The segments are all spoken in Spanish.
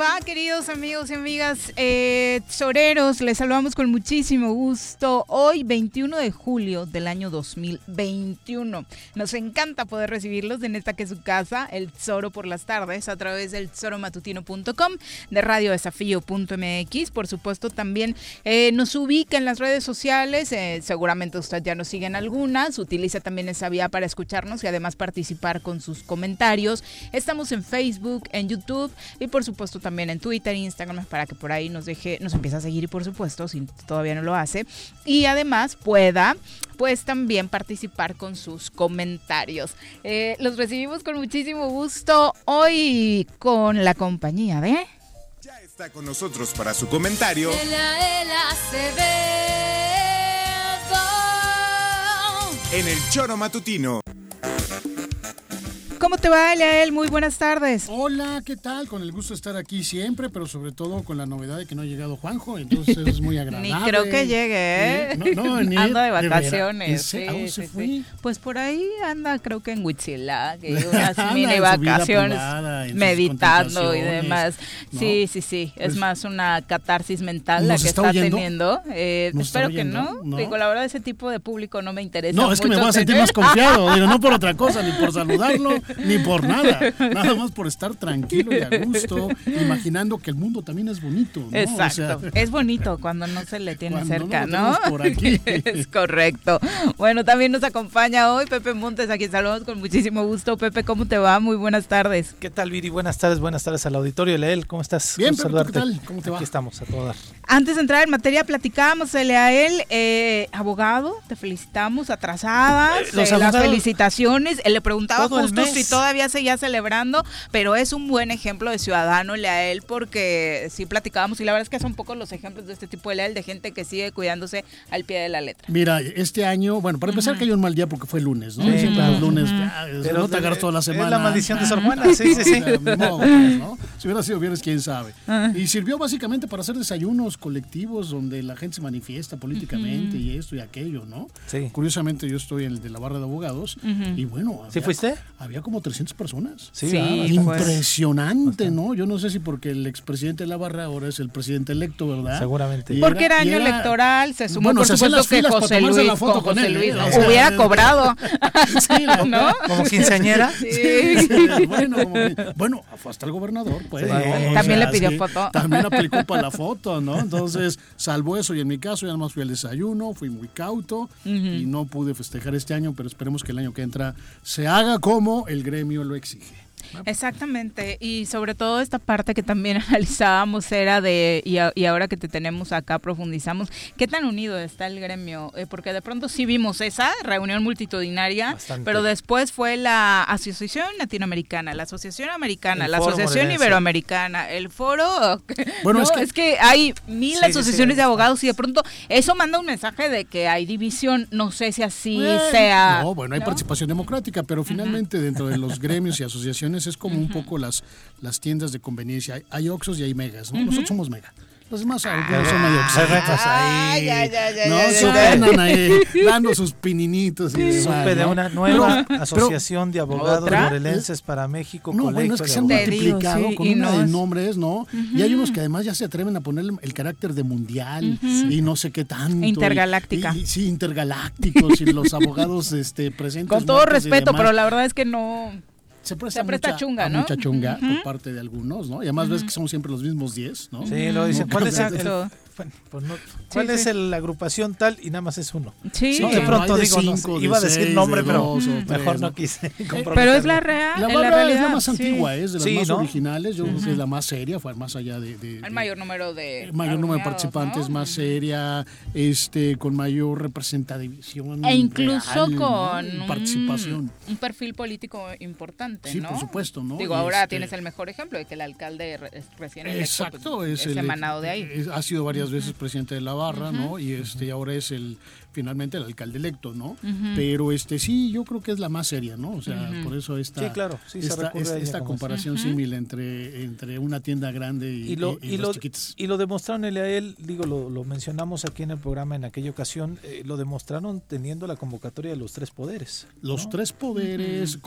va, queridos amigos y amigas eh? Les saludamos con muchísimo gusto. Hoy, 21 de julio del año 2021. Nos encanta poder recibirlos en esta que es su casa, el Zoro por las tardes, a través del zoromatutino.com, de radiodesafío.mx. Por supuesto, también eh, nos ubica en las redes sociales. Eh, seguramente usted ya nos sigue en algunas. Utiliza también esa vía para escucharnos y además participar con sus comentarios. Estamos en Facebook, en YouTube y por supuesto también en Twitter, Instagram, para que por ahí nos deje, nos empiece a seguir, por supuesto, si todavía no lo hace. Y además pueda, pues también participar con sus comentarios. Eh, los recibimos con muchísimo gusto hoy con la compañía de... Ya está con nosotros para su comentario. En el choro matutino. ¿Cómo te va, Eliael? Muy buenas tardes. Hola, ¿qué tal? Con el gusto de estar aquí siempre, pero sobre todo con la novedad de que no ha llegado Juanjo, entonces es muy agradable. ni creo que llegue, ¿eh? No, no, anda de vacaciones. sí, ¿A dónde se fue? Pues por ahí anda, creo que en Huitzilá, que unas mini vacaciones, meditando y demás. Sí, sí, sí. Es pues más una catarsis mental la que está, teniendo. Eh, espero que no. Digo, la verdad, ese tipo de público no me interesa. No, es que me voy a sentir más confiado. Digo, no por otra cosa, ni por saludarlo ni por nada, nada más por estar tranquilo y a gusto, imaginando que el mundo también es bonito. ¿no? Exacto, es bonito cuando no se le tiene cerca, ¿no? Por aquí. es correcto. Bueno, también nos acompaña hoy Pepe Montes, a quien saludamos con muchísimo gusto. Pepe, ¿cómo te va? Muy buenas tardes. ¿Qué tal, Viri? Buenas tardes, buenas tardes al auditorio. Leel, ¿cómo estás? Bien, Pepe, ¿qué tal? ¿Cómo te va? Aquí estamos, a todo Antes de entrar en materia, platicábamos él, eh, abogado, te felicitamos, atrasadas, eh, eh, las felicitaciones. le preguntaba justo si todavía seguía celebrando, pero es un buen ejemplo de ciudadano él porque sí platicábamos y la verdad es que son pocos los ejemplos de este tipo de Leael, de gente que sigue cuidándose al pie de la letra. Mira, este año, bueno, para empezar que hay un mal día porque fue lunes, ¿no? Siempre los lunes, pero no te agarras toda la semana. Es la maldición de Sor Juana, sí, sí, sí. Si hubiera sido viernes, quién sabe. Y sirvió básicamente para hacer desayunos colectivos donde la gente se manifiesta políticamente y esto y aquello, ¿no? Sí. Curiosamente yo estoy en el de la barra de abogados y bueno. ¿Sí fuiste? Había como 300 personas. Sí, impresionante, ¿no? Yo no sé si porque el expresidente de la barra ahora es el presidente electo, ¿verdad? Seguramente. porque era, año electoral, se sumó por supuesto que José Luis, la foto con, José Luis ¿eh? hubiera cobrado. sí, ¿no? Como quinceañera. Sí. bueno, bueno, hasta el gobernador, pues. también le pidió foto. También aplicó para la foto, ¿no? Entonces, salvo eso, y en mi caso, ya más fui al desayuno, fui muy cauto y no pude festejar este año, pero esperemos que el año que entra se haga como el gremio lo exige. Exactamente, y sobre todo esta parte que también analizábamos era de, y, ahora que te tenemos acá profundizamos, qué tan unido está el gremio, eh, porque de pronto sí vimos esa reunión multitudinaria, pero después fue la Asociación Latinoamericana, la Asociación Americana, la Asociación Iberoamericana, el foro, bueno, es, que, hay mil asociaciones de abogados y de pronto eso manda un mensaje de que hay división, no sé si así sea. No, bueno, hay participación democrática, pero finalmente dentro de los gremios y asociaciones es como un poco las, las tiendas de conveniencia. Hay, hay Oxxos y hay Megas, ¿no? Nosotros somos Mega. Los demás algunos son medio oxitos ahí. ya, ya, ya, no, se andan ahí dando sus pininitos y demás, Supe de una nueva Pero- asociación de abogados morelenses para México. No, bueno, colecto es que de se han abogados. Te digo, multiplicado sí, con y una no de es- nombres, ¿no? Y hay unos que además ya se atreven a ponerle el carácter de mundial y no sé qué tanto. Intergaláctica. y- y- sí, intergalácticos y los abogados este, presentes. Con todo respeto, pero la verdad es que no. Se presta, se presta mucha, chunga, ¿no? mucha chunga por parte de algunos, ¿no? Y además ves que son siempre los mismos 10, ¿no? Sí, lo dicen. ¿Cuál es, el- bueno, pues no- ¿cuál Sí, es sí. el- la agrupación tal? Y nada más es uno. Sí, No, de pronto de digo, no cinco, de iba a decir seis, nombre, de pero dos mejor tres, no quise pero es la real. La barra realidad, es la más sí. antigua, es de las Sí, más ¿no? originales. Yo creo que es la más seria, fue más allá de. de- El mayor número de. el mayor número de participantes, ¿no? más seria, este, con mayor representatividad. E incluso con un- participación. Un, perfil político importante, Sí, ¿no? por supuesto, ¿no? Digo, ahora este- tienes el mejor ejemplo de que el alcalde recién electo, Exacto, pues, es, es el emanado de ahí. ha sido varias veces presidente de la barra, ¿no? Y este ahora es el finalmente el alcalde electo, ¿no? Pero este sí, yo creo que es la más seria, ¿no? O sea, por eso esta Sí, claro, sí, esta, comparación símil entre entre una tienda grande y, y lo, y- y y los lo, chiquitos. y lo demostraron él a él, digo, lo, lo mencionamos aquí en el programa en aquella ocasión, eh, lo demostraron teniendo la convocatoria de los tres poderes. Los ¿no? tres poderes, eh,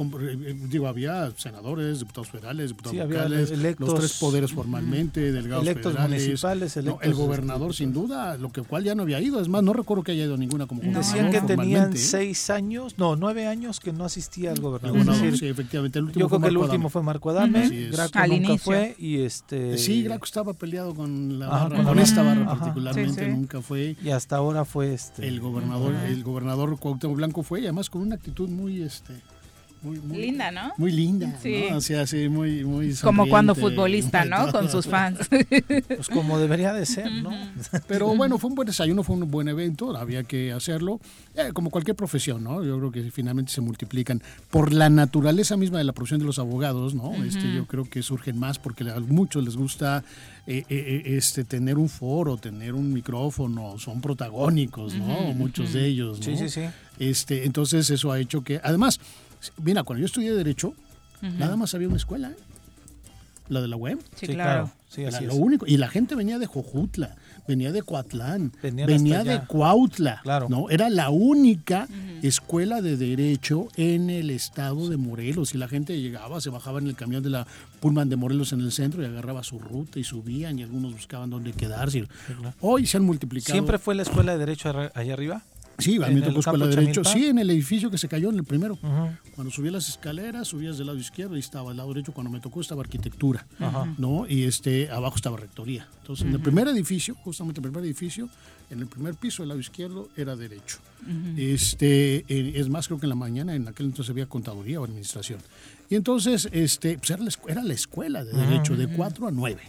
eh, digo, había senadores, diputados federales, diputados Sí, locales, electos, los tres poderes formalmente, delegados electos federales, municipales, no, electos, el gobernador este, sin duda, lo que cual ya no había ido, es más, no recuerdo que haya ido a ninguna como gobernador Decían que tenían seis años, no, nueve años que no asistía al gobernador. Decir, sí, efectivamente, el último yo creo que el último Adame. fue Marco Adame. Graco Al nunca inicio. fue y este Sí, Graco estaba peleado con la Ajá, barra, con esta barra. Ajá. particularmente, Sí, sí. nunca fue. y hasta ahora fue este El gobernador, el gobernador Cuauhtémoc Blanco fue, y además con una actitud muy, este, muy, muy Linda, ¿no? Muy linda, Sí. ¿no? O sea, sí, muy, muy Como cuando futbolista, ¿no? Con sus fans. pues como debería de ser, ¿no? Pero bueno, fue un buen desayuno, fue un buen evento, había que hacerlo, eh, como cualquier profesión, ¿no? Yo creo que finalmente se multiplican. Por la naturaleza misma de la profesión de los abogados, ¿no? este, yo creo que surgen más porque a muchos les gusta eh, eh, eh, este, tener un foro, tener un micrófono, son protagónicos, ¿no? Muchos de ellos, ¿no? Sí, sí, sí. Este, entonces eso ha hecho que, además, mira, cuando yo estudié Derecho, nada más había una escuela, ¿eh? la de la web. Sí, claro. Sí, así lo es. único. Y la gente venía de Jojutla, venía de Coatlán, Venían venía de allá. Cuautla. Claro. ¿no? Era la única escuela de derecho en el estado de Morelos. Y la gente llegaba, se bajaba en el camión de la Pullman de Morelos en el centro y agarraba su ruta y subían y algunos buscaban dónde quedarse. Hoy se han multiplicado. ¿Siempre fue la escuela de Derecho allá arriba? Sí, a en mí tocó escuela de derecho. Sí, en el edificio que se cayó en el primero. Cuando subías las escaleras, subías del lado izquierdo y estaba al lado derecho. Cuando me tocó estaba arquitectura, Ajá. ¿no? Y este abajo estaba rectoría. Entonces, en el primer edificio, justamente el primer edificio, en el primer piso del lado izquierdo era derecho. Este, eh, es más, creo que en la mañana en aquel entonces había contaduría o administración. Y entonces, este, pues era la, escu- era la escuela de derecho de 4 a 9.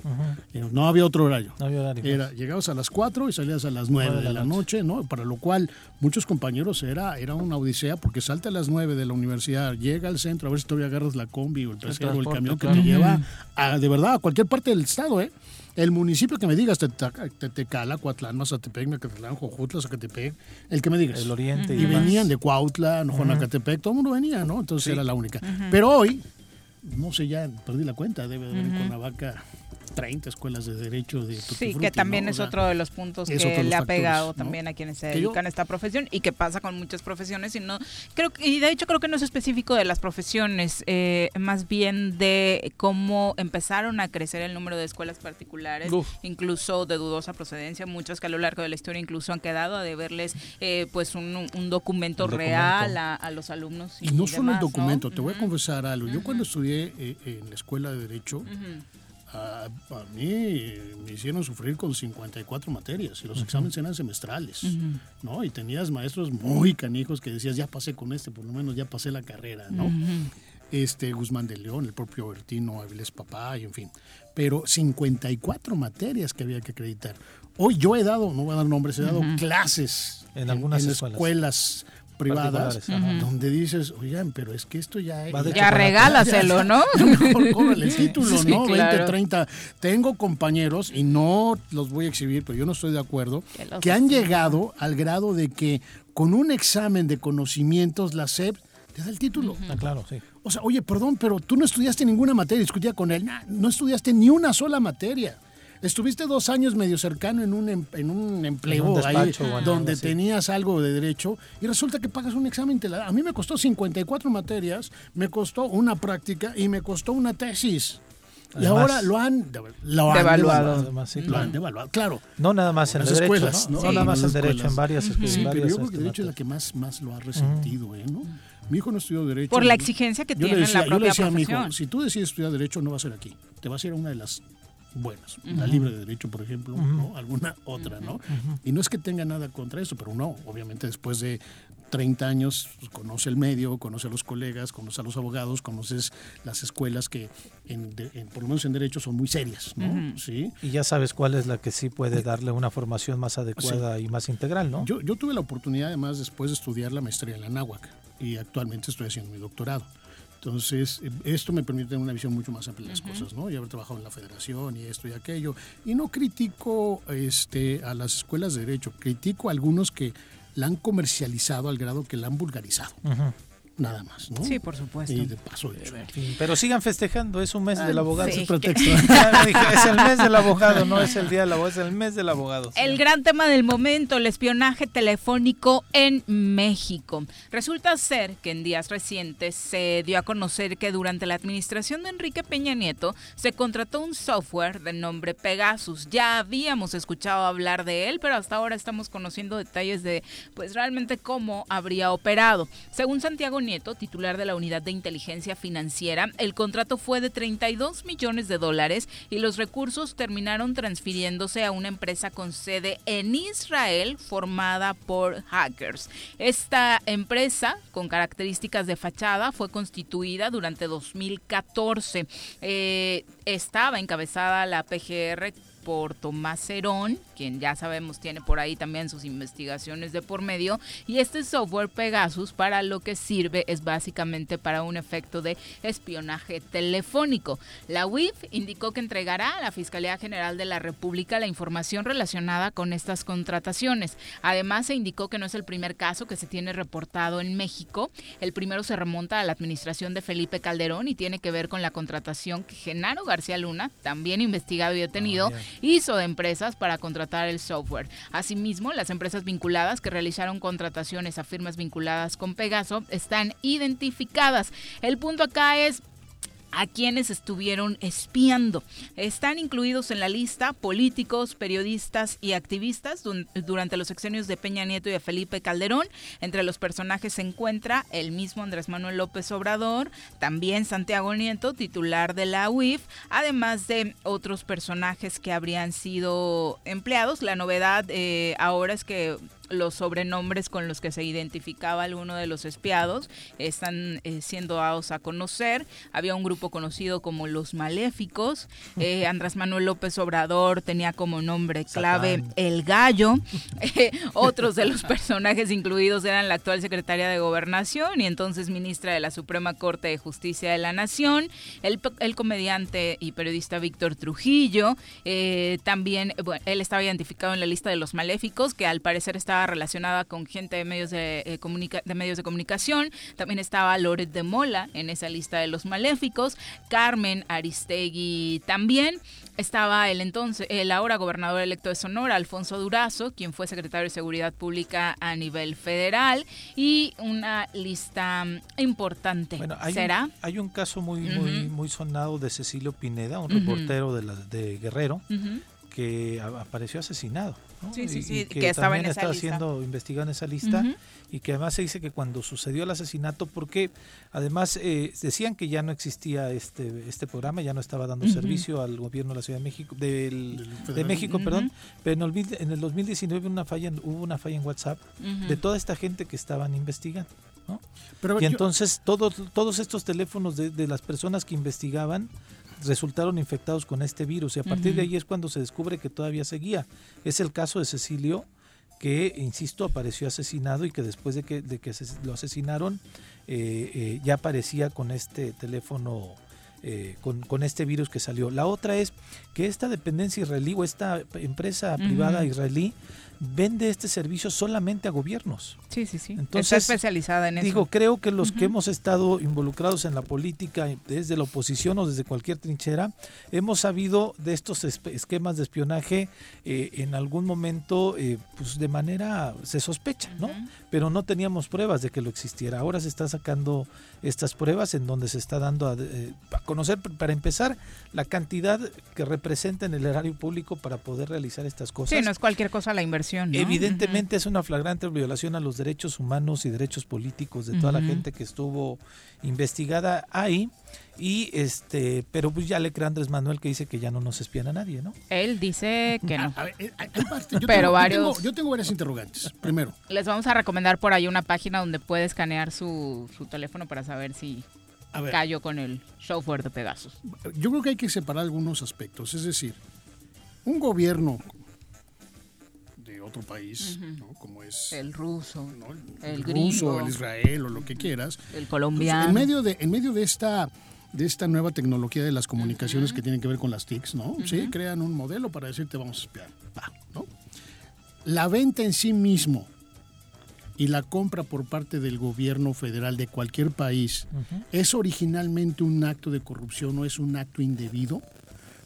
Eh, No había otro horario. No había horario. Era, llegabas a las 4 y salías a las 9 de la noche, ¿no? Para lo cual muchos compañeros era, era una odisea porque salta a las 9 de la universidad, llega al centro a ver si todavía agarras la combi o el pesero o el camión que claro. te lleva a, de verdad a cualquier parte del estado, ¿eh? El municipio que me digas, Tetecala, Coatlán, Mazatepec, Mecatlán, Jojutla, Zacatepec, el que me digas. El oriente y, Y venían de Cuautla, Jonacatepec, todo el mundo venía, ¿no? Entonces era la única. Pero hoy, no sé, ya perdí la cuenta, debe de haber en Cuernavaca 30 escuelas de derecho de Tutti Sí, Frutti, que también ¿no? O es sea, otro de los puntos que los le ha pegado ¿no? también a quienes se yo- dedican a esta profesión y que pasa con muchas profesiones y no creo que- y de hecho creo que no es específico de las profesiones, eh, más bien de cómo empezaron a crecer el número de escuelas particulares, Uf. incluso de dudosa procedencia, muchas que a lo largo de la historia incluso han quedado a deberles eh, pues un, un documento Un documento. real a, a los alumnos y, Y no solo demás, el ¿no? documento, te voy a confesar algo. Yo cuando estudié eh, en la escuela de Derecho. A, a mí me hicieron sufrir con 54 materias y los exámenes eran semestrales, ¿no? Y tenías maestros muy canijos que decías, ya pasé con este, por lo menos ya pasé la carrera, ¿no? Este Guzmán de León, el propio Bertino Avilés Papá, y en fin. Pero 54 materias que había que acreditar. Hoy yo he dado, no voy a dar nombres, he dado clases En algunas en escuelas. escuelas privadas donde dices, oigan, pero es que esto ya Va de Ya regálaselo, ¿no? Mejor cóbrale el título, Sí, ¿no? claro. 20, 30. Tengo compañeros, y no los voy a exhibir, pero yo no estoy de acuerdo, Que han llegado al grado de que con un examen de conocimientos la SEP te da el título. Ah, claro, sí. O sea, oye, perdón, pero tú no estudiaste ninguna materia, discutía con él, "Nah, no estudiaste ni una sola materia. Estuviste dos años medio cercano en un, em- en un empleo En un despacho donde algo tenías algo de derecho y resulta que pagas un examen. te la- a mí me costó 54 materias, me costó una práctica y me costó una tesis. y ahora lo han, lo han Devaluado. Además, sí, Lo claro. han devaluado. Claro, No nada más en Las derecho, escuelas, ¿no? nada más en derecho, en escuelas. varias, en Sí, pero yo creo que este, de hecho es la que más, más lo ha resentido, ¿eh? ¿no? Mi hijo no estudió Derecho. Por la exigencia que yo le tiene decía, la yo le propia decía a mi hijo, si tú decides estudiar Derecho, no va a ser aquí. Te vas a ir a una de las buenas. La Libre de Derecho, por ejemplo, ¿no? Alguna otra, ¿no? Y no es que tenga nada contra eso, pero no, obviamente después de 30 años pues, conoce el medio, conoce a los colegas, conoce a los abogados, conoces las escuelas que, en de- en- por lo menos en Derecho, son muy serias, ¿no? Sí. Y ya sabes cuál es la que sí puede darle una formación más adecuada y más integral, ¿no? Yo, yo tuve la oportunidad, además, después de estudiar la maestría en la náhuac y actualmente estoy haciendo mi doctorado. Entonces, eh, esto me permite tener una visión mucho más amplia de las cosas, ¿no? Y haber trabajado en la federación y esto y aquello. Y no critico este, a las escuelas de derecho, critico a algunos que la han comercializado al grado que la han vulgarizado. Ujú. Nada más, ¿no? Sí, por supuesto. Y de paso, de hecho. Sí, Pero sigan festejando, es un mes del abogado. sí. Es pretexto. Es el mes del abogado, no es el día del abogado, es el mes del abogado. sí. El gran tema del momento, el espionaje telefónico en México. Resulta ser que en días recientes se dio a conocer que durante la administración de Enrique Peña Nieto se contrató un software de nombre Pegasus. Ya habíamos escuchado hablar de él, pero hasta ahora estamos conociendo detalles de pues realmente cómo habría operado. Según Santiago Nieto, titular de la Unidad de Inteligencia Financiera, el contrato fue de 32 millones de dólares y los recursos terminaron transfiriéndose a una empresa con sede en Israel formada por hackers. Esta empresa, con características de fachada, fue constituida durante 2014. Eh, estaba encabezada la PGR por Tomás Herón, quien ya sabemos tiene por ahí también sus investigaciones de por medio, y este software Pegasus para lo que sirve es básicamente para un efecto de espionaje telefónico. La UIF indicó que entregará a la Fiscalía General de la República la información relacionada con estas contrataciones. Además, se indicó que no es el primer caso que se tiene reportado en México. El primero se remonta a la administración de Felipe Calderón y tiene que ver con la contratación que Genaro García Luna, también investigado y detenido, Ah, hizo de empresas para contratar el software. Asimismo, las empresas vinculadas que realizaron contrataciones a firmas vinculadas con Pegaso están identificadas. El punto acá es a quienes estuvieron espiando. Están incluidos en la lista políticos, periodistas y activistas durante los sexenios de Peña Nieto y de Felipe Calderón. Entre los personajes se encuentra el mismo Andrés Manuel López Obrador, también Santiago Nieto, titular de la UIF, además de otros personajes que habrían sido empleados. La novedad eh, ahora es que los sobrenombres con los que se identificaba alguno de los espiados están eh, siendo dados a conocer. Había un grupo conocido como los Maléficos. Eh, Andrés Manuel López Obrador tenía como nombre clave Satán. El Gallo. Eh, otros de los personajes incluidos eran la actual secretaria de Gobernación y entonces ministra de la Suprema Corte de Justicia de la Nación, el, el comediante y periodista Víctor Trujillo. también, bueno, él estaba identificado en la lista de los maléficos, que al parecer estaba relacionada con gente de medios de, eh, comunica- de medios de comunicación. También estaba Loret de Mola en esa lista de los maléficos. Carmen Aristegui también. Estaba el entonces, el ahora gobernador electo de Sonora, Alfonso Durazo, quien fue secretario de Seguridad Pública a nivel federal. Y una lista mm, importante. Bueno, hay ¿Será? Un, hay un caso muy, muy, muy sonado de Cecilio Pineda, un reportero de, la, de Guerrero, que apareció asesinado. ¿No? Sí, sí, Y- sí, y que estaba en también esa está lista. siendo investigado en esa lista y que además se dice que cuando sucedió el asesinato, porque además eh, decían que ya no existía este este programa, ya no estaba dando servicio al gobierno de la Ciudad de México, del, Del de. México, perdón, pero en el, mil- en el 2019 una falla, en- hubo una falla en WhatsApp de toda esta gente que estaban investigando. ¿no? Pero Y yo- entonces todos, todos estos teléfonos de, de las personas que investigaban resultaron infectados con este virus y a partir de ahí es cuando se descubre que todavía seguía. Es el caso de Cecilio que, insisto, apareció asesinado y que después de que, de que se- lo asesinaron eh, eh, ya aparecía con este teléfono, eh, con, con este virus que salió. La otra es que esta dependencia israelí o esta empresa privada israelí vende este servicio solamente a gobiernos. Sí, sí, sí. Está Entonces, especializada en eso. Digo, creo que los que hemos estado involucrados en la política, desde la oposición o desde cualquier trinchera, hemos sabido de estos esquemas de espionaje eh, en algún momento, eh, pues de manera, se sospecha, ¿no? Pero no teníamos pruebas de que lo existiera. Ahora se está sacando estas pruebas en donde se está dando a, eh, a conocer, para empezar, la cantidad que representa en el erario público para poder realizar estas cosas. Sí, no es cualquier cosa la inversión. ¿no? Evidentemente es una flagrante violación a los derechos humanos y derechos políticos de toda la gente que estuvo investigada ahí y este, pero pues ya le cree a Andrés Manuel que dice que ya no nos espían a nadie, ¿no? Él dice que no. A ver, eh, hay parte- yo Pero tengo- yo varios- tengo- Yo tengo varias interrogantes. Primero, Les vamos a recomendar por ahí una página donde puede escanear su, su teléfono para saber si a ver, cayó con el software de Pegasus. yo creo que hay que separar algunos aspectos. Es decir, un gobierno de otro país, ¿no? como es El ruso, ¿no? el ruso, gringo. el Israel o lo que quieras, el Pues, colombiano. en medio de en medio de esta de esta nueva tecnología de las comunicaciones que tienen que ver con las TICs, ¿no? Sí, crean un modelo para decirte vamos a espiar, Va, ¿no? La venta en sí mismo y la compra por parte del gobierno federal de cualquier país es originalmente un acto de corrupción o es un acto indebido.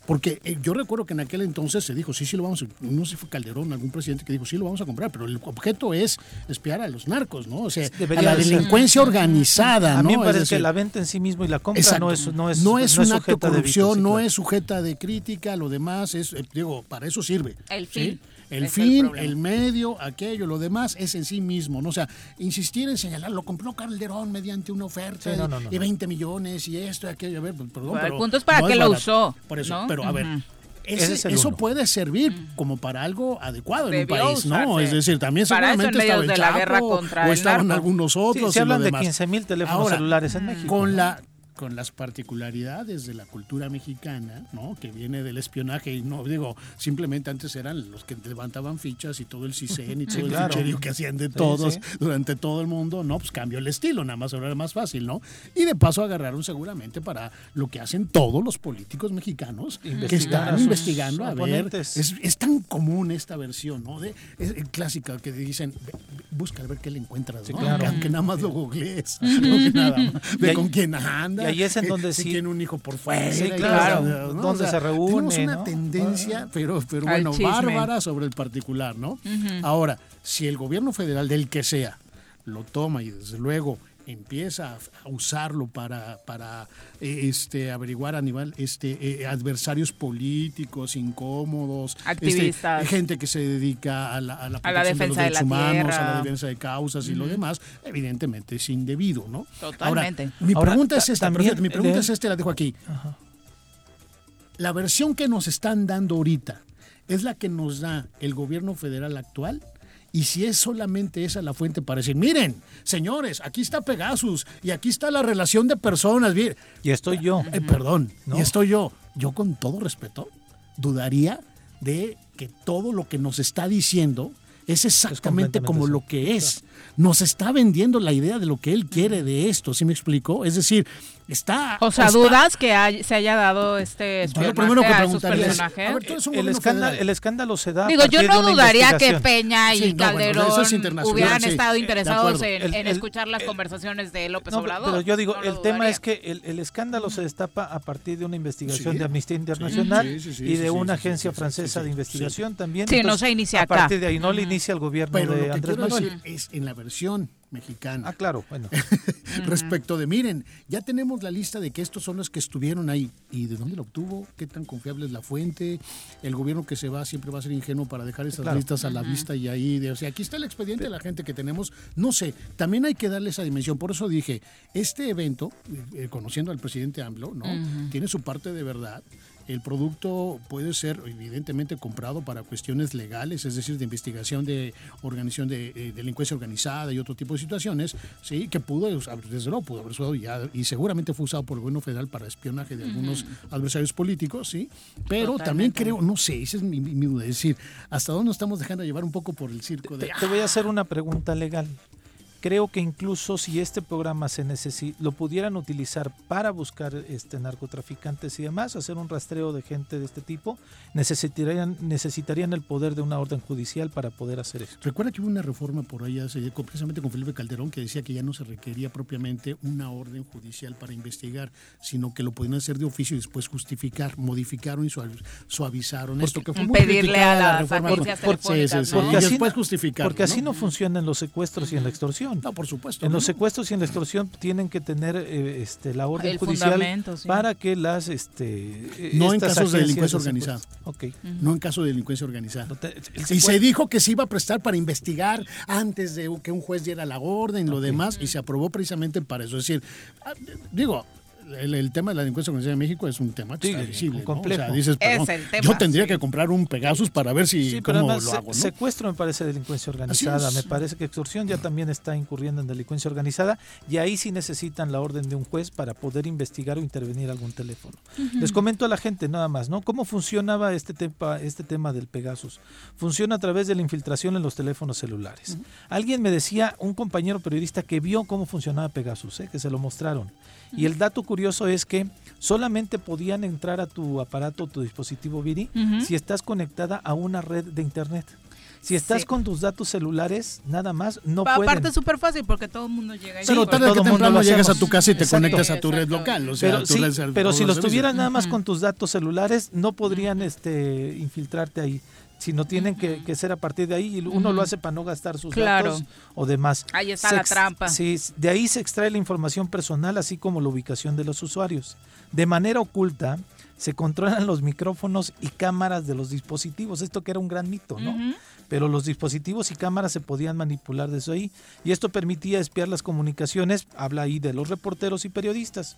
Porque eh, yo recuerdo que en aquel entonces se dijo, sí, sí lo vamos a, no sé si fue Calderón, algún presidente que dijo, sí lo vamos a comprar, pero el objeto es espiar a los narcos, ¿no? O sea, Debería a la ser. delincuencia organizada, A mí ¿no? me parece decir, que la venta en sí mismo y la compra Exacto. no es no es, no es un acto de corrupción, sí, no es sujeta de crítica, lo demás es, eh, digo, para eso sirve. El ¿sí? El es fin, el, medio, aquello, lo demás es en sí mismo, ¿no? O sea, insistir en señalar, lo compró Calderón mediante una oferta Sí, no, no, no, y no. 20 millones y esto y aquello, a ver, pues, perdón, Bueno, el pero punto es para no qué lo usó, Por eso, ¿no? pero a ver, Ujú. ese- Ese es el eso uno. puede servir como para algo adecuado en un país, ¿no? usarse. Es decir, también Para eso en seguramente medio estaba el de la Chapo, guerra contra o estaban algunos Sí, otros se y lo hablan de demás. 15 mil teléfonos Ahora, celulares en México. con ¿no? la con las particularidades de la cultura mexicana, ¿no? Que viene del espionaje y no digo, simplemente antes eran los que levantaban fichas y todo el CISEN y todo el claro. ficherío que hacían de todos sí. durante todo el mundo, no, pues cambió el estilo, nada más ahora era más fácil, ¿no? Y de paso agarraron seguramente para lo que hacen todos los políticos mexicanos que a están investigando a ver, es, es tan común esta versión, ¿no? De, es, es clásica que dicen, "Ve- ve- busca a ver qué le encuentras, ¿no? claro. Que, que nada más lo googlees, ¿no? que nada más, de con quién anda, ahí es en que- donde si sí- tiene un hijo por fuera, Sí, claro, donde se reúne, Tenemos una ¿no? tendencia, pero, pero Al bueno, chisme. bárbara sobre el particular, ¿no? Ahora, si el gobierno federal, del que sea, lo toma y desde luego empieza a, usarlo para, para eh, este, averiguar a nivel este, eh, adversarios políticos incómodos, este, Activistas. gente que se dedica a la, a la, A la protección de los defensa de derechos la humanos, a la defensa de causas y lo demás, evidentemente es indebido, ¿no? Totalmente. Ahora, mi Ahora, pregunta es ta- esta, también perfecto, mi pregunta de- es esta, la dejo aquí. La versión que nos están dando ahorita es la que nos da el gobierno federal actual. Y si es solamente esa la fuente para decir, miren, señores, aquí está Pegasus y aquí está la relación de personas. bien". Y estoy yo. Eh, perdón, ¿No? y estoy yo. Yo con todo respeto dudaría de que todo lo que nos está diciendo es exactamente como eso. lo que es. Nos está vendiendo la idea de lo que él quiere de esto, ¿sí me explico? Es decir, está... O sea, está- dudas que hay- se haya dado este Yo lo espionaje primero que a personajes. a ver, tú un El escándalo, el escándalo se da. a Digo, yo no una dudaría que. Peña y Sí, no, bueno, Calderón es hubieran sí, estado de interesados en, El- en el- escuchar las el- conversaciones de López No, Obrador. pero yo digo, No el tema es que el, el escándalo se destapa a partir de una investigación Sí. de Amnistía Internacional Sí, sí, sí, y de sí, una agencia francesa sí, de sí. investigación también. Sí, no se inicia A acá. partir de ahí no le inicia el gobierno de Andrés Manuel. en la versión mexicana. Ah, claro, bueno. respecto de, miren, ya tenemos la lista de que estos son los que estuvieron ahí. ¿Y de dónde lo obtuvo? ¿Qué tan confiable es la fuente? El gobierno que se va siempre va a ser ingenuo para dejar esas Claro. listas a la vista y ahí. De, o sea, aquí está el expediente de la gente que tenemos. No sé, también hay que darle esa dimensión. Por eso dije, este evento, eh, eh, conociendo al presidente AMLO, ¿no? Tiene su parte de verdad. El producto puede ser evidentemente comprado para cuestiones legales, es decir, de investigación de organización de eh, delincuencia organizada y otro tipo de situaciones, sí, que pudo, desde luego pudo haber usado ya, y seguramente fue usado por el gobierno federal para espionaje de algunos adversarios políticos, sí, pero también creo, no sé, esa es mi, mi- duda, es decir, hasta dónde nos estamos dejando llevar un poco por el circo de... Te, te voy a hacer una pregunta legal. Creo que incluso si este programa se necesi- lo pudieran utilizar para buscar este narcotraficantes y demás, hacer un rastreo de gente de este tipo, necesitarían necesitarían el poder de una orden judicial para poder hacer esto. Recuerda que hubo una reforma por ahí hace, precisamente con Felipe Calderón que decía que ya no se requería propiamente una orden judicial para investigar, sino que lo podían hacer de oficio y después justificar. Modificaron y suav- suavizaron esto que fue muy Pedirle a la las agencias Por- sí, sí, sí. Porque así no funcionan los secuestros y en la extorsión. No, por supuesto. En ¿no? los secuestros y en la extorsión tienen que tener eh, este, la orden El judicial sí. para que las este eh, No en casos de delincuencia organizada. Ok. No en caso de delincuencia organizada. No te- el Y se dijo que se iba a prestar para investigar antes de que un juez diera la orden, lo demás, y se aprobó precisamente para eso. Es decir, ah, digo, el, el tema de la delincuencia organizada en México es un tema que Sí, está visible. un ¿no? complejo. O sea, dices, Es perdón, el tema, yo tendría sí. que comprar un Pegasus para ver si Sí, pero cómo además lo se- hago, ¿no? secuestro me parece delincuencia organizada, me parece que extorsión ya también está incurriendo en delincuencia organizada y ahí sí necesitan la orden de un juez para poder investigar o intervenir algún teléfono. Les comento a la gente nada más, ¿no? ¿Cómo funcionaba este tema, este tema del Pegasus? Funciona a través de la infiltración en los teléfonos celulares. Alguien me decía, un compañero periodista que vio cómo funcionaba Pegasus, ¿eh? que se lo mostraron. Y el dato curioso es que solamente podían entrar a tu aparato, tu dispositivo Viri, si estás conectada a una red de internet. Si estás Sí. con tus datos celulares, nada más, no Pa- pueden. Aparte es súper fácil porque todo el mundo llega ahí. Pero Sí, tarde todo que mundo temprano llegas a tu casa y te Exacto. conectas a tu red local. O sea, pero a tu sí, red ser- pero si los tuvieras nada más con tus datos celulares, no podrían este, infiltrarte ahí. Sino tienen que, que ser a partir de ahí y uno lo hace para no gastar sus Claro. datos o demás. Ahí está Se la trampa. Sí, de ahí se extrae la información personal, así como la ubicación de los usuarios. De manera oculta, se controlan los micrófonos y cámaras de los dispositivos. Esto que era un gran mito, ¿no? Pero los dispositivos y cámaras se podían manipular desde ahí. Y esto permitía espiar las comunicaciones, habla ahí de los reporteros y periodistas.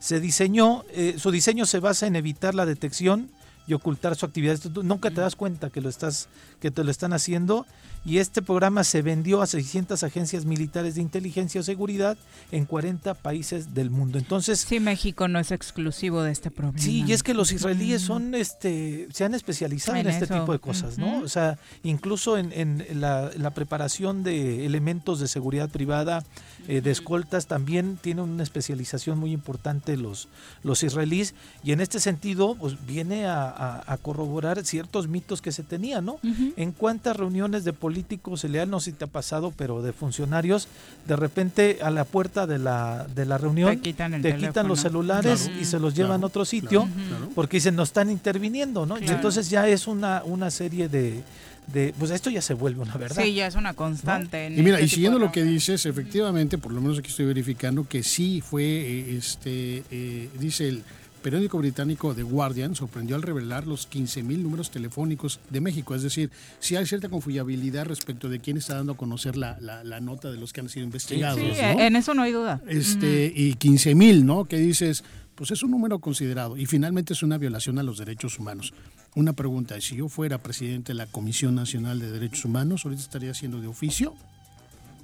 Se diseñó, eh, su diseño se basa en evitar la detección y ocultar su actividad. Tú nunca te das cuenta que lo estás, que te lo están haciendo. Y este programa se vendió a 600 agencias militares de inteligencia o seguridad en 40 países del mundo. Entonces, Sí, México no es exclusivo de este problema. Sí, y es que los israelíes son, este, se han especializado en, En este eso. tipo de cosas, ¿no? O sea, incluso en, en la, la preparación de elementos de seguridad privada, eh, de escoltas, también tienen una especialización muy importante los, los israelíes, y en este sentido, pues viene a, a- a corroborar ciertos mitos que se tenían, ¿no? En cuántas reuniones de políticos se le no sé si te ha pasado, pero de funcionarios, de repente a la puerta de la, de la reunión Te quitan el te quitan los celulares Claro. y se los llevan Claro, a otro sitio claro, claro. porque dicen no están interviniendo, ¿no? Y entonces ya es una, una serie de, de, pues esto ya se vuelve una verdad. Sí, ya es una constante. en Y mira, este y siguiendo de lo que dices, efectivamente, por lo menos aquí estoy verificando que sí fue, eh, este, eh, dice el periódico británico The Guardian, sorprendió al revelar los 15.000 números telefónicos de México. Es decir, sí hay cierta confiabilidad respecto de quién está dando a conocer la, la- la nota de los que han sido investigados. Sí, ¿no? en eso no hay duda. este, y 15 mil, ¿no? Que dices, pues es un número considerado y finalmente es una violación a los derechos humanos. Una pregunta, si yo fuera presidente de la Comisión Nacional de Derechos Humanos, ahorita estaría haciendo de oficio,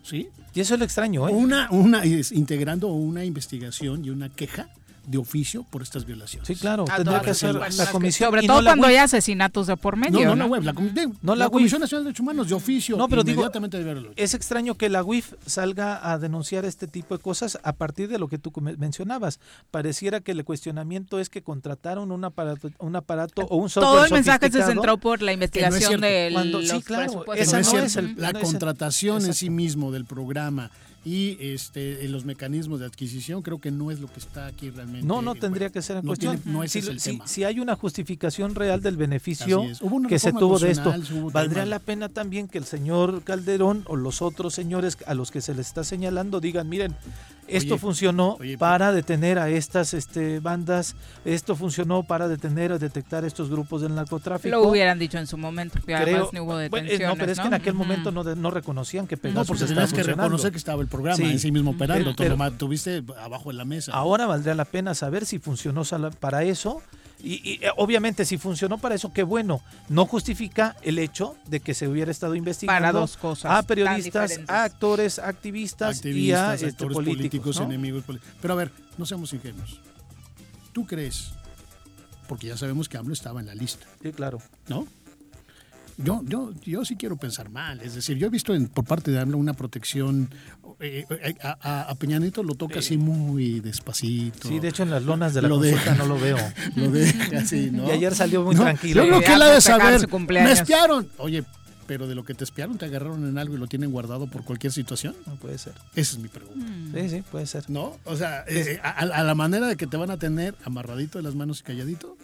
¿sí? Y eso es lo extraño, ¿eh? Una, una, es- integrando una investigación y una queja de oficio por estas violaciones. Sí, claro, A tendría que las hacer personas la comisión. Sobre todo no cuando hay asesinatos de por medio. No, no, ¿no? la web, la, com- de- No la la Comisión. Nacional de Derechos Humanos de oficio, No, pero digo, inmediatamente hecho. Es extraño que la UIF salga a denunciar este tipo de cosas a partir de lo que tú mencionabas. Pareciera que el cuestionamiento es que contrataron un aparato, un aparato o un software Todo el mensaje se centró por la investigación cierto. de sí, claro, esa no es no cierto. es el- la no contratación en sí mismo del programa y este los mecanismos de adquisición creo que no es lo que está aquí realmente. No, no en tendría que ser en No cuestión. tiene- no ese si, es el si- tema. si hay una justificación real del beneficio que se tuvo de esto, valdría la pena también que el señor Calderón o los otros señores a los que se les está señalando digan, miren, esto Oye, funcionó oye, para detener a estas este, bandas, esto funcionó para detener o detectar estos grupos del narcotráfico. Lo hubieran dicho en su momento, que Creo- además no hubo Bueno, detenciones. no, pero es que en aquel momento no, de- no reconocían que Pegasus No, porque tenías que reconocer que estaba el programa Sí. en sí mismo operando. Pero- tú lo ma- tuviste abajo de la mesa. Ahora valdría la pena saber si funcionó para eso. Y, y, eh, obviamente si funcionó para eso, qué bueno. No justifica el hecho de que se hubiera estado investigando Para dos cosas a periodistas, a actores, activistas, y a activistas, este, actores políticos. políticos, ¿no? enemigos políticos. Pero a ver, no seamos ingenuos. ¿Tú crees? Porque ya sabemos que AMLO estaba en la lista, Sí, claro. ¿no? Yo, yo, yo sí quiero pensar mal. Es decir, yo he visto en- por parte de AMLO una protección eh, eh, a, a- a Peña Nieto lo toca así muy despacito. Sí, de hecho en las lonas de la Lo consulta deja. no lo veo. Lo deja así, ¿no? Y ayer salió muy No, tranquilo. Yo creo Ya que él ha de saber. Me espiaron. Oye, pero de lo que te espiaron, te agarraron en algo y lo tienen guardado por cualquier situación. No puede ser. Esa es mi pregunta. Sí, sí, puede ser. ¿No? O sea, eh, a, a la manera de que te van a tener amarradito de las manos y calladito.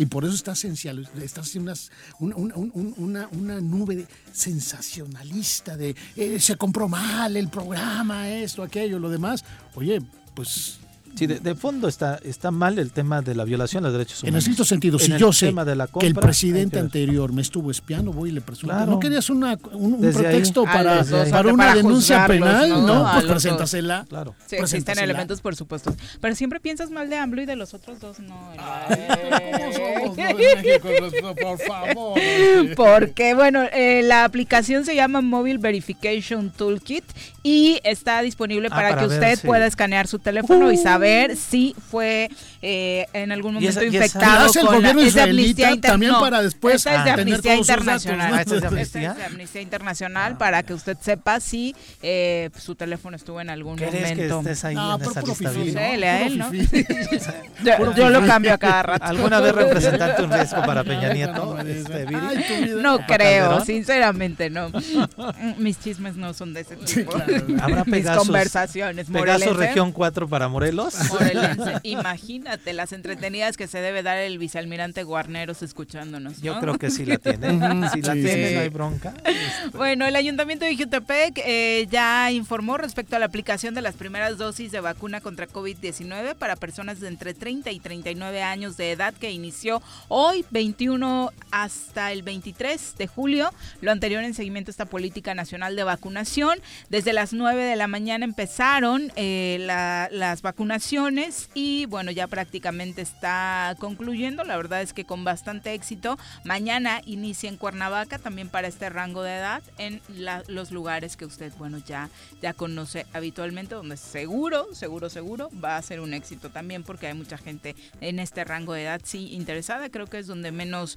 Y por eso estás esencial, estás en una, una, un- una, una nube sensacionalista de eh, se compró mal el programa, esto, aquello, lo demás. Oye, pues Sí, de, de fondo está, está mal el tema de la violación de los derechos en humanos. estricto sentido, En si yo sé tema de la que el presidente que anterior me estuvo espiando, voy y le presunto. Claro. ¿No querías una, un, un ahí. pretexto A para, dos, para para una denuncia penal? ¿no? No, pues preséntasela. Claro. Sí, existen elementos por supuesto. Pero siempre piensas mal de AMLO y de los otros dos no. ¿Cómo somos, no, en? No, Por favor. Porque, bueno, eh, la aplicación se llama Mobile Verification Toolkit y está disponible Ah, para, para que ver usted pueda escanear su teléfono y saber si fue eh, en algún Y esa- momento y esa- infectado ¿La hace el con la- gobierno es de Amnistía Inter- también no, para después esta es de Amnistía datos, Internacional. ¿no? Ah, esta es de Esta Amnistía. es de Amnistía Internacional para que usted sepa si eh, su teléfono estuvo en algún ¿Querés que momento. estés ahí No, en esa puro lista fifí? ¿no? ¿no? A él, ¿no? Yo, yo lo cambio a cada rato. ¿Alguna vez representante un riesgo para Peña Nieto? No, Este, Viri? Ay. No creo, Calderón? sinceramente no. Mis chismes no son de ese tipo. ¿Habrá Mis Pegasus- conversaciones. Pegaso morelense. Región 4 para Morelos. Morelense. Imagínate las entretenidas que se debe dar el vicealmirante Guarneros escuchándonos. ¿no? Yo creo que sí la tiene. Si la Sí, tiene, no hay bronca. Bueno, el Ayuntamiento de Jutepec eh, ya informó respecto a la aplicación de las primeras dosis de vacuna contra COVID-19 para personas de entre 30 y 39 años de edad que inició hoy 21 hasta el 23 de julio. Lo anterior en seguimiento a esta política nacional de vacunación. Desde las 9 de la mañana empezaron eh, la- las vacunaciones y bueno, ya prácticamente está concluyendo. La verdad es que con bastante éxito. Mañana inicia en Cuernavaca también para este rango de edad en los lugares que usted, bueno, ya, ya conoce habitualmente, donde seguro, seguro, seguro va a ser un éxito también porque hay mucha gente en este rango de edad, sí, interesada. Creo que es donde menos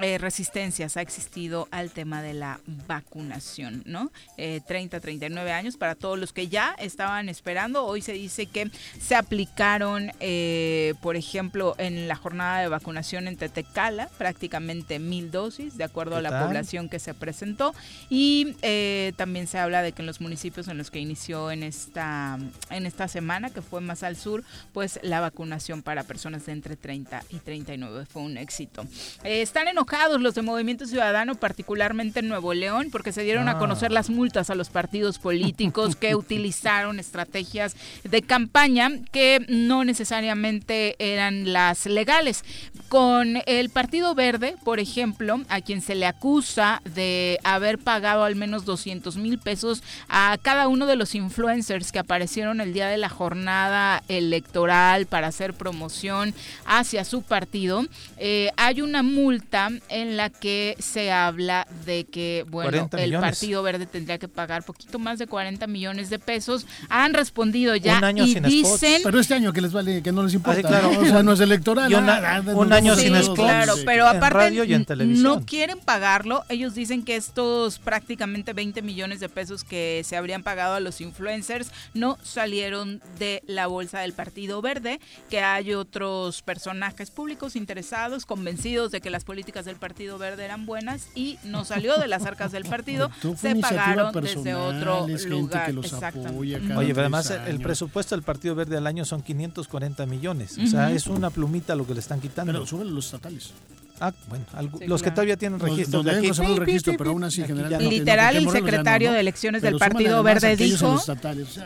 eh, resistencias ha existido al tema de la vacunación, ¿no? Eh, 30, 39 años para todos los que ya estaban esperando. Hoy se dice que se aplicaron, eh, por ejemplo, en la jornada de vacunación en Tetecala, prácticamente mil dosis, de acuerdo ¿Qué a la tal? población que se presentó. Y eh, también se habla de que en los municipios en los que inició en esta, en esta semana, que fue más al sur, pues la vacunación para personas de entre 30 y 39 fue un éxito. Eh, están enojados los de Movimiento Ciudadano, particularmente en Nuevo León, porque se dieron a Ah. conocer las multas a los partidos políticos que utilizaron estrategias de campaña que no necesariamente eran las legales. Con el Partido Verde, por ejemplo, a quien se le acusa de haber pagado al menos 200 mil pesos a cada uno de los influencers que aparecieron el día de la jornada electoral para hacer promoción hacia su partido, eh, hay una multa en la que se habla de que, bueno, 40 el millones. Partido Verde tendría que pagar poquito más de 40 millones de pesos. Han respondido ya Un año y sin spots. dicen... Pero este año que les vale, que no les importa. Ah, sí, claro. ¿no? O sea, no es electoral. Una- nada, un año Sí, sin spots. claro, sí. pero En aparte radio y en televisión. no quieren pagarlo. Ellos dicen que estos prácticamente 20 millones de pesos que se habrían pagado a los influencers no salieron de la bolsa del Partido Verde, que hay otros personajes públicos interesados, convencidos de que las políticas del Partido Verde eran buenas y no salió de las arcas del partido, se pagaron desde personal, otro es gente lugar. que los Exactamente. apoya cada Oye, pero además el presupuesto del Partido Verde al año son 540 millones. O sea, es una plumita lo que le están quitando. Pero súbele los estatales. Ah, bueno, algo- Sí, los que todavía tienen registro los de de aquí. registro, pero aún así generalmente no. Literal, el secretario ¿no? de elecciones del Partido Verde dijo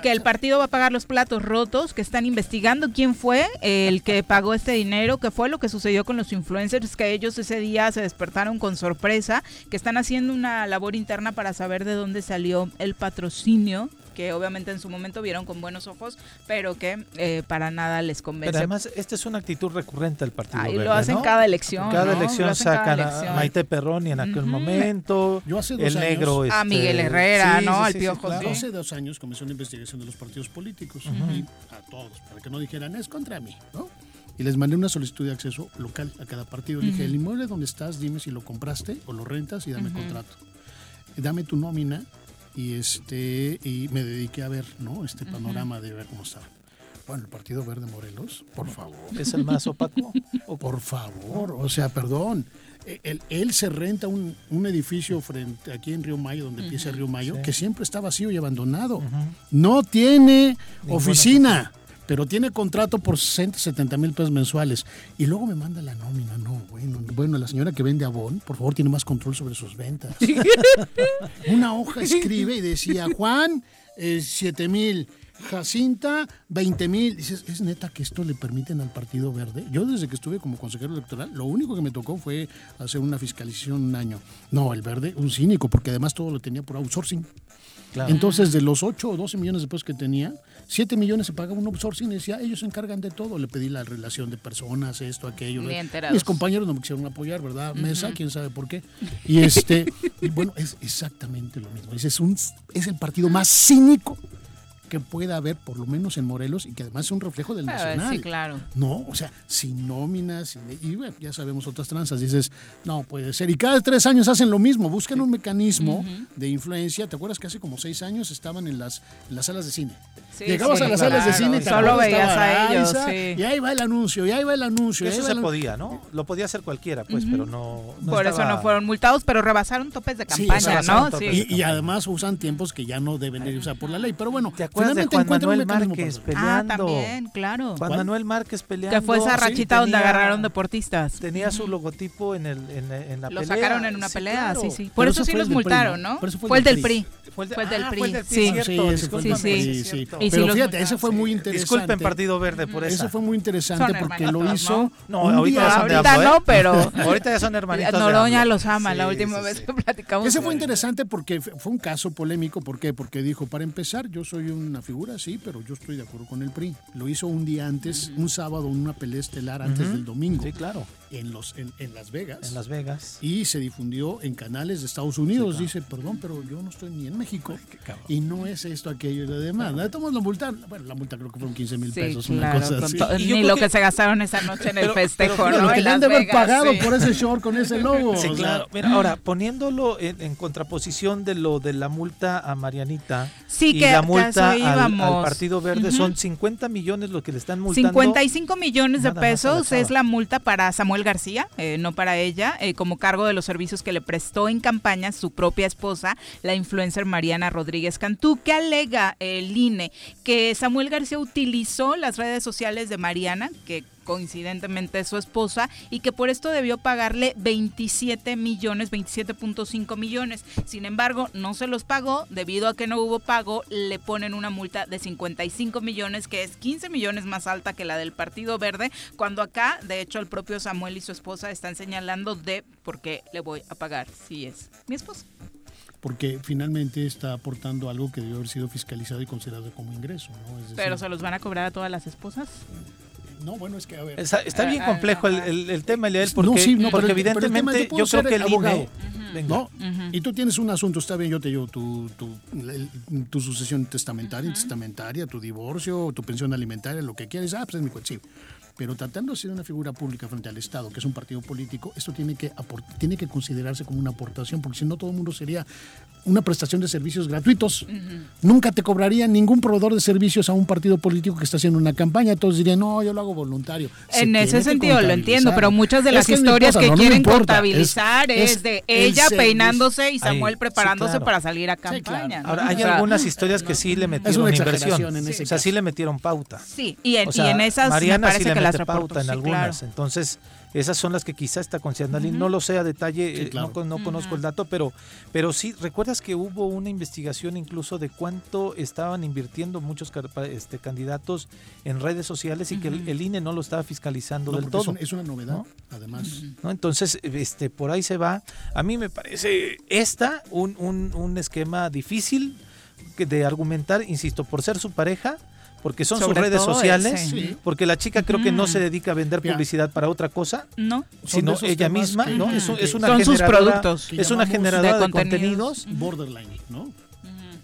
que el partido va a pagar los platos rotos, que están investigando quién fue el que pagó este dinero, que fue lo que sucedió con los influencers, que ellos ese día se despertaron con sorpresa, que están haciendo una labor interna para saber de dónde salió el patrocinio que obviamente en su momento vieron con buenos ojos, pero que eh, para nada les convence. Pero además, esta es una actitud recurrente del Partido Ahí Verde. lo hacen ¿no? cada elección. Cada elección cada sacan a. Maite Perroni en aquel momento. Yo hace dos el años- negro. A este, Miguel Herrera, sí, ¿no? sí, Al sí, Piojo, claro. Hace dos años comenzó una investigación de los partidos políticos y a todos, para que no dijeran es contra mí, ¿no? Y les mandé una solicitud de acceso local a cada partido. Le dije, el inmueble donde estás, dime si lo compraste o lo rentas y dame Ujú. contrato. Dame tu nómina y este y me dediqué a ver, ¿no? Este panorama de ver cómo estaba. Bueno, el Partido Verde Morelos, por favor. ¿Es el más opaco? Por favor, o sea, perdón. E, Él, él se renta un, un edificio frente aquí en Río Mayo, donde empieza Río Mayo, que siempre está vacío y abandonado. No tiene oficina, pero tiene contrato por 60, 70 mil pesos mensuales. Y luego me manda la nómina. No, bueno, bueno, la señora que vende Avon, por favor, tiene más control sobre sus ventas. Una hoja escribe y decía, Juan, eh, 7 mil. Jacinta, 20 mil. Dices, ¿es neta que esto le permiten al Partido Verde? Yo desde que estuve como consejero electoral, lo único que me tocó fue hacer una fiscalización un año. No, el Verde, un cínico, porque además todo lo tenía por outsourcing. Claro. Entonces, de los 8 o 12 millones de pesos que tenía, 7 millones se pagaba un outsourcing y decía, ellos se encargan de todo. Le pedí la relación de personas, esto, aquello. Mis compañeros no me quisieron apoyar, ¿verdad? Mesa, quién sabe por qué. Y este, y bueno, es exactamente lo mismo. Ese es, un, es el partido más cínico que pueda haber, por lo menos en Morelos, y que además es un reflejo del Ah, nacional. sí, claro. No, o sea, sin nóminas, y bueno, ya sabemos otras tranzas, dices, no puede ser. Y cada tres años hacen lo mismo, buscan un mecanismo de influencia. ¿Te acuerdas que hace como seis años estaban en las, en las salas de cine? Sí, Llegabas sí, a las claro. salas de cine y te Solo veías a ellos, sí. Y ahí va el anuncio, y ahí va el anuncio. Eso se el- podía, ¿no? Lo podía hacer cualquiera, pues, pero no. no Por eso no fueron multados, pero rebasaron topes de campaña, ¿no? Sí. Y, y además usan tiempos que ya no deben de usar por la ley. Pero bueno, ¿Te acuerdas de Juan Manuel Márquez Ah, peleando? también, claro. Juan. Manuel Márquez peleando. Que fue esa rachita donde agarraron deportistas. Tenía su logotipo en, el, en, en la Lo pelea. sacaron en una pelea, sí, sí. Por eso sí los multaron, ¿no? Fue el del PRI. Fue el, de- Fue el del ah, PRI, fue el del PRI, sí. Sí, sí, sí. sí Pero los fíjate, ese fue sí. muy interesante. Disculpen, Partido Verde, por Ese esa. fue muy interesante Son porque lo hizo. ¿no? ahorita día AMLO, ¿eh? no, pero Ahorita ya son hermanitos Noroña los ama. La última sí, vez sí. que platicamos. Ese fue interesante porque fue un caso polémico. ¿Por qué? Porque dijo, para empezar, yo soy una figura, sí, pero yo estoy de acuerdo con el PRI. Lo hizo un día antes, un sábado, en una pelea estelar antes del domingo, Sí, claro. En, los, en, en Las Vegas. En Las Vegas. y se difundió en canales de Estados Unidos. claro. Dice, perdón, pero yo no estoy ni en México. Y no es esto, aquello y lo demás. ¿no? Tomamos la multa. Bueno, la multa creo que fueron 15 mil Sí, pesos, una claro. cosa así. Y yo Ni lo que- que se gastaron esa noche en el Pero- festejo, pero ¿no? lo que le han de haber Vegas, pagado sí. por ese short con ese logo. Sí, o sea, claro. Mira, ahora, poniéndolo en, en contraposición de lo de la multa a Marianita Sí, y que- la multa al. Partido Verde, son 50 millones lo que le están multando. 55 millones de pesos es la multa para Samuel García, eh, no para ella, eh, como cargo de los servicios que le prestó en campaña su propia esposa, la influencer Mariana Rodríguez Cantú, que alega el INE que Samuel García utilizó las redes sociales de Mariana, que coincidentemente su esposa, y que por esto debió pagarle 27 millones, 27.5 millones. Sin embargo, no se los pagó, debido a que no hubo pago, le ponen una multa de 55 millones, que es 15 millones más alta que la del Partido Verde, cuando acá, de hecho, el propio Samuel y su esposa están señalando de por qué le voy a pagar si es mi esposa. porque finalmente está aportando algo que debió haber sido fiscalizado y considerado como ingreso. ¿no? Es decir, Pero se los van a cobrar a todas las esposas. No, bueno, es que a ver. Está, está bien Ah, complejo el, ajá. el- el tema, Eliel, No, porque, sí, no, pero porque pero evidentemente yo creo ser que el abogado. INE... Venga. ¿No? Y tú tienes un asunto, está bien, yo te llevo tu, tu, el- tu sucesión testamentaria, testamentaria, tu divorcio, tu pensión alimentaria, lo que quieres, ah, pues es mi sí. Pero tratándose de una figura pública frente al Estado, que es un partido político, esto tiene que, tiene que considerarse como una aportación, porque si no todo el mundo sería una prestación de servicios gratuitos. Nunca te cobraría ningún proveedor de servicios a un partido político que está haciendo una campaña. Todos dirían, no, yo lo hago voluntario. Se En ese sentido lo entiendo, pero muchas de Es las que historias que no, quieren contabilizar es, de el ella peinándose y Samuel Ahí, sí, preparándose claro. para salir a claro. campaña. ¿no? Ahora, hay O sea, algunas historias que sí le metieron una inversión. en ese o sea, caso. sí le metieron pauta. Sí, y en, O sea, y en esas Mariana me parece sí le que las pauta en sí, algunas. claro. Entonces, esas son las que quizá está considerando. No lo sé a detalle, Sí, eh, claro. no, con- no conozco el dato, pero, pero sí, ¿recuerdas que hubo una investigación incluso de cuánto estaban invirtiendo muchos este, candidatos en redes sociales y que el, el INE no lo estaba fiscalizando No, del es todo? es una novedad, ¿no? además. ¿no? Entonces, este, por ahí se va. A mí me parece esta un, un, un esquema difícil que- de argumentar, insisto, por ser su pareja, porque son Sobre sus redes sociales, ese. Porque la chica creo que no Ujú. se dedica a vender publicidad para otra cosa, No, sino ella misma, que- ¿no? que- Es, un- es una Son sus productos. Es una generadora de de contenidos. contenidos. borderline, ¿no?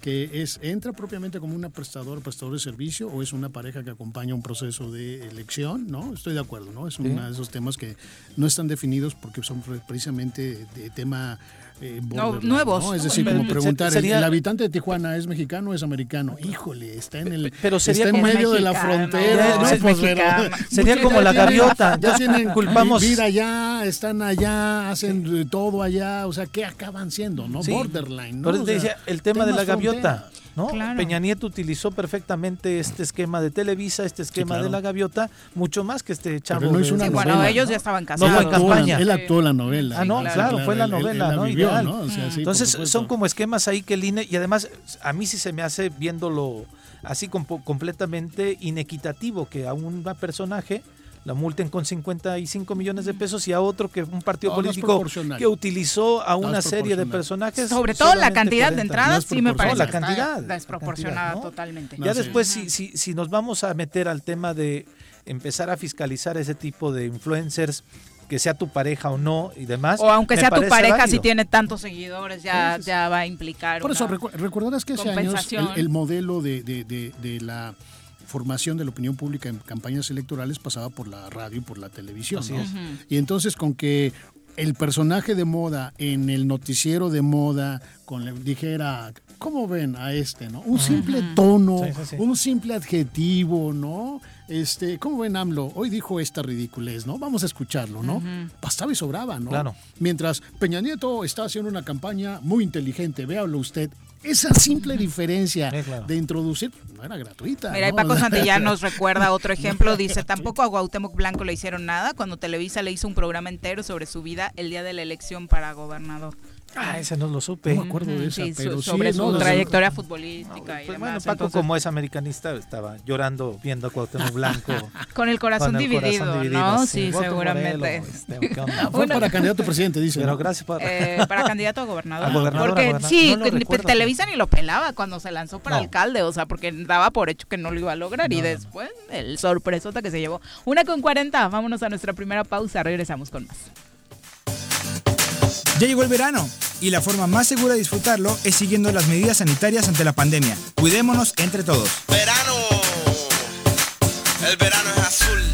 Que es, entra propiamente como una prestador, prestador de servicio o es una pareja que acompaña un proceso de elección, ¿no? Estoy de acuerdo, ¿no? Es uno de esos temas que no están definidos porque son pre- precisamente de tema eh, No, nuevos. ¿no? Es decir, Pero como preguntar, ¿el- sería- ¿el, habitante de Tijuana es mexicano o es americano? Híjole, está en el Pero sería está en medio de la frontera. es ¿no? Pues, pero-. Sería como la gaviota. Ya tienen Culpamos- vida allá, están allá, hacen todo allá. O sea, ¿qué acaban siendo? ¿no? Sí. Borderline, ¿no? Por eso O te sea, decía, el tema de la gaviota. ¿No? Claro. Peña Nieto utilizó perfectamente este esquema de Televisa, este esquema claro. de la gaviota, mucho más que este chavo. no de- hizo una Sí, de- bueno, novela, ellos ¿no? ya estaban No casados. fue Él actuó, campaña. Él actuó la novela. Ah, no, Sí, claro, fue la él- él- novela, él la ¿no? vivió, Ideal. ¿no? O sea, sí, por Entonces son como esquemas ahí que el INE, y además a mí sí se me hace viéndolo así completamente inequitativo que a un personaje la multen con 55 millones de pesos y a otro que un partido No, político que utilizó a No una serie de personajes. Sobre todo la cantidad de 40. entradas, sí me parece la que está cantidad, la desproporcionada cantidad, ¿no? totalmente. No, Ya sí. después, si, si, si nos vamos a meter al tema de empezar a fiscalizar ese tipo de influencers, que sea tu pareja o no y demás. O aunque sea tu pareja, si tiene tantos seguidores, ya, ya va a implicar. Por eso, una- recordarás que hace años el, el modelo de, de- de- de la formación de la opinión pública en campañas electorales pasaba por la radio y por la televisión. Así ¿no? es. Y entonces con que el personaje de moda en el noticiero de moda con le- dijera, ¿cómo ven a este? ¿no? Un simple tono, Sí, sí, sí. un simple adjetivo, ¿no? Este, ¿cómo ven AMLO? Hoy dijo esta ridiculez, ¿no? Vamos a escucharlo, ¿no? Bastaba y sobraba, ¿no? Claro. Mientras Peña Nieto está haciendo una campaña muy inteligente, véalo usted. Esa simple diferencia Sí, claro. de introducir no era gratuita. Mira, y ¿no? Paco Santillán nos recuerda otro ejemplo. Dice, tampoco a Cuauhtémoc Blanco le hicieron nada cuando Televisa le hizo un programa entero sobre su vida el día de la elección para gobernador. Ah, ese no lo supe. No me acuerdo de esa, Sí, pero so- sobre sí, su no, trayectoria futbolística y Pues demás. bueno, Paco, Entonces, como es americanista, estaba llorando viendo a Cuauhtémoc Blanco. con el corazón con el dividido, corazón dividido, ¿no? sí. Seguramente. Morelo, este. Fue para candidato a presidente, dice. Gracias por... Eh, para candidato a gobernador. A gobernador, a porque gobernador. sí, recuerdo. Televisa ni lo pelaba cuando se lanzó para No. alcalde, o sea, porque daba por hecho que no lo iba a lograr y después el sorpresota que se llevó. Una con 40, vámonos a nuestra primera pausa, regresamos con más. Ya llegó el verano y la forma más segura de disfrutarlo es siguiendo las medidas sanitarias ante la pandemia. Cuidémonos entre todos. Verano. El verano es azul.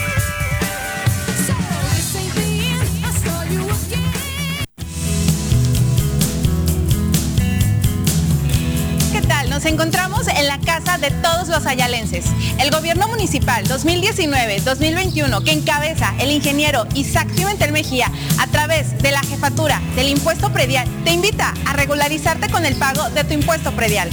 Encontramos en la casa de todos los ayalenses. El gobierno municipal 2019-2021 que encabeza el ingeniero Isaac Pimentel Mejía a través de la jefatura del impuesto predial te invita a regularizarte con el pago de tu impuesto predial.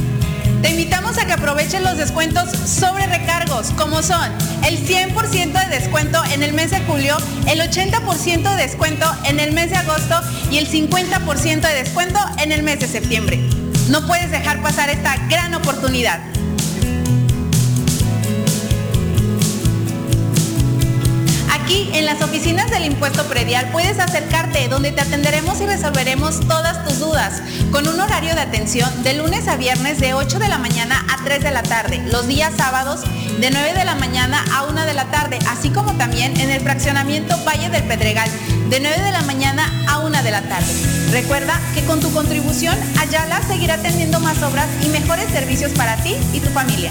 Te invitamos a que aprovechen los descuentos sobre recargos, como son el 100% de descuento en el mes de julio, el 80% de descuento en el mes de agosto y el 50% de descuento en el mes de septiembre. No puedes dejar pasar esta gran oportunidad. Aquí en las oficinas del impuesto predial puedes acercarte donde te atenderemos y resolveremos todas tus dudas con un horario de atención de lunes a viernes de 8 de la mañana a 3 de la tarde, los días sábados de 9 de la mañana a 1 de la tarde, así como también en el fraccionamiento Valle del Pedregal de 9 de la mañana a 1 de la tarde. Recuerda que con tu contribución Ayala seguirá teniendo más obras y mejores servicios para ti y tu familia.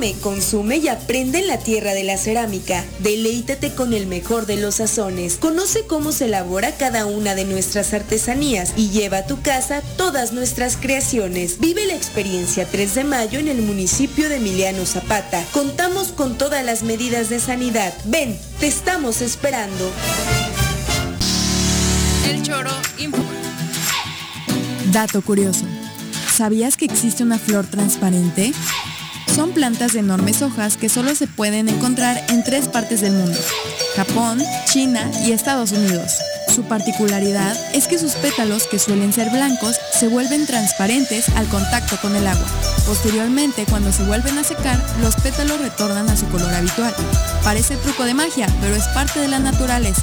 Come, consume y aprende en la tierra de la cerámica. Deleítate con el mejor de los sazones. Conoce cómo se elabora cada una de nuestras artesanías y lleva a tu casa todas nuestras creaciones. Vive la experiencia 3 de mayo en el municipio de Emiliano Zapata. Contamos con todas las medidas de sanidad. Ven, te estamos esperando. El choro informa. Dato curioso. ¿Sabías que existe una flor transparente? Son plantas de enormes hojas que solo se pueden encontrar en tres partes del mundo, Japón, China y Estados Unidos. Su particularidad es que sus pétalos, que suelen ser blancos, se vuelven transparentes al contacto con el agua. Posteriormente, cuando se vuelven a secar, los pétalos retornan a su color habitual. Parece truco de magia, pero es parte de la naturaleza.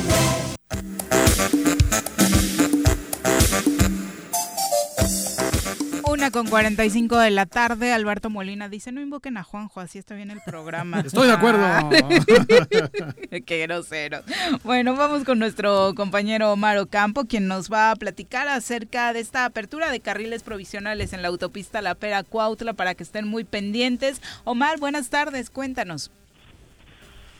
Una con 45 de la tarde, Alberto Molina dice, no invoquen a Juanjo, así está bien el programa. Estoy de acuerdo. Qué grosero. Bueno, vamos con nuestro compañero Omar Ocampo, quien nos va a platicar acerca de esta apertura de carriles provisionales en la autopista La Pera Cuautla para que estén muy pendientes. Omar, buenas tardes, cuéntanos.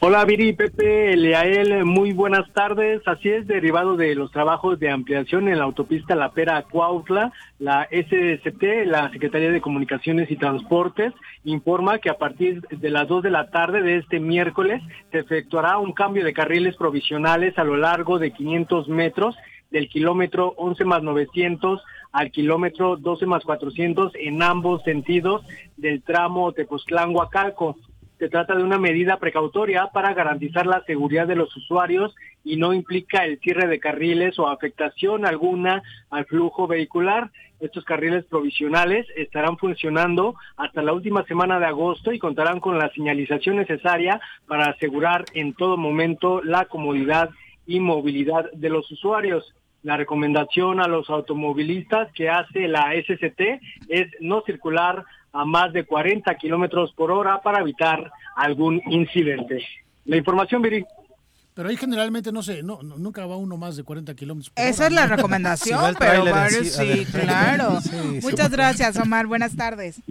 Hola Viri, Pepe, Leael, muy buenas tardes. Así es, derivado de los trabajos de ampliación en la autopista La Pera Cuautla, la SCT, la Secretaría de Comunicaciones y Transportes, informa que a partir de las 2 de la tarde de este miércoles se efectuará un cambio de carriles provisionales a lo largo de 500 metros del kilómetro 11 más 900 al kilómetro 12 más 400 en ambos sentidos del tramo Tepoztlán-Huacalco. Se trata de una medida precautoria para garantizar la seguridad de los usuarios y no implica el cierre de carriles o afectación alguna al flujo vehicular. Estos carriles provisionales estarán funcionando hasta la última semana de agosto y contarán con la señalización necesaria para asegurar en todo momento la comodidad y movilidad de los usuarios. La recomendación a los automovilistas que hace la SCT es no circular a más de 40 kilómetros por hora para evitar algún incidente. La información, Viri. Pero ahí generalmente no sé, no, no- nunca va uno más de 40 kilómetros por Esa hora, es la ¿no? recomendación, Si pero varios sí, ver. claro. Sí, sí. Muchas gracias, Omar. Buenas tardes.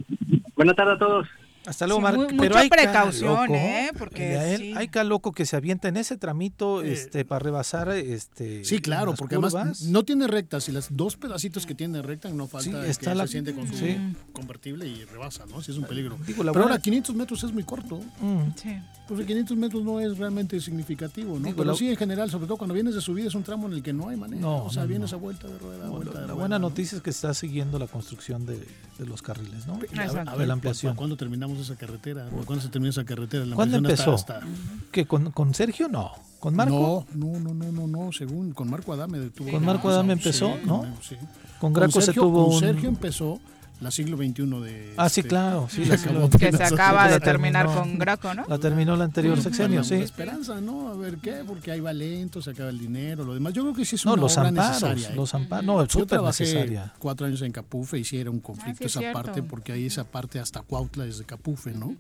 Buenas tardes a todos. Hasta luego, Sí, Marc. Pero mucha hay precaución, loco, ¿eh? Porque sí. hay cada loco que se avienta en ese tramito este, para rebasar este. Sí, claro, porque además curvas. no tiene rectas y las dos pedacitos que tiene recta no falta Sí, está que la- se siente con su sí. convertible y rebasa, ¿no? Sí es un peligro. Digo, la Pero buena- ahora 500 metros es muy corto. Mm. Sí. Pues 500 metros no es realmente significativo, ¿no? Digo, Pero la- sí en general, sobre todo cuando vienes de subida es un tramo en el que no hay manera. No, o sea, no, vienes no. a vuelta de rueda, No, vuelta la de la rueda. buena ¿no? noticia es que está siguiendo la construcción de, de los carriles, ¿no? A ver, la ¿cu- ampliación. cu- ¿cuándo esa carretera? ¿Cuándo se termina esa carretera? La ¿Cuándo empezó? hasta- hasta- ¿Que con, con Sergio no? ¿Con Marco? No, no, no, no, no, según con Marco Adame. Con Marco Adame empezó, Sí, ¿no? con- sí. Con Graco se Sergio, tuvo con un- Sergio empezó la siglo XXI de... Ah, sí, este, claro. Sí, la que- se acaba de la terminar terminó. con Graco, ¿no? La terminó el anterior sexenio, sí. La esperanza, ¿no? A ver qué, porque ahí va lento, se acaba el dinero, lo demás. Yo creo que sí es No, una los obra amparos, necesaria. ¿eh? los amparos, no, Yo súper necesaria. cuatro años en Capufe y sí era un conflicto Ah, sí, es esa cierto. parte, porque ahí esa parte hasta Cuautla desde Capufe, ¿no?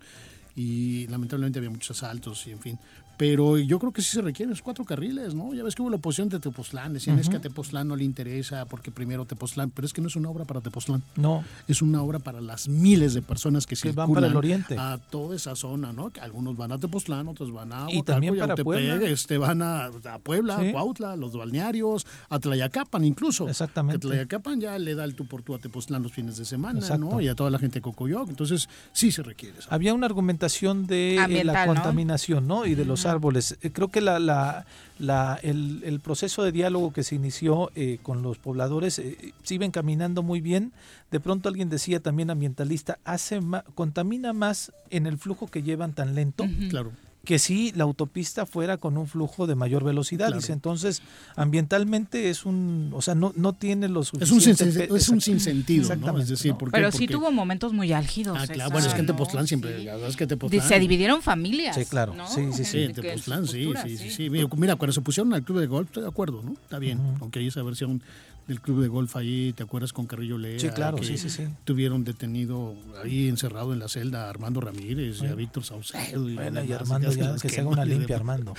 Y lamentablemente había muchos asaltos y en fin. Pero yo creo que sí se requieren esos cuatro carriles, ¿no? Ya ves que hubo la oposición de Tepoztlán, decían es que a Tepoztlán no le interesa porque primero Tepoztlán, pero es que no es una obra para Tepoztlán. No. Es una obra para las miles de personas que, Que circulan van para el oriente. a toda esa zona, ¿no? Que algunos van a Tepoztlán, otros van a Y Huacalco también para Autepec, Puebla. este, van a, a Puebla, Sí. a Cuautla, los balnearios, a Tlayacapan incluso. Exactamente. Que Tlayacapan ya le da el tú por tú a Tepoztlán los fines de semana, Exacto. ¿no? Y a toda la gente de Cocoyoc. Entonces, sí se requiere eso. Había una argumentación de eh, la ¿no? contaminación, ¿no? Y de los árboles. Eh, Creo que la, la, la- el, el proceso de diálogo que se inició eh, con los pobladores eh, se iba encaminando muy bien. De pronto alguien decía también ambientalista, hace ma- contamina más en el flujo que llevan tan lento. Claro. Que si la autopista fuera con un flujo de mayor velocidad. Claro. Dice, entonces, ambientalmente es un, o sea, no, no tiene los Es un, sin- es un sinsentido, ¿no? Es decir, ¿por qué? Pero sí Porque- tuvo momentos muy álgidos. Ah, claro, bueno, es que en. Tepoztlán siempre, la verdad es que Tepoztlán... Se dividieron familias. Sí, claro. ¿no? Sí, sí, sí. Sí, en Tepoztlán, sí, sí, sí, sí. Mira, Mira, cuando se pusieron al club de golf, estoy de acuerdo, ¿no? Está bien, aunque hay esa versión del club de golf ahí, ¿te acuerdas con Carrillo Lea? Sí, claro, que sí, sí, sí. Tuvieron detenido ahí encerrado en la celda a Armando Ramírez y a Víctor Saucedo. Y, Bueno, y Armando ya que que se haga una limpia, Armando.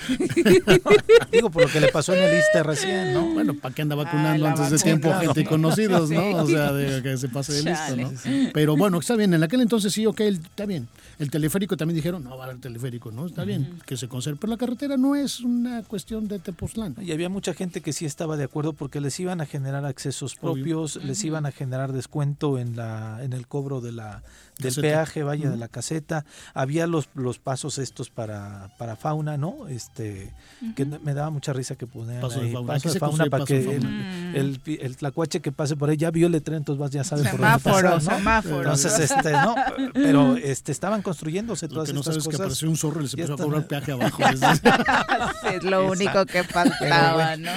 Digo, por lo que le pasó en el ISTE recién, ¿no? Bueno, ¿para qué anda vacunando la antes de tiempo Claro. gente y conocidos, no? O sea, de que se pase de listo. ¿no? Pero bueno, está bien. En aquel entonces sí, ok, está bien. El teleférico también dijeron, no va a haber teleférico, ¿no? Está bien, que se conserve. Pero la carretera no es una cuestión de Tepoztlán. Y había mucha gente que sí estaba de acuerdo porque les iban a generar accesos Obvio. propios, les iban a generar descuento en la en el cobro de la del Caseta. peaje, vaya de la caseta. Había los los pasos estos para para fauna, ¿no? Este que me daba mucha risa que ponían Paso de ahí, fauna. paso Aquí de fauna para paso de que el, fauna. el, el tlacuache que pase por ahí ya vio el letrero, entonces vas ya sabes por dónde Semáforo, pasar, ¿no? semáforo. Entonces este, no, pero este estaban construyéndose Lo todas que no estas sabes es que cosas. apareció un zorro y les empezó a cobrar peaje abajo. es lo único que faltaba, ¿no?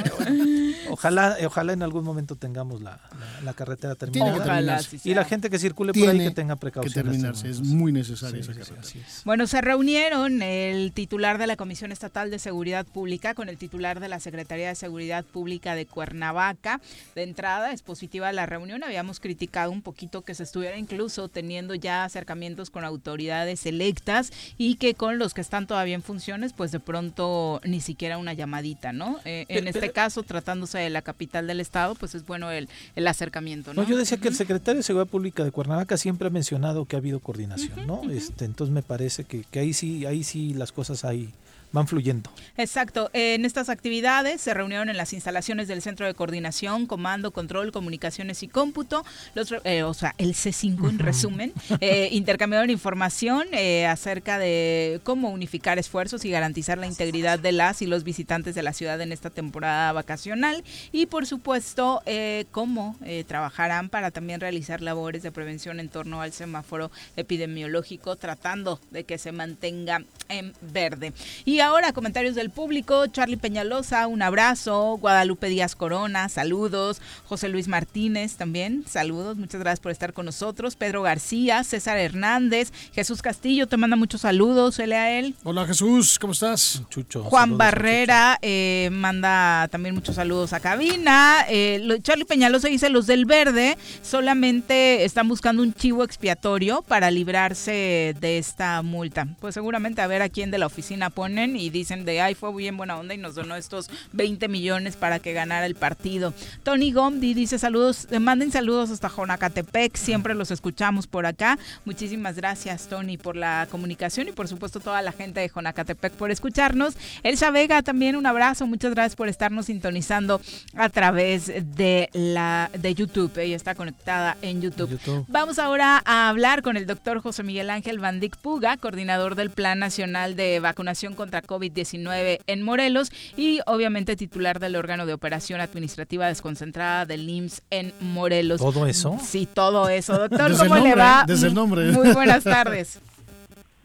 Ojalá, eh, ojalá en algún momento tengamos la, la, la carretera terminada. Tiene que Ojalá, terminarse. sí y la gente que circule por ahí que tenga que precaución. en terminarse. Es muy necesaria Sí, esa sí, carretera. es. Bueno, se reunieron el titular de la Comisión Estatal de Seguridad Pública con el titular de la Secretaría de Seguridad Pública de Cuernavaca. De entrada, es positiva la reunión. Habíamos criticado un poquito que se estuviera incluso teniendo ya acercamientos con autoridades electas y que con los que están todavía en funciones, pues de pronto ni siquiera una llamadita, ¿no? Eh, en Pero- este pero- caso, tratándose de la capital del estado, pues es bueno el, el acercamiento, ¿no? No, yo decía que el secretario de Seguridad Pública de Cuernavaca siempre ha mencionado que ha habido coordinación, ¿no? Este, entonces me parece que, que ahí sí, ahí sí las cosas ahí van fluyendo. Exacto. En estas actividades se reunieron en las instalaciones del Centro de Coordinación, Comando, Control, Comunicaciones y Cómputo, los, eh, o sea, el C5 en resumen, eh, intercambiaron información eh, acerca de cómo unificar esfuerzos y garantizar la integridad de las y los visitantes de la ciudad en esta temporada vacacional y, por supuesto, eh, cómo eh, trabajarán para también realizar labores de prevención en torno al semáforo epidemiológico, tratando de que se mantenga en verde. Y ahora comentarios del público. Charlie Peñalosa, un abrazo. Guadalupe Díaz Corona, saludos. José Luis Martínez también, saludos. Muchas gracias por estar con nosotros. Pedro García, César Hernández, Jesús Castillo te manda muchos saludos. Él a él. Hola Jesús, ¿cómo estás? Chucho. Juan saludos Barrera eh, manda también muchos saludos a cabina. Eh, lo- Charlie Peñalosa dice, los del verde solamente están buscando un chivo expiatorio para librarse de esta multa. Pues seguramente a ver a quién de la oficina ponen y dicen de, ay, fue bien buena onda y nos donó estos 20 millones para que ganara el partido. Tony Gomdi dice saludos, eh, manden saludos hasta Jonacatepec, siempre los escuchamos por acá. Muchísimas gracias, Tony, por la comunicación y por supuesto toda la gente de Jonacatepec por escucharnos. Elsa Vega, también un abrazo, muchas gracias por estarnos sintonizando a través de la de YouTube. Ella está conectada en YouTube. Vamos ahora a hablar con el doctor José Miguel Ángel Vandic Puga, coordinador del Plan Nacional de Vacunación contra COVID-19 en Morelos y obviamente titular del órgano de operación administrativa desconcentrada del IMSS en Morelos. ¿Todo eso? Sí, todo eso. Doctor, ¿cómo le va? Desde el nombre. Muy buenas tardes.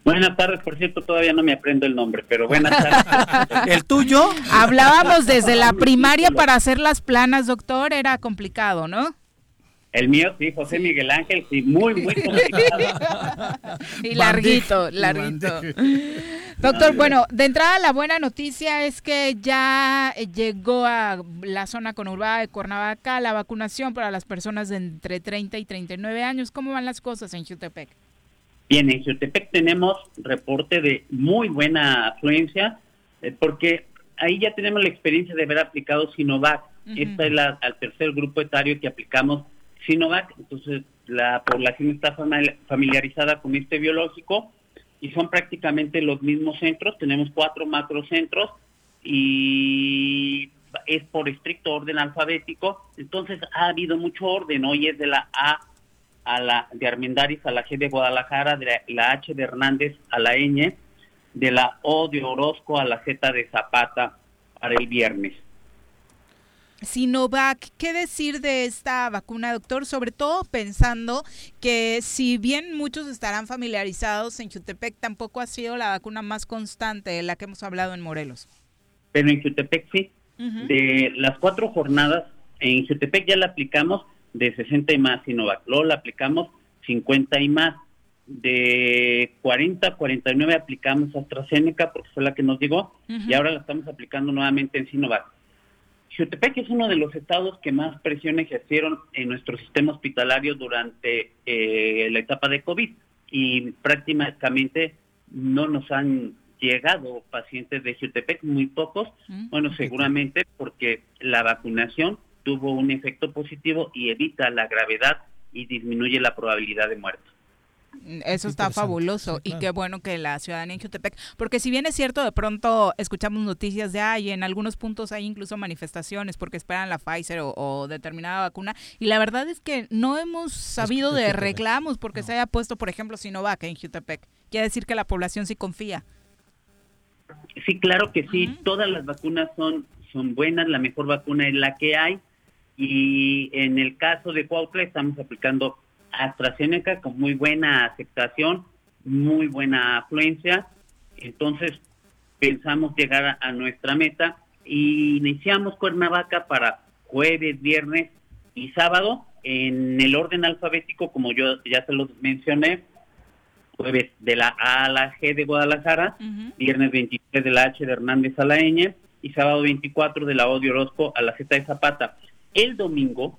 Buenas tardes, por cierto, todavía no me aprendo el nombre, pero buenas tardes. ¿El tuyo? Hablábamos desde la primaria para hacer las planas, doctor, era complicado, ¿no? El mío, sí, José Miguel Ángel, sí, muy, muy complicado. y larguito, larguito. Doctor, bueno, de entrada la buena noticia es que ya llegó a la zona conurbada de Cuernavaca la vacunación para las personas de entre 30 y 39 años. ¿Cómo van las cosas en Jutepec? Bien, en Jutepec tenemos reporte de muy buena afluencia, eh, porque ahí ya tenemos la experiencia de haber aplicado Sinovac. Esta es la, al tercer grupo etario que aplicamos Sinovac, entonces la población está familiarizada con este biológico y son prácticamente los mismos centros, tenemos cuatro macrocentros y es por estricto orden alfabético, entonces ha habido mucho orden, hoy es de la A a la de Armendáriz a la G de Guadalajara, de la H de Hernández a la Ñ, de la O de Orozco a la Z de Zapata para el viernes. Sinovac, ¿qué decir de esta vacuna, doctor? Sobre todo pensando que si bien muchos estarán familiarizados en Jutepec, tampoco ha sido la vacuna más constante de la que hemos hablado en Morelos. Pero en Jutepec sí. De las cuatro jornadas, en Jutepec ya la aplicamos de 60 y más Sinovac. Luego la aplicamos 50 y más. De 40 a 49 aplicamos AstraZeneca porque fue la que nos llegó y ahora la estamos aplicando nuevamente en Sinovac. Jutepec es uno de los estados que más presión ejercieron en nuestro sistema hospitalario durante eh, la etapa de COVID y prácticamente no nos han llegado pacientes de Jutepec, muy pocos. Bueno, seguramente porque la vacunación tuvo un efecto positivo y evita la gravedad y disminuye la probabilidad de muerte. Eso está fabuloso. Y qué bueno que la ciudadanía en Jutepec, porque si bien es cierto, de pronto escuchamos noticias de, ay, en algunos puntos hay incluso manifestaciones porque esperan la Pfizer o, determinada vacuna, y la verdad es que no hemos sabido de reclamos porque se haya puesto, por ejemplo, Sinovac en Jutepec. Quiere decir que la población sí confía. Sí, claro que sí, todas las vacunas son, son buenas, la mejor vacuna es la que hay, y en el caso de Cuautla estamos aplicando AstraZeneca con muy buena aceptación, muy buena afluencia. Entonces pensamos llegar a, nuestra meta y iniciamos Cuernavaca para jueves, viernes y sábado en el orden alfabético, como yo ya se los mencioné, jueves de la A a la G de Guadalajara, viernes 23 de la H de Hernández a la Ñ y sábado 24 de la O de Orozco a la Z de Zapata. El domingo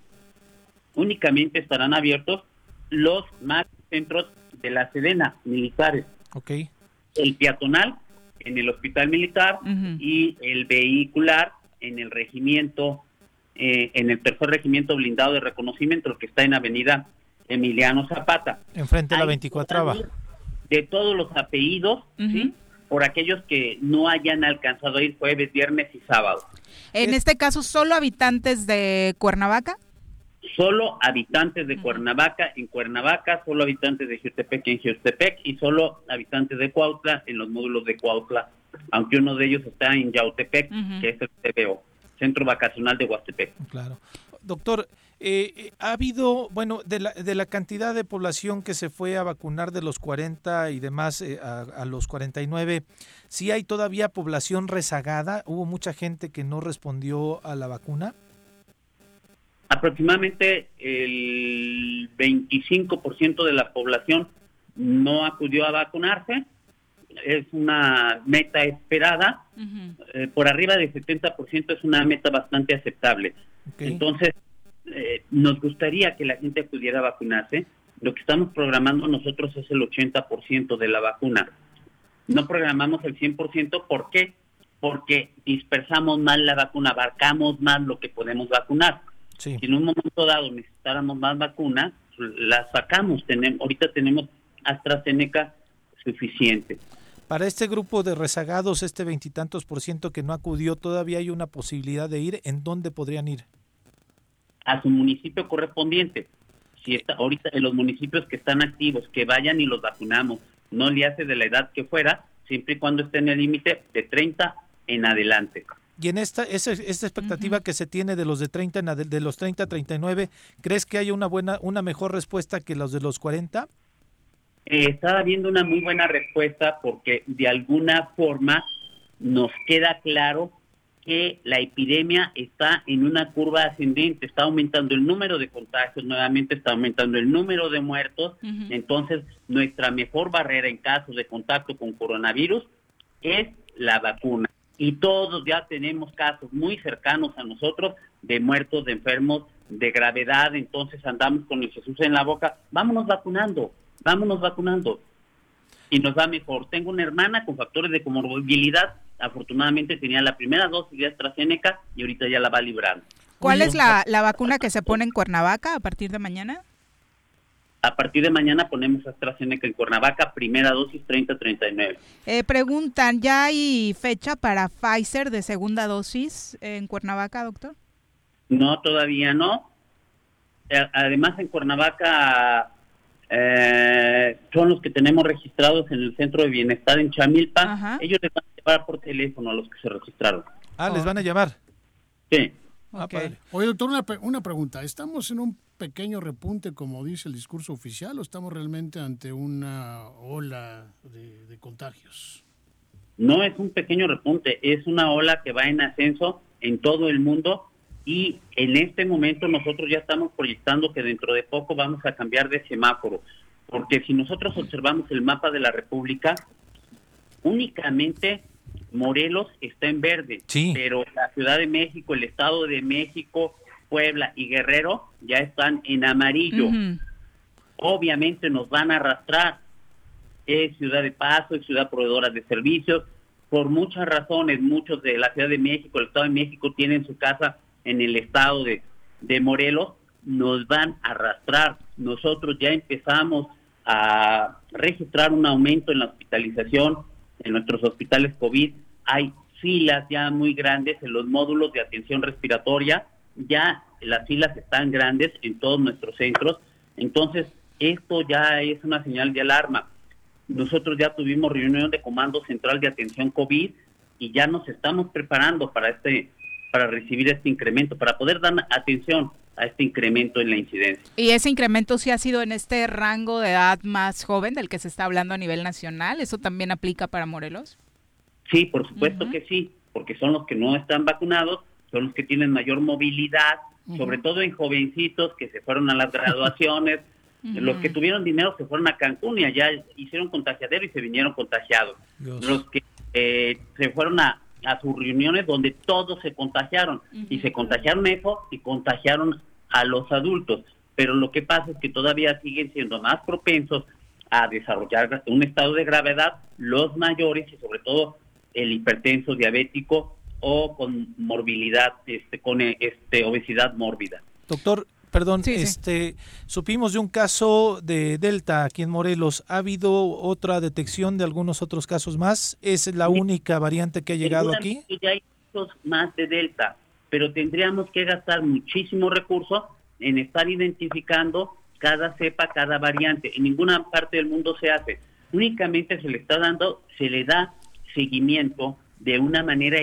únicamente estarán abiertos los más centros de la Sedena, militares. Okay. El peatonal en el hospital militar y el vehicular en el regimiento, eh, en el tercer regimiento blindado de reconocimiento, que está en Avenida Emiliano Zapata. Enfrente de la 24 De todos los apellidos, ¿sí? Por aquellos que no hayan alcanzado a ir jueves, viernes y sábado. En este caso, ¿solo habitantes de Cuernavaca? Solo habitantes de Cuernavaca en Cuernavaca, solo habitantes de Jutepec en Jutepec y solo habitantes de Cuautla en los módulos de Cuautla, aunque uno de ellos está en Yautepec, que es el CBO, Centro Vacacional de Huastepec. Claro. Doctor, eh, eh, ha habido, bueno, de la, de la cantidad de población que se fue a vacunar de los 40 y demás eh, a, a, los 49, ¿sí hay todavía población rezagada? ¿Hubo mucha gente que no respondió a la vacuna? Aproximadamente el 25% de la población no acudió a vacunarse. Es una meta esperada. Eh, por arriba del 70% es una meta bastante aceptable. Entonces, eh, nos gustaría que la gente acudiera a vacunarse. Lo que estamos programando nosotros es el 80% de la vacuna. No programamos el 100%, ¿por qué? Porque dispersamos mal la vacuna, abarcamos más lo que podemos vacunar. Si en un momento dado necesitáramos más vacunas, las sacamos. Tenemos, ahorita tenemos AstraZeneca suficiente. Para este grupo de rezagados, este veintitantos por ciento que no acudió, ¿todavía hay una posibilidad de ir? ¿En dónde podrían ir? A su municipio correspondiente. Si está, ahorita en los municipios que están activos, que vayan y los vacunamos. No le hace de la edad que fuera, siempre y cuando esté en el límite de 30 en adelante. Y en esta, esa, esta expectativa que se tiene de los de 30 en de los 30 a 39, ¿crees que hay una buena, una mejor respuesta que los de los 40? Eh, está habiendo una muy buena respuesta porque de alguna forma nos queda claro que la epidemia está en una curva ascendente, está aumentando el número de contagios, nuevamente está aumentando el número de muertos, entonces nuestra mejor barrera en caso de contacto con coronavirus es la vacuna. Y todos ya tenemos casos muy cercanos a nosotros de muertos, de enfermos de gravedad, entonces andamos con el Jesús en la boca, vámonos vacunando, vámonos vacunando. Y nos va mejor. Tengo una hermana con factores de comorbilidad afortunadamente tenía la primera dosis de AstraZeneca y ahorita ya la va a librar. ¿Cuál es la, vacuna que se pone en Cuernavaca a partir de mañana? A partir de mañana ponemos AstraZeneca en Cuernavaca, primera dosis 30-39. Eh, preguntan, ¿ya hay fecha para Pfizer de segunda dosis en Cuernavaca, doctor? No, todavía no. Eh, además, en Cuernavaca eh, son los que tenemos registrados en el Centro de Bienestar en Chamilpa. Ellos les van a llevar por teléfono a los que se registraron. Ah, ¿les van a llamar? Sí. Ah, Oye, doctor, una, una pregunta. ¿Estamos en un pequeño repunte, como dice el discurso oficial, o estamos realmente ante una ola de, de contagios? No es un pequeño repunte, es una ola que va en ascenso en todo el mundo y en este momento nosotros ya estamos proyectando que dentro de poco vamos a cambiar de semáforo, porque si nosotros observamos el mapa de la República, únicamente Morelos está en verde, pero la Ciudad de México, el Estado de México, Puebla y Guerrero ya están en amarillo. Obviamente nos van a arrastrar. Es ciudad de paso, es ciudad proveedora de servicios. Por muchas razones, muchos de la Ciudad de México, el Estado de México tienen su casa en el estado de, de Morelos, nos van a arrastrar. Nosotros ya empezamos a registrar un aumento en la hospitalización en nuestros hospitales COVID. Hay filas ya muy grandes en los módulos de atención respiratoria. Ya las filas están grandes en todos nuestros centros. Entonces, esto ya es una señal de alarma. Nosotros ya tuvimos reunión de comando central de atención COVID y ya nos estamos preparando para este para recibir este incremento, para poder dar atención a este incremento en la incidencia. ¿Y ese incremento sí ha sido en este rango de edad más joven del que se está hablando a nivel nacional? ¿Eso también aplica para Morelos? Sí, por supuesto que sí, porque son los que no están vacunados, son los que tienen mayor movilidad, sobre todo en jovencitos que se fueron a las graduaciones, los que tuvieron dinero se fueron a Cancún y allá hicieron contagiadero y se vinieron contagiados. Los que eh, se fueron a, a sus reuniones donde todos se contagiaron y se contagiaron eso y contagiaron a los adultos. Pero lo que pasa es que todavía siguen siendo más propensos a desarrollar un estado de gravedad los mayores y sobre todo el hipertenso diabético o con morbilidad, este, con este, obesidad mórbida. Doctor, Perdón, este, supimos de un caso de Delta aquí en Morelos. ¿Ha habido otra detección de algunos otros casos más? ¿Es la única variante que ha llegado aquí? Ya hay casos más de Delta, pero tendríamos que gastar muchísimo recurso en estar identificando cada cepa, cada variante. En ninguna parte del mundo se hace. Únicamente se le está dando, se le da seguimiento de una manera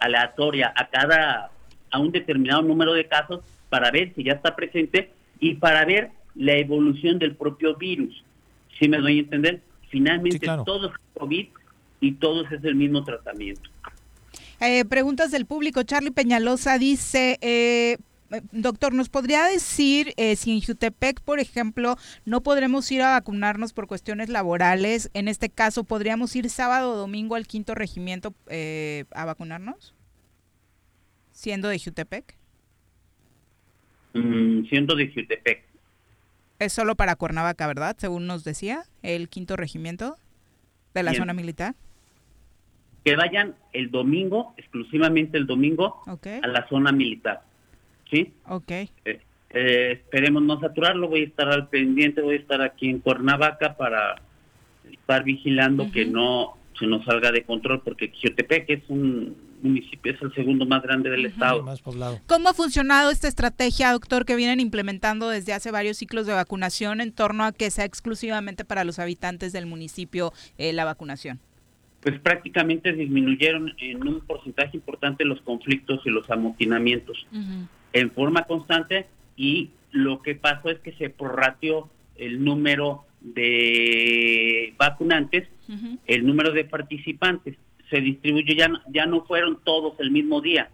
aleatoria a cada, a un determinado número de casos para ver si ya está presente y para ver la evolución del propio virus. ¿Sí me doy a entender? Finalmente todos es COVID y todos es el mismo tratamiento. Eh, preguntas del público. Charlie Peñalosa dice, eh, doctor, ¿nos podría decir eh, si en Jutepec, por ejemplo, no podremos ir a vacunarnos por cuestiones laborales? En este caso, ¿podríamos ir sábado o domingo al quinto regimiento a vacunarnos? Siendo de Jutepec. Mm, siendo de Es solo para Cuernavaca, ¿verdad? Según nos decía el quinto regimiento. ¿De la zona militar? Que vayan el domingo, exclusivamente el domingo, a la zona militar. ¿Sí? Ok. Eh, eh, esperemos no saturarlo, voy a estar al pendiente, voy a estar aquí en Cuernavaca para estar vigilando que no se nos salga de control, porque Xiotepec es un municipio, es el segundo más grande del estado. Más poblado. ¿Cómo ha funcionado esta estrategia, doctor, que vienen implementando desde hace varios ciclos de vacunación en torno a que sea exclusivamente para los habitantes del municipio eh, la vacunación? Pues prácticamente disminuyeron en un porcentaje importante los conflictos y los amotinamientos en forma constante y lo que pasó es que se prorrateó el número de vacunantes, el número de participantes. Se distribuyó, ya, ya no fueron todos el mismo día.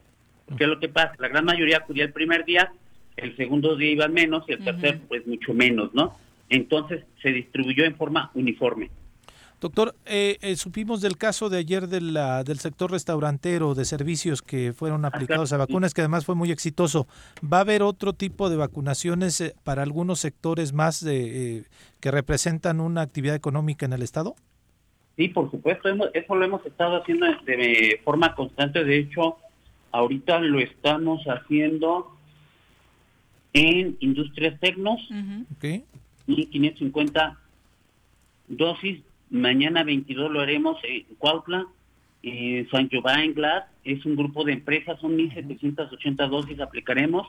¿Qué es lo que pasa? La gran mayoría acudía el primer día, el segundo día iban menos y el tercer pues mucho menos, ¿no? Entonces se distribuyó en forma uniforme. Doctor, eh, eh, supimos del caso de ayer de la, del sector restaurantero de servicios que fueron aplicados a vacunas, que además fue muy exitoso. ¿Va a haber otro tipo de vacunaciones eh, para algunos sectores más de, que representan una actividad económica en el Estado? Sí, por supuesto, eso lo hemos estado haciendo de forma constante. De hecho, ahorita lo estamos haciendo en Industrias Tecnos, okay. 550 dosis Mañana 22 lo haremos en Cuautla, en San Giovanni Glass. Es un grupo de empresas, son 1.780 dosis aplicaremos.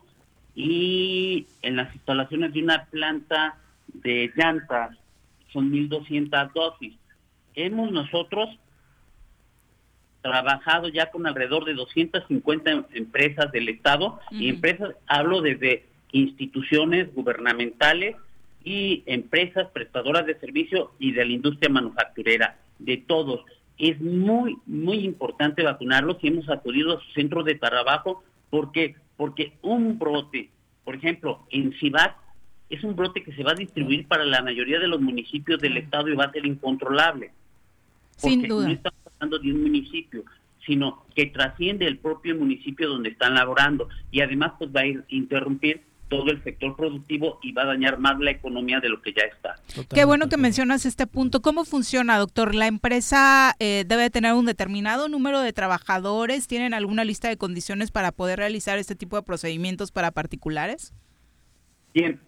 Y en las instalaciones de una planta de llantas son 1.200 dosis. Hemos nosotros trabajado ya con alrededor de 250 empresas del Estado y empresas, hablo desde instituciones gubernamentales, y empresas prestadoras de servicio y de la industria manufacturera, de todos. Es muy, muy importante vacunarlos y hemos acudido a su centro de trabajo porque, porque un brote, por ejemplo, en Cibat, es un brote que se va a distribuir para la mayoría de los municipios del estado y va a ser incontrolable. Sin duda. No estamos hablando de un municipio, sino que trasciende el propio municipio donde están laborando y además pues va a ir, interrumpir todo el sector productivo y va a dañar más la economía de lo que ya está. Qué bueno que mencionas este punto. ¿Cómo funciona, doctor? ¿La empresa eh, debe tener un determinado número de trabajadores? ¿Tienen alguna lista de condiciones para poder realizar este tipo de procedimientos para particulares? Bien.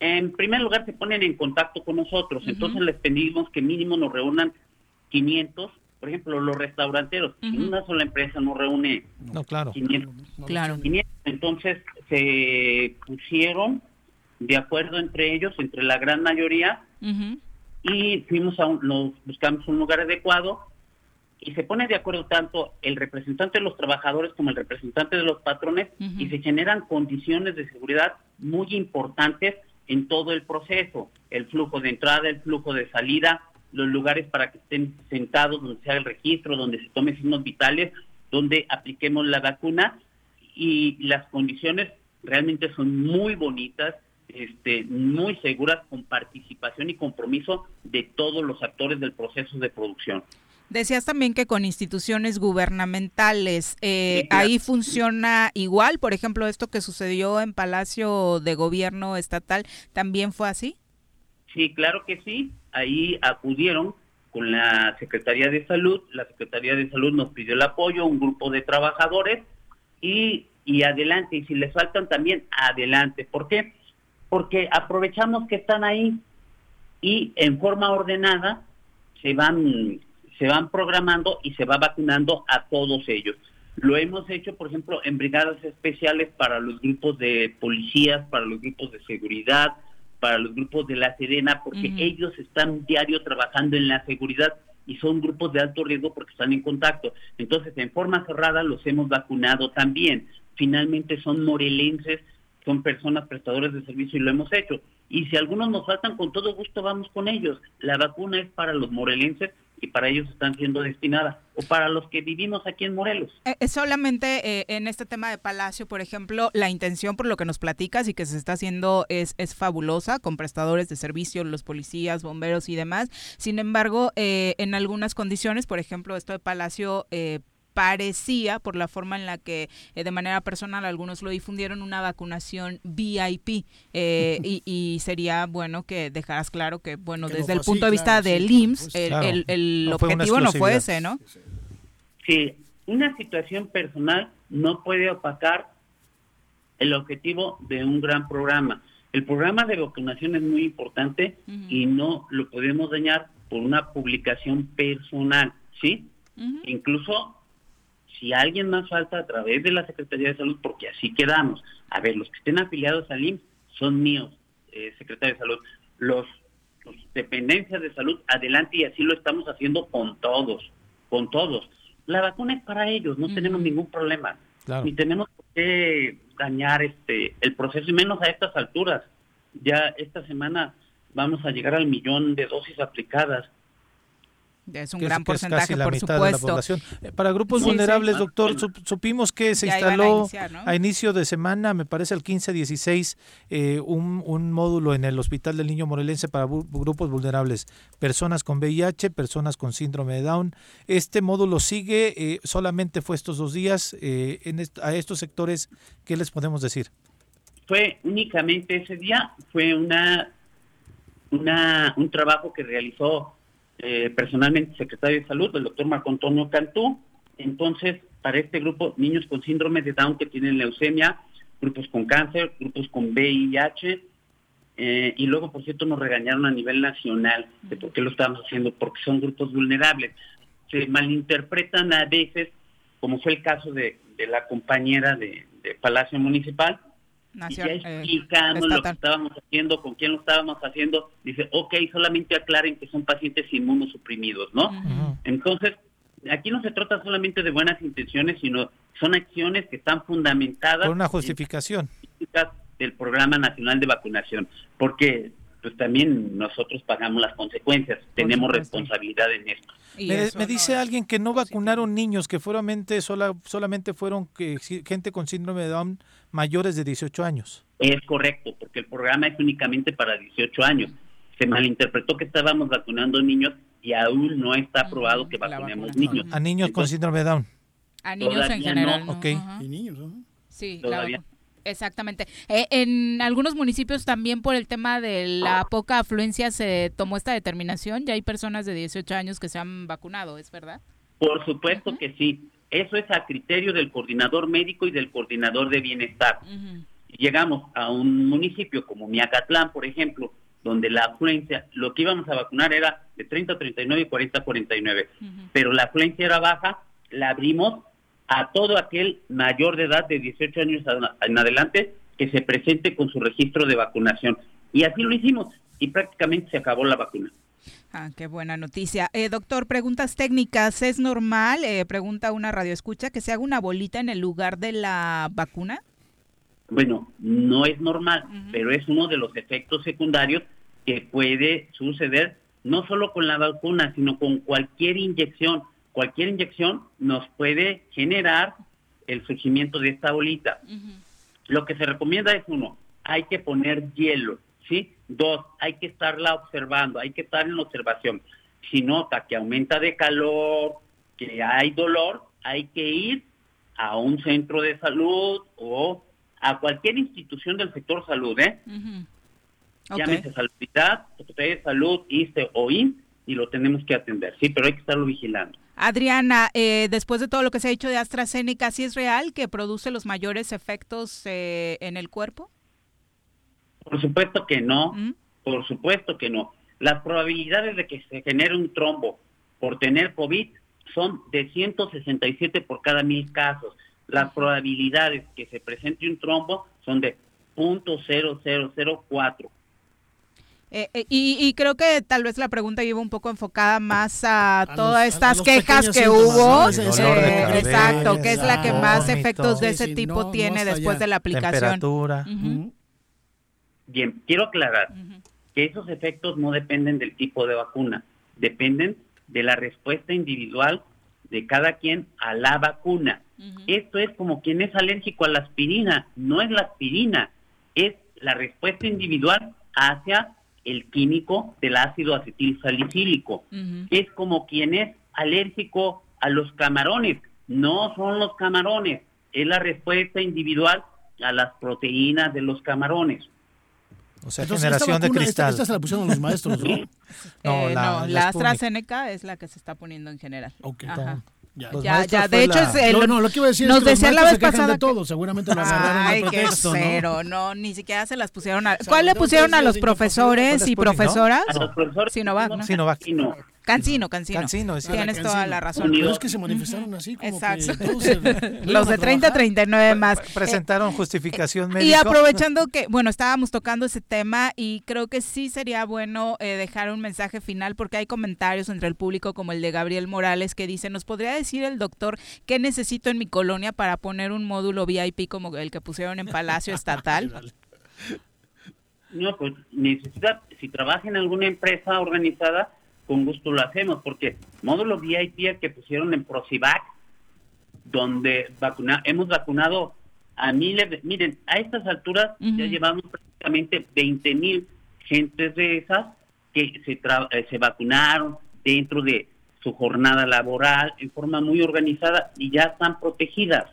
En primer lugar, se ponen en contacto con nosotros. Entonces les pedimos que mínimo nos reúnan 500 por ejemplo, los restauranteros, una sola empresa no reúne no, claro. 500, claro. Entonces se pusieron de acuerdo entre ellos, entre la gran mayoría, y fuimos a un, nos buscamos un lugar adecuado y se pone de acuerdo tanto el representante de los trabajadores como el representante de los patrones y se generan condiciones de seguridad muy importantes en todo el proceso, el flujo de entrada, el flujo de salida, los lugares para que estén sentados, donde se haga el registro, donde se tome signos vitales, donde apliquemos la vacuna y las condiciones realmente son muy bonitas, este, muy seguras con participación y compromiso de todos los actores del proceso de producción. Decías también que con instituciones gubernamentales, eh, ahí funciona igual, por ejemplo, esto que sucedió en Palacio de Gobierno Estatal, ¿también fue así? Sí, claro que sí. Ahí acudieron con la Secretaría de Salud. La Secretaría de Salud nos pidió el apoyo, un grupo de trabajadores y, y adelante. Y si les faltan también, adelante. ¿Por qué? Porque aprovechamos que están ahí y en forma ordenada se van, se van programando y se va vacunando a todos ellos. Lo hemos hecho, por ejemplo, en brigadas especiales para los grupos de policías, para los grupos de seguridad, para los grupos de la Serena, porque ellos están diario trabajando en la seguridad y son grupos de alto riesgo porque están en contacto. Entonces, en forma cerrada los hemos vacunado también. Finalmente son morelenses, son personas prestadores de servicio y lo hemos hecho. Y si algunos nos faltan, con todo gusto vamos con ellos. La vacuna es para los morelenses y para ellos están siendo destinadas, o para los que vivimos aquí en Morelos. Eh, es solamente eh, en este tema de Palacio, por ejemplo, la intención por lo que nos platicas y que se está haciendo es, es fabulosa con prestadores de servicio, los policías, bomberos y demás. Sin embargo, eh, en algunas condiciones, por ejemplo, esto de Palacio parecía, por la forma en la que eh, de manera personal algunos lo difundieron, una vacunación VIP. Eh, y, sería bueno que dejaras claro que, bueno, desde el punto de vista del IMSS, pues, el, objetivo no fue ese, ¿no? Sí, una situación personal no puede opacar el objetivo de un gran programa. El programa de vacunación es muy importante y no lo podemos dañar por una publicación personal, ¿sí? Incluso si alguien más falta a través de la Secretaría de Salud, porque así quedamos. A ver, los que estén afiliados al IMSS son míos, eh, Secretario de Salud. Los, dependencias de salud, adelante y así lo estamos haciendo con todos, con todos. La vacuna es para ellos, no tenemos ningún problema. Ni tenemos que dañar este el proceso y menos a estas alturas. Ya esta semana vamos a llegar al millón de dosis aplicadas es un gran porcentaje, por supuesto. Eh, para grupos vulnerables, doctor, supimos que se instaló a, inicio de semana, me parece el 15-16, eh, un, un, módulo en el Hospital del Niño Morelense para grupos vulnerables, personas con VIH, personas con síndrome de Down. Este módulo sigue, eh, solamente fue estos dos días. en a estos sectores, ¿qué les podemos decir? Fue únicamente ese día, fue una, una un trabajo que realizó eh, personalmente secretario de Salud, el doctor Marco Antonio Cantú. Entonces, para este grupo, niños con síndrome de Down que tienen leucemia, grupos con cáncer, grupos con VIH, eh, y luego, por cierto, nos regañaron a nivel nacional de por qué lo estábamos haciendo, porque son grupos vulnerables. Se malinterpretan a veces, como fue el caso de, la compañera de Palacio Municipal, y ya eh, explicamos lo que estábamos haciendo, con quién lo estábamos haciendo, dice, ok, solamente aclaren que son pacientes inmunosuprimidos, ¿no? Entonces, aquí no se trata solamente de buenas intenciones, sino son acciones que están fundamentadas. Por una justificación. del Programa Nacional de Vacunación, porque pues también nosotros pagamos las consecuencias, tenemos responsabilidad en esto. Me, dice alguien que no vacunaron niños, que solamente, sola, solamente fueron que, gente con síndrome de Down mayores de 18 años. Es correcto, porque el programa es únicamente para 18 años. Se malinterpretó que estábamos vacunando niños y aún no está aprobado que vacunemos niños. A niños con síndrome de Down. A niños en general. No. Y niños, ¿no? Sí, todavía. Exactamente. Eh, en algunos municipios también por el tema de la poca afluencia se tomó esta determinación. Ya hay personas de 18 años que se han vacunado, ¿es verdad? Por supuesto que sí. Eso es a criterio del coordinador médico y del coordinador de bienestar. Llegamos a un municipio como Miacatlán, por ejemplo, donde la afluencia, lo que íbamos a vacunar era de 30 a 39 y 40 a 49, pero la afluencia era baja, la abrimos a todo aquel mayor de edad de 18 años en adelante que se presente con su registro de vacunación. Y así lo hicimos y prácticamente se acabó la vacuna. Ah, qué buena noticia. Eh, doctor, preguntas técnicas. ¿Es normal, eh, pregunta una radioescucha, que se haga una bolita en el lugar de la vacuna? Bueno, no es normal, pero es uno de los efectos secundarios que puede suceder no solo con la vacuna, sino con cualquier inyección cualquier inyección nos puede generar el surgimiento de esta bolita. Lo que se recomienda es uno, hay que poner hielo, ¿sí? Dos, hay que estarla observando, hay que estar en observación. Si nota que aumenta de calor, que hay dolor, hay que ir a un centro de salud o a cualquier institución del sector salud, ¿eh? Llámese Saludidad, Secretaría de Salud, ISTE o IN y lo tenemos que atender, sí, pero hay que estarlo vigilando. Adriana, eh, después de todo lo que se ha dicho de AstraZeneca, ¿sí es real que produce los mayores efectos eh, en el cuerpo? Por supuesto que no, ¿Mm? por supuesto que no. Las probabilidades de que se genere un trombo por tener COVID son de 167 por cada mil casos. Las probabilidades que se presente un trombo son de .0004. Eh, eh, y, creo que tal vez la pregunta iba un poco enfocada más a, todas estas quejas que hubo. Eh, exacto, que es la que más efectos de ese tipo tiene después de la aplicación. Temperatura. Bien, quiero aclarar que esos efectos no dependen del tipo de vacuna, dependen de la respuesta individual de cada quien a la vacuna. Esto es como quien es alérgico a la aspirina, no es la aspirina, es la respuesta individual hacia el químico del ácido acetil salicílico. Es como quien es alérgico a los camarones. No son los camarones, es la respuesta individual a las proteínas de los camarones. O sea, Entonces, generación esta de cristal. Esta, esta se la pusieron los maestros, ¿no? No, Eh, la- no, la la Sputnik. AstraZeneca es la que se está poniendo en general. Ajá. Ya, Los ya, ya, de hecho, la- es el- No, no, lo que iba a decir nos es que decían la vez se quejan pasada de todo, seguramente lo agarraron Ay, qué pretexto, ¿no? cero, ¿no? ni siquiera se las pusieron a... sea, ¿Cuál le pusieron a los profesores y profesoras? A los profesores Sinovac, ¿no? Sinovac. Cancino, Cancino. Cancino, decía. Tienes toda la razón. Es que se manifestaron así como Exacto. que todos se- Los de 30 a 39 más. Presentaron justificación Y médica. aprovechando que, bueno, estábamos tocando ese tema y creo que sí sería bueno eh, dejar un mensaje final porque hay comentarios entre el público como el de Gabriel Morales que dice, ¿nos podría decir el doctor qué necesito en mi colonia para poner un módulo VIP como el que pusieron en Palacio Estatal? No, pues necesita, si trabaja en alguna empresa organizada, con gusto lo hacemos, porque módulo VIP el que pusieron en Procivac, donde vacuna, hemos vacunado a miles de, miren, a estas alturas ya llevamos prácticamente 20 mil gentes de esas que se, tra- eh, se vacunaron dentro de su jornada laboral en forma muy organizada y ya están protegidas.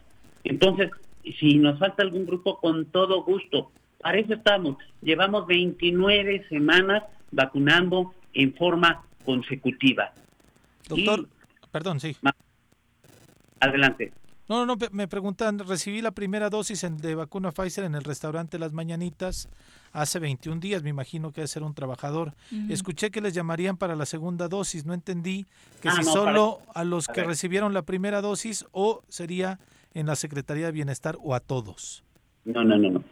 Entonces, si nos falta algún grupo, con todo gusto. Para eso estamos. Llevamos 29 semanas vacunando en forma consecutiva. Doctor, perdón, sí. Adelante. No, no, no, me preguntan, recibí la primera dosis en- de vacuna Pfizer en el restaurante Las Mañanitas hace 21 días, me imagino que debe ser un trabajador. Escuché que les llamarían para la segunda dosis, no entendí que Ah, si no, solo para- a los a que ver. recibieron la primera dosis o sería en la Secretaría de Bienestar o a todos. No, no, no, no.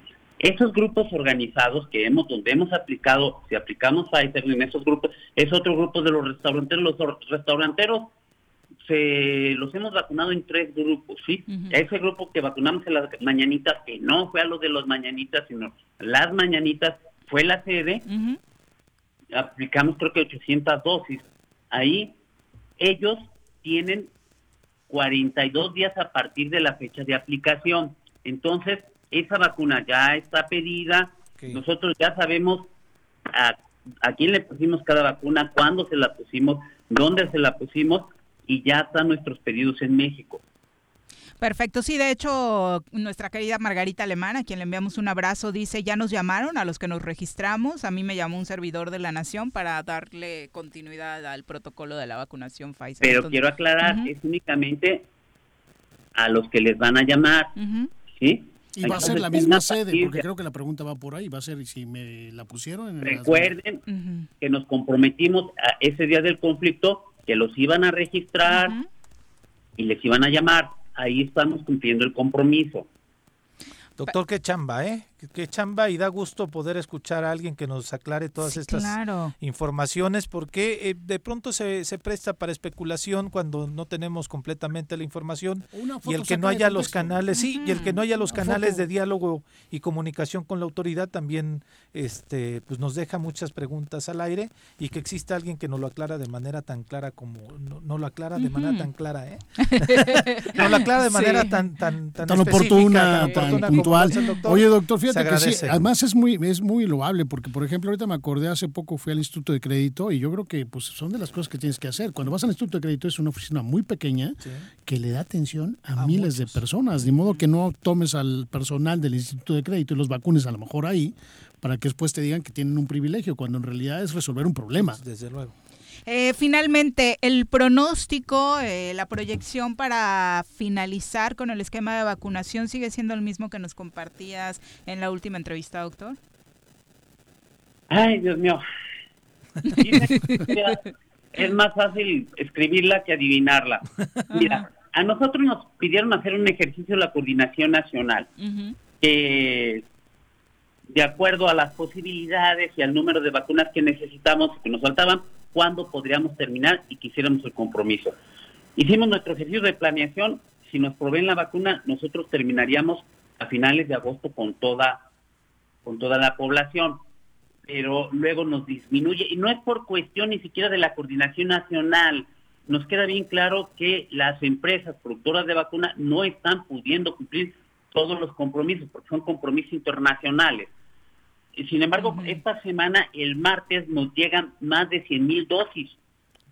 Esos grupos organizados que hemos, donde hemos aplicado, si aplicamos Pfizer en esos grupos, es otro grupo de los restauranteros. Los restauranteros se los hemos vacunado en tres grupos, ¿sí? Ese grupo que vacunamos en las mañanitas, que no fue a los de las mañanitas, sino las mañanitas, fue la sede, aplicamos creo que 800 dosis. Ahí ellos tienen 42 días a partir de la fecha de aplicación. Entonces, esa vacuna ya está pedida. Nosotros ya sabemos a, a quién le pusimos cada vacuna, cuándo se la pusimos, dónde se la pusimos y ya están nuestros pedidos en México. Perfecto, sí, de hecho, nuestra querida Margarita Alemán, a quien le enviamos un abrazo, dice, ya nos llamaron a los que nos registramos, a mí me llamó un servidor de la Nación para darle continuidad al protocolo de la vacunación Pfizer. Pero Entonces, quiero aclarar, es únicamente a los que les van a llamar. ¿sí? Y va a ser la misma sede, porque creo que la pregunta va por ahí. Va a ser si me la pusieron en las- Recuerden que nos comprometimos a ese día del conflicto que los iban a registrar y les iban a llamar. Ahí estamos cumpliendo el compromiso. Doctor, qué chamba, ¿eh? Qué- chamba y da gusto poder escuchar a alguien que nos aclare todas Sí, estas claro. informaciones porque eh, de pronto se, se presta para especulación cuando no tenemos completamente la información Una y el que no haya los canales, sí, y el que no haya los canales de diálogo y comunicación con la autoridad también este pues nos deja muchas preguntas al aire y que exista alguien que nos lo aclara de manera tan clara como no, no lo aclara de manera tan clara, ¿eh? no lo aclara de manera Sí. tan tan tan, tan específica, oportuna, tan oportuna puntual. doctor. Oye, doctor, Se fíjate que sí, agradece. además es muy es muy loable porque por ejemplo, ahorita me acordé hace poco fui al Instituto de Crédito y yo creo que pues son de las cosas que tienes que hacer. Cuando vas al Instituto de Crédito es una oficina muy pequeña que le da atención a, miles de personas, de modo que no tomes al personal del Instituto de Crédito y los vacunes a lo mejor ahí para que después te digan que tienen un privilegio cuando en realidad es resolver un problema. Desde luego. Eh, finalmente, el pronóstico, eh, la proyección para finalizar con el esquema de vacunación sigue siendo el mismo que nos compartías en la última entrevista, doctor. Ay, Dios mío. Es más fácil escribirla que adivinarla. Mira, a nosotros nos pidieron hacer un ejercicio de la coordinación nacional, que de acuerdo a las posibilidades y al número de vacunas que necesitamos que nos faltaban, cuándo podríamos terminar y quisiéramos el compromiso. Hicimos nuestro ejercicio de planeación, si nos proveen la vacuna, nosotros terminaríamos a finales de agosto con toda, con toda la población pero luego nos disminuye. Y no es por cuestión ni siquiera de la coordinación nacional. Nos queda bien claro que las empresas productoras de vacuna no están pudiendo cumplir todos los compromisos, porque son compromisos internacionales. Y sin embargo, esta semana, el martes, nos llegan más de 100 mil dosis.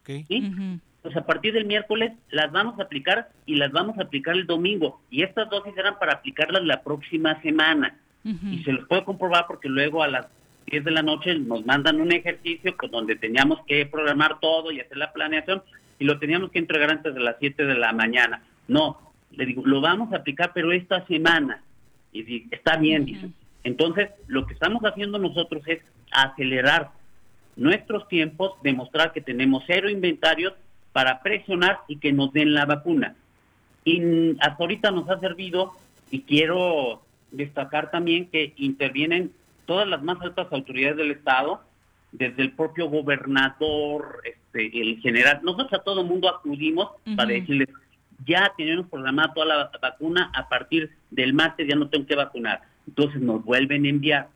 ¿sí? pues a partir del miércoles las vamos a aplicar y las vamos a aplicar el domingo. Y estas dosis eran para aplicarlas la próxima semana. Y se los puedo comprobar porque luego a las 10 de la noche nos mandan un ejercicio con donde teníamos que programar todo y hacer la planeación y lo teníamos que entregar antes de las 7 de la mañana. No, le digo, lo vamos a aplicar pero esta semana. Y dice, está bien, dice. Entonces, lo que estamos haciendo nosotros es acelerar nuestros tiempos, demostrar que tenemos cero inventarios para presionar y que nos den la vacuna. Y hasta ahorita nos ha servido y quiero destacar también que intervienen todas las más altas autoridades del Estado, desde el propio gobernador, este, el general. Nosotros a todo mundo acudimos para decirles, ya tenemos programada toda la vacuna, a partir del martes ya no tengo que vacunar. Entonces nos vuelven a enviar.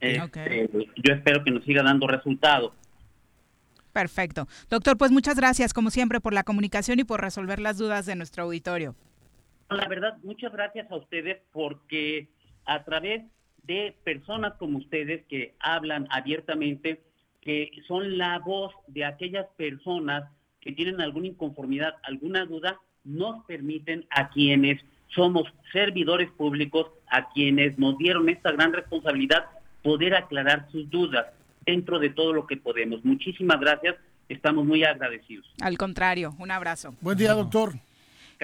Este, yo espero que nos siga dando resultados. Perfecto. Doctor, pues muchas gracias como siempre por la comunicación y por resolver las dudas de nuestro auditorio. La verdad, muchas gracias a ustedes porque a través de personas como ustedes que hablan abiertamente, que son la voz de aquellas personas que tienen alguna inconformidad, alguna duda, nos permiten a quienes somos servidores públicos, a quienes nos dieron esta gran responsabilidad, poder aclarar sus dudas dentro de todo lo que podemos. Muchísimas gracias, estamos muy agradecidos. Al contrario, un abrazo. Buen día, doctor.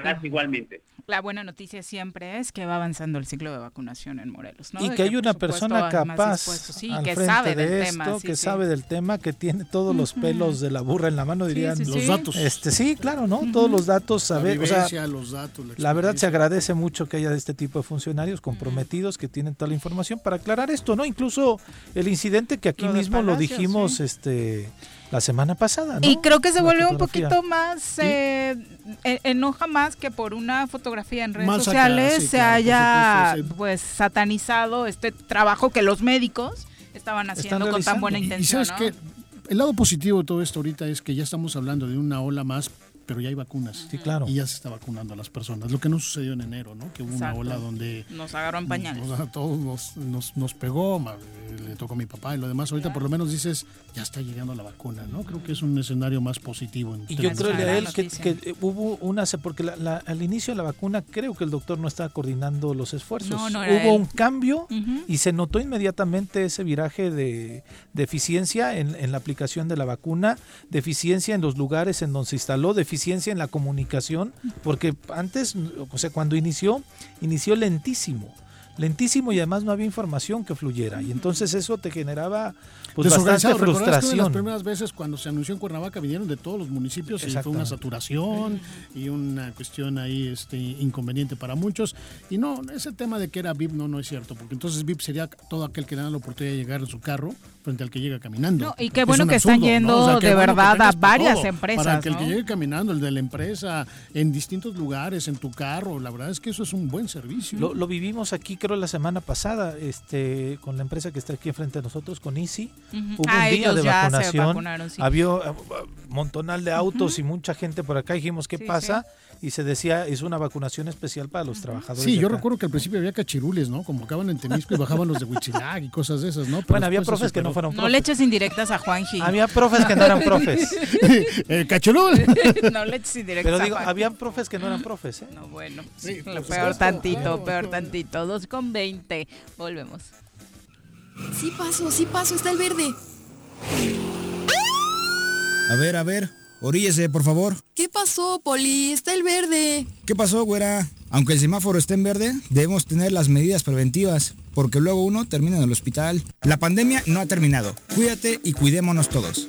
Gracias igualmente. La buena noticia siempre es que va avanzando el ciclo de vacunación en Morelos. ¿no? Y De que hay una supuesto, persona capaz. Sí, al que frente sabe de del esto, tema. sí, que sí. sabe del tema, que tiene todos los pelos de la burra en la mano, dirían sí, Los sí. datos. Este, sí, claro, ¿no? Todos los datos, La saber, o sea, vivencia, los datos, la la verdad se agradece mucho que haya de este tipo de funcionarios comprometidos que tienen toda la información para aclarar esto, ¿no? Incluso el incidente que aquí Lo de mismo lo dijimos sí. este la semana pasada, ¿no? Y creo que se vuelve un poquito más, eh, e- enoja más que por una fotografía en redes Más acá, sociales sí, se claro, haya supuesto, sí. pues satanizado este trabajo que los médicos estaban haciendo con tan buena Y- intención. Y sabes ¿no? que el lado positivo de todo esto ahorita es que ya estamos hablando de una ola más, pero ya hay vacunas. Sí, claro. Y ya se está vacunando a las personas. Lo que no sucedió en enero, ¿no? Que hubo Exacto. una ola donde Nos agarró en pañales. nos- a todos nos, nos, nos pegó, le tocó a mi papá y lo demás. Ahorita por lo menos dices, ya está llegando la vacuna, ¿no? Creo que es un escenario más positivo. en Y yo creo. Leal, que, que, hubo una, porque la- la- al inicio de la vacuna creo que el doctor no estaba coordinando los esfuerzos. No, no era hubo él. un cambio y se notó inmediatamente ese viraje de, de eficiencia en, en la aplicación de la vacuna, deficiencia en los lugares en donde se instaló, deficiencia en la comunicación, porque antes, o sea, cuando inició, inició lentísimo. Lentísimo y además no había información que fluyera. Y entonces eso te generaba pues, bastante. ¿Recuerdas que las frustración. primeras veces cuando se anunció en Cuernavaca vinieron de todos los municipios y fue una saturación y una cuestión ahí este, inconveniente para muchos. Y no, ese tema de que era VIP no, no es cierto, porque entonces VIP sería todo aquel que le da la oportunidad de llegar en su carro frente al que llega caminando. No, y qué Es bueno un que están absurdo, yendo ¿no? O sea, de bueno verdad a varias todo, empresas, Para que el ¿no? que llegue caminando, el de la empresa, en distintos lugares, en tu carro, la verdad es que eso es un buen servicio. Lo, lo vivimos aquí, creo, la semana pasada, este, con la empresa que está aquí enfrente de nosotros, con Easy. Hubo Ah, un día ellos de ya se vacunación. vacunaron, sí. Había uh, montonal de autos y mucha gente por acá. Dijimos, ¿qué Sí, pasa? Y se decía, es una vacunación especial para los trabajadores. Sí, yo acá. recuerdo que al principio había cachirules, ¿no? Convocaban en Temisco y bajaban los de Huichilac y cosas de esas, ¿no? Pero Bueno, había profes que no fueron No profes. le eches indirectas a Juanji. Había profes que no eran profes. El cachirul. no le eches indirectas Pero a digo, Juanji. había profes que no eran profes, ¿eh? No, bueno. Por peor tantito, claro. peor tantito. 2 con 20. Volvemos. Sí paso, sí paso, está el verde. A ver, a ver, oríllese, por favor. ¿Qué pasó, Poli? Está el verde. ¿Qué pasó, güera? Aunque el semáforo esté en verde, debemos tener las medidas preventivas, porque luego uno termina en el hospital. La pandemia no ha terminado. Cuídate y cuidémonos todos.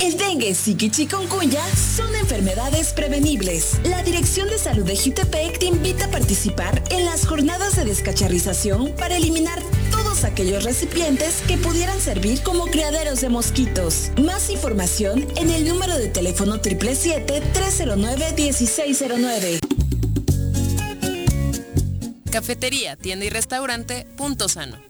El dengue, zika y chikungunya son enfermedades prevenibles. La Dirección de Salud de Jutepec te invita a participar en las jornadas de descacharrización para eliminar todos aquellos recipientes que pudieran servir como criaderos de mosquitos. Más información en el número de teléfono 777-309-1609. Cafetería, tienda y restaurante Punto Sano.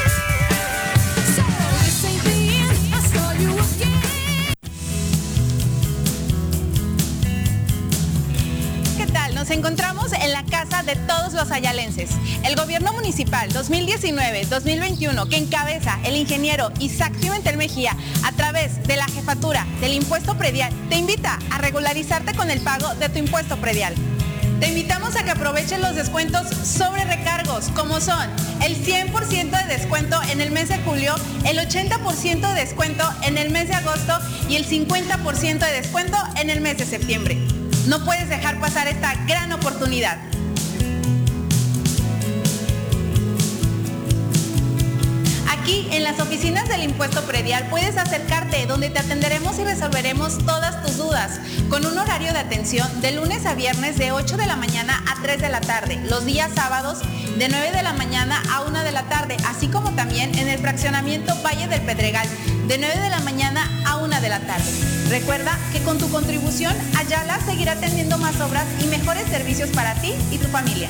La casa de todos los ayalenses. El gobierno municipal 2019-2021 que encabeza el ingeniero Isaac Pimentel Mejía a través de la jefatura del impuesto predial te invita a regularizarte con el pago de tu impuesto predial. Te invitamos a que aproveches los descuentos sobre recargos, como son el 100% de descuento en el mes de julio, el 80% de descuento en el mes de agosto y el 50% de descuento en el mes de septiembre. No puedes dejar pasar esta gran oportunidad. Aquí en las oficinas del impuesto predial puedes acercarte donde te atenderemos y resolveremos todas tus dudas con un horario de atención de lunes a viernes de 8 de la mañana a 3 de la tarde, los días sábados de 9 de la mañana a 1 de la tarde, así como también en el fraccionamiento Valle del Pedregal de 9 de la mañana a 1 de la tarde. Recuerda que con tu contribución Ayala seguirá teniendo más obras y mejores servicios para ti y tu familia.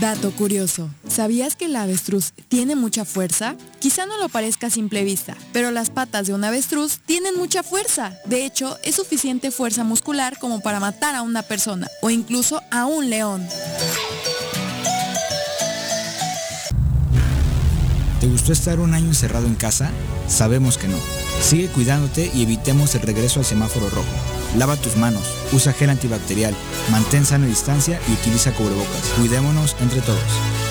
Dato curioso, ¿sabías que el avestruz tiene mucha fuerza? Quizá no lo parezca a simple vista, pero las patas de un avestruz tienen mucha fuerza. De hecho, es suficiente fuerza muscular como para matar a una persona o incluso a un león. ¿Te gustó estar un año encerrado en casa? Sabemos que no. Sigue cuidándote y evitemos el regreso al semáforo rojo. Lava tus manos, usa gel antibacterial, mantén sana distancia y utiliza cubrebocas. Cuidémonos entre todos.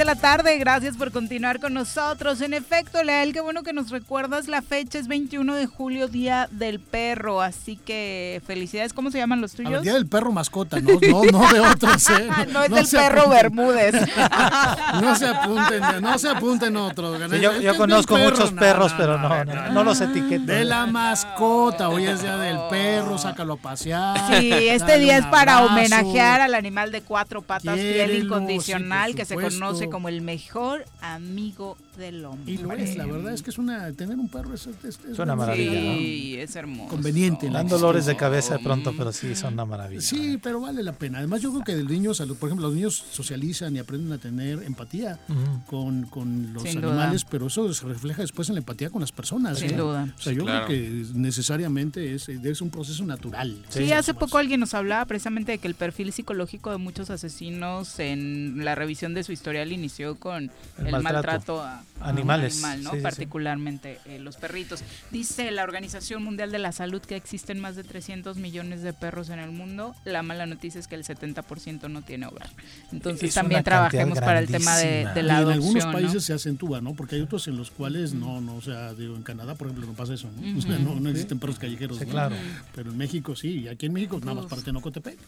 De la tarde. Gracias por continuar con nosotros. En efecto, Leal, qué bueno que nos recuerdas la fecha. Es 21 de julio, Día del Perro. Así que felicidades. ¿Cómo se llaman los tuyos? El Día del Perro mascota, no, no, no de otros. ¿eh? no es del perro Bermúdez. no se apunten, no se apunten otros. Sí, yo, yo conozco muchos perros, pero no, no, no, los etiqueto. De la mascota. Hoy es Día del Perro, sácalo a pasear. Sí, este día es para homenajear al animal de cuatro patas, fiel incondicional, que se conoce como el mejor amigo del hombre. Y lo es, la verdad es que es una tener un perro es, es, es una maravilla. Sí, es hermoso. Conveniente. Dan dolores de cabeza de pronto, pero sí, son una maravilla. Sí, pero vale la pena. Además, yo creo que los niños, por ejemplo, los niños socializan y aprenden a tener empatía uh -huh. con, con, los Sin animales, duda. pero eso se refleja después en la empatía con las personas. Sin ¿eh? duda. O sea, yo claro. creo que necesariamente es, es un proceso natural. Sí, sí hace poco alguien nos hablaba precisamente de que el perfil psicológico de muchos asesinos en la revisión de su historial inició con el, el maltrato, maltrato, a animales, animal, ¿no? sí, particularmente sí. Eh, los perritos. Dice la Organización Mundial de la Salud que existen más de 300 millones de perros en el mundo. La mala noticia es que el 70% no tiene hogar. Entonces es también trabajemos para el tema de, de la y adopción. En algunos países ¿no? se acentúa, ¿no? Porque hay otros en los cuales no, no, o sea, digo, en Canadá, por ejemplo, no pasa eso, ¿no? O sea, no, no existen perros callejeros. Sí, ¿no? claro. Pero en México sí, y aquí en México nada más para Tenocotepec.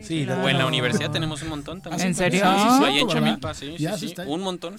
Sí, o en la universidad tenemos un montón también. ¿En serio? Sí, ahí en Chamilpa, sí, sí, sí, un montón.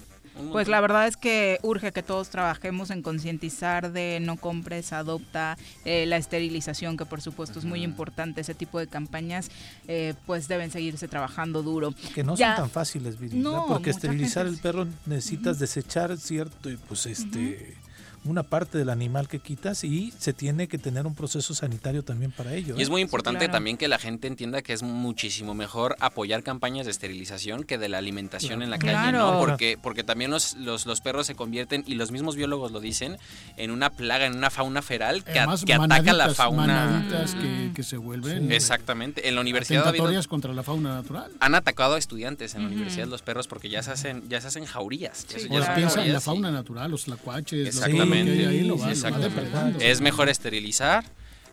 Pues la verdad es que urge que todos trabajemos en concientizar de no compres, adopta, eh, la esterilización, que por supuesto es muy importante, ese tipo de campañas, eh, pues deben seguirse trabajando duro. Que no ya, son tan fáciles, Viri, no, porque esterilizar gente... el perro necesitas uh -huh. desechar cierto, pues este... Uh -huh una parte del animal que quitas y se tiene que tener un proceso sanitario también para ello. ¿eh? Y es muy importante sí, claro. también que la gente entienda que es muchísimo mejor apoyar campañas de esterilización que de la alimentación claro. en la calle, claro. ¿no? Porque, porque también los, los, los, perros se convierten, y los mismos biólogos lo dicen, en una plaga, en una fauna feral que, Además, que ataca la fauna. Que, que, se vuelven. Sí. Exactamente. En la universidad. Atentatorias contra la fauna natural. Han atacado a estudiantes en la uh -huh. universidad los perros porque ya se hacen, ya se hacen jaurías. Sí, pues piensa en la fauna natural, los tlacuaches, Exactamente. Lo que ahí, lo Exactamente. Es mejor esterilizar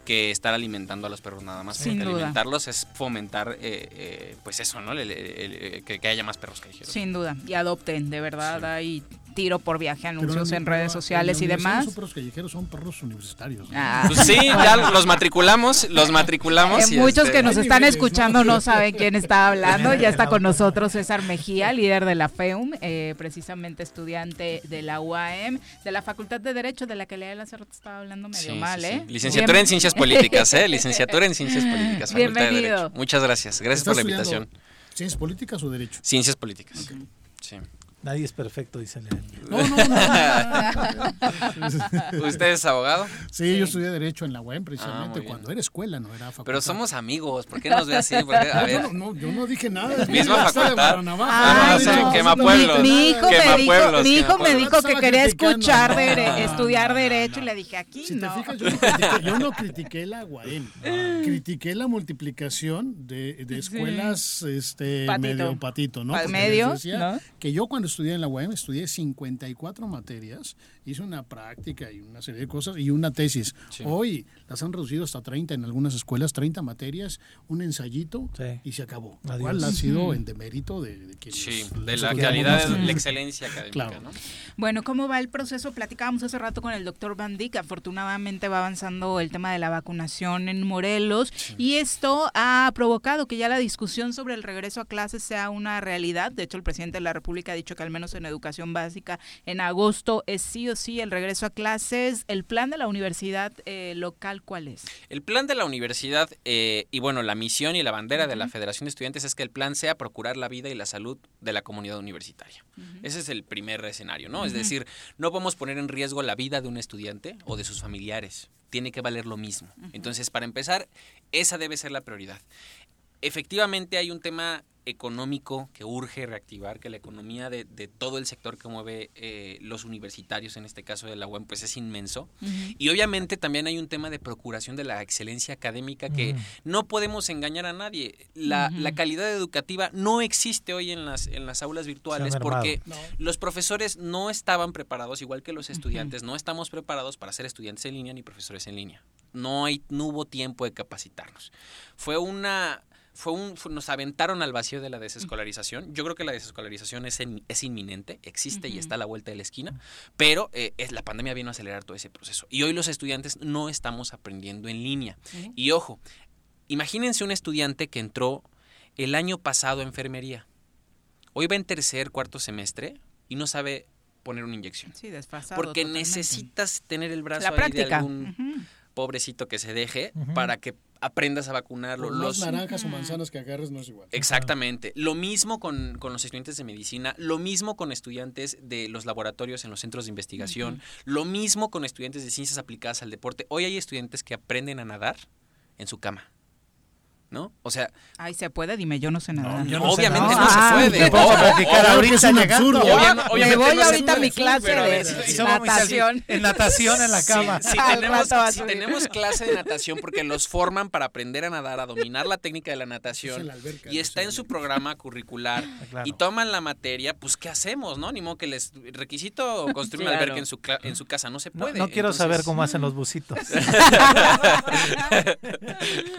que estar alimentando a los perros nada más. Sin duda. Alimentarlos es fomentar, eh, eh, pues eso, ¿no? El, el, el, que, que, haya más perros callejeros. Sin duda. Y adopten, de verdad. Sí. Hay tiro por viaje, anuncios en redes sociales y demás. Los perros callejeros son perros universitarios. ¿no? Ah. Pues sí, ya los matriculamos, los matriculamos. Eh, muchos este... que nos están escuchando no saben quién está hablando. Ya está con nosotros César Mejía, líder de la FEUM, eh, precisamente estudiante de la UAM, de la Facultad de Derecho, de la que Lea hace rato estaba hablando medio sí, mal, sí, ¿eh? Sí. Licenciatura Bien. en Ciencias Políticas, ¿eh? Licenciatura en Ciencias Políticas, Facultad Bienvenido. de Derecho. Muchas gracias, gracias por la invitación. ¿Ciencias políticas o derecho? Ciencias políticas. Okay. Sí. Nadie es perfecto, dice León. No, no, no. ¿Usted es abogado? Sí, sí, yo estudié Derecho en la UEM precisamente ah, cuando era escuela, no era facultad. Pero somos amigos, ¿por qué nos ve así? Porque, a ver. Yo, no, yo no dije nada. Misma facultad. Ah, no, no, no, quema pueblos. Mi, hijo me dijo, mi hijo me dijo que quería escuchar, de, estudiar Derecho y le dije, aquí si no. Te fijas, yo, no critiqué, yo no critiqué la UAM, critiqué la multiplicación de, de escuelas sí. este, patito. medio patito, ¿no? Medio. Que yo cuando estudié en la UAM estudié 54 materias, hice una práctica y una serie de cosas y una tesis. Sí. Hoy las han reducido hasta 30 en algunas escuelas, 30 materias, un ensayito sí. y se acabó. Lo cual ha sido en demérito de, de quienes Sí, de la calidad, de la excelencia académica. Claro. ¿no? Bueno, ¿cómo va el proceso? Platicábamos hace rato con el doctor Van Dijk. Afortunadamente va avanzando el tema de la vacunación en Morelos sí. y esto ha provocado que ya la discusión sobre el regreso a clases sea una realidad. De hecho, el presidente de la República ha dicho que al menos en educación básica en agosto es sí o sí el regreso a clases. ¿El plan de la universidad eh, local cuál es? El plan de la universidad eh, y bueno, la misión y la bandera uh -huh. de la Federación de Estudiantes es que el plan sea procurar la vida y la salud de la comunidad universitaria. Uh -huh. Ese es el primer escenario, ¿no? Uh -huh. Es decir, no podemos poner en riesgo la vida de un estudiante o de sus familiares. Tiene que valer lo mismo. Entonces, para empezar, esa debe ser la prioridad. Efectivamente hay un tema económico que urge reactivar, que la economía de, de todo el sector que mueve eh, los universitarios, en este caso de la UEM, pues es inmenso. Uh -huh. Y obviamente también hay un tema de procuración de la excelencia académica que uh -huh. no podemos engañar a nadie. La, uh -huh. la, calidad educativa no existe hoy en las, en las aulas virtuales porque no. los profesores no estaban preparados, igual que los estudiantes, no estamos preparados para ser estudiantes en línea ni profesores en línea. No, hay, no hubo tiempo de capacitarnos. Fue una fue un, fue- nos aventaron al vacío de la desescolarización. Yo creo que la desescolarización es, en- es inminente, existe y está a la vuelta de la esquina, pero eh, es, la pandemia vino a acelerar todo ese proceso. Y hoy los estudiantes no estamos aprendiendo en línea. Y ojo, imagínense un estudiante que entró el año pasado a enfermería. Hoy va en tercer, cuarto semestre y no sabe poner una inyección. Sí, desfasado. Porque totalmente. necesitas tener el brazo La ahí de práctica. algún. Pobrecito que se deje para que aprendas a vacunarlo. Por más Los- naranjas o manzanas que agarres no es igual. Exactamente. Lo mismo con, con los estudiantes de medicina, lo mismo con estudiantes de los laboratorios en los centros de investigación, lo mismo con estudiantes de ciencias aplicadas al deporte. Hoy hay estudiantes que aprenden a nadar en su cama. ¿No? O sea, Ay, ¿se puede? Dime, yo no sé nada. yo no sé Obviamente nada. no se Ah, puede. me Vamos a pongo practicar Obvio ahorita que es un llegando. absurdo. Obvia- Me obviamente voy no ahorita a mi clase de natación. En natación en la Sí, cama. Si, tenemos, si clase de natación porque los forman para aprender a nadar, a dominar la técnica de la natación en la alberca, y está en su programa curricular Claro. y toman la materia, pues ¿qué hacemos, no? Ni modo que les requisito construir una alberca en su cla- en su casa, no se puede. no quiero Entonces- saber cómo hacen los bucitos.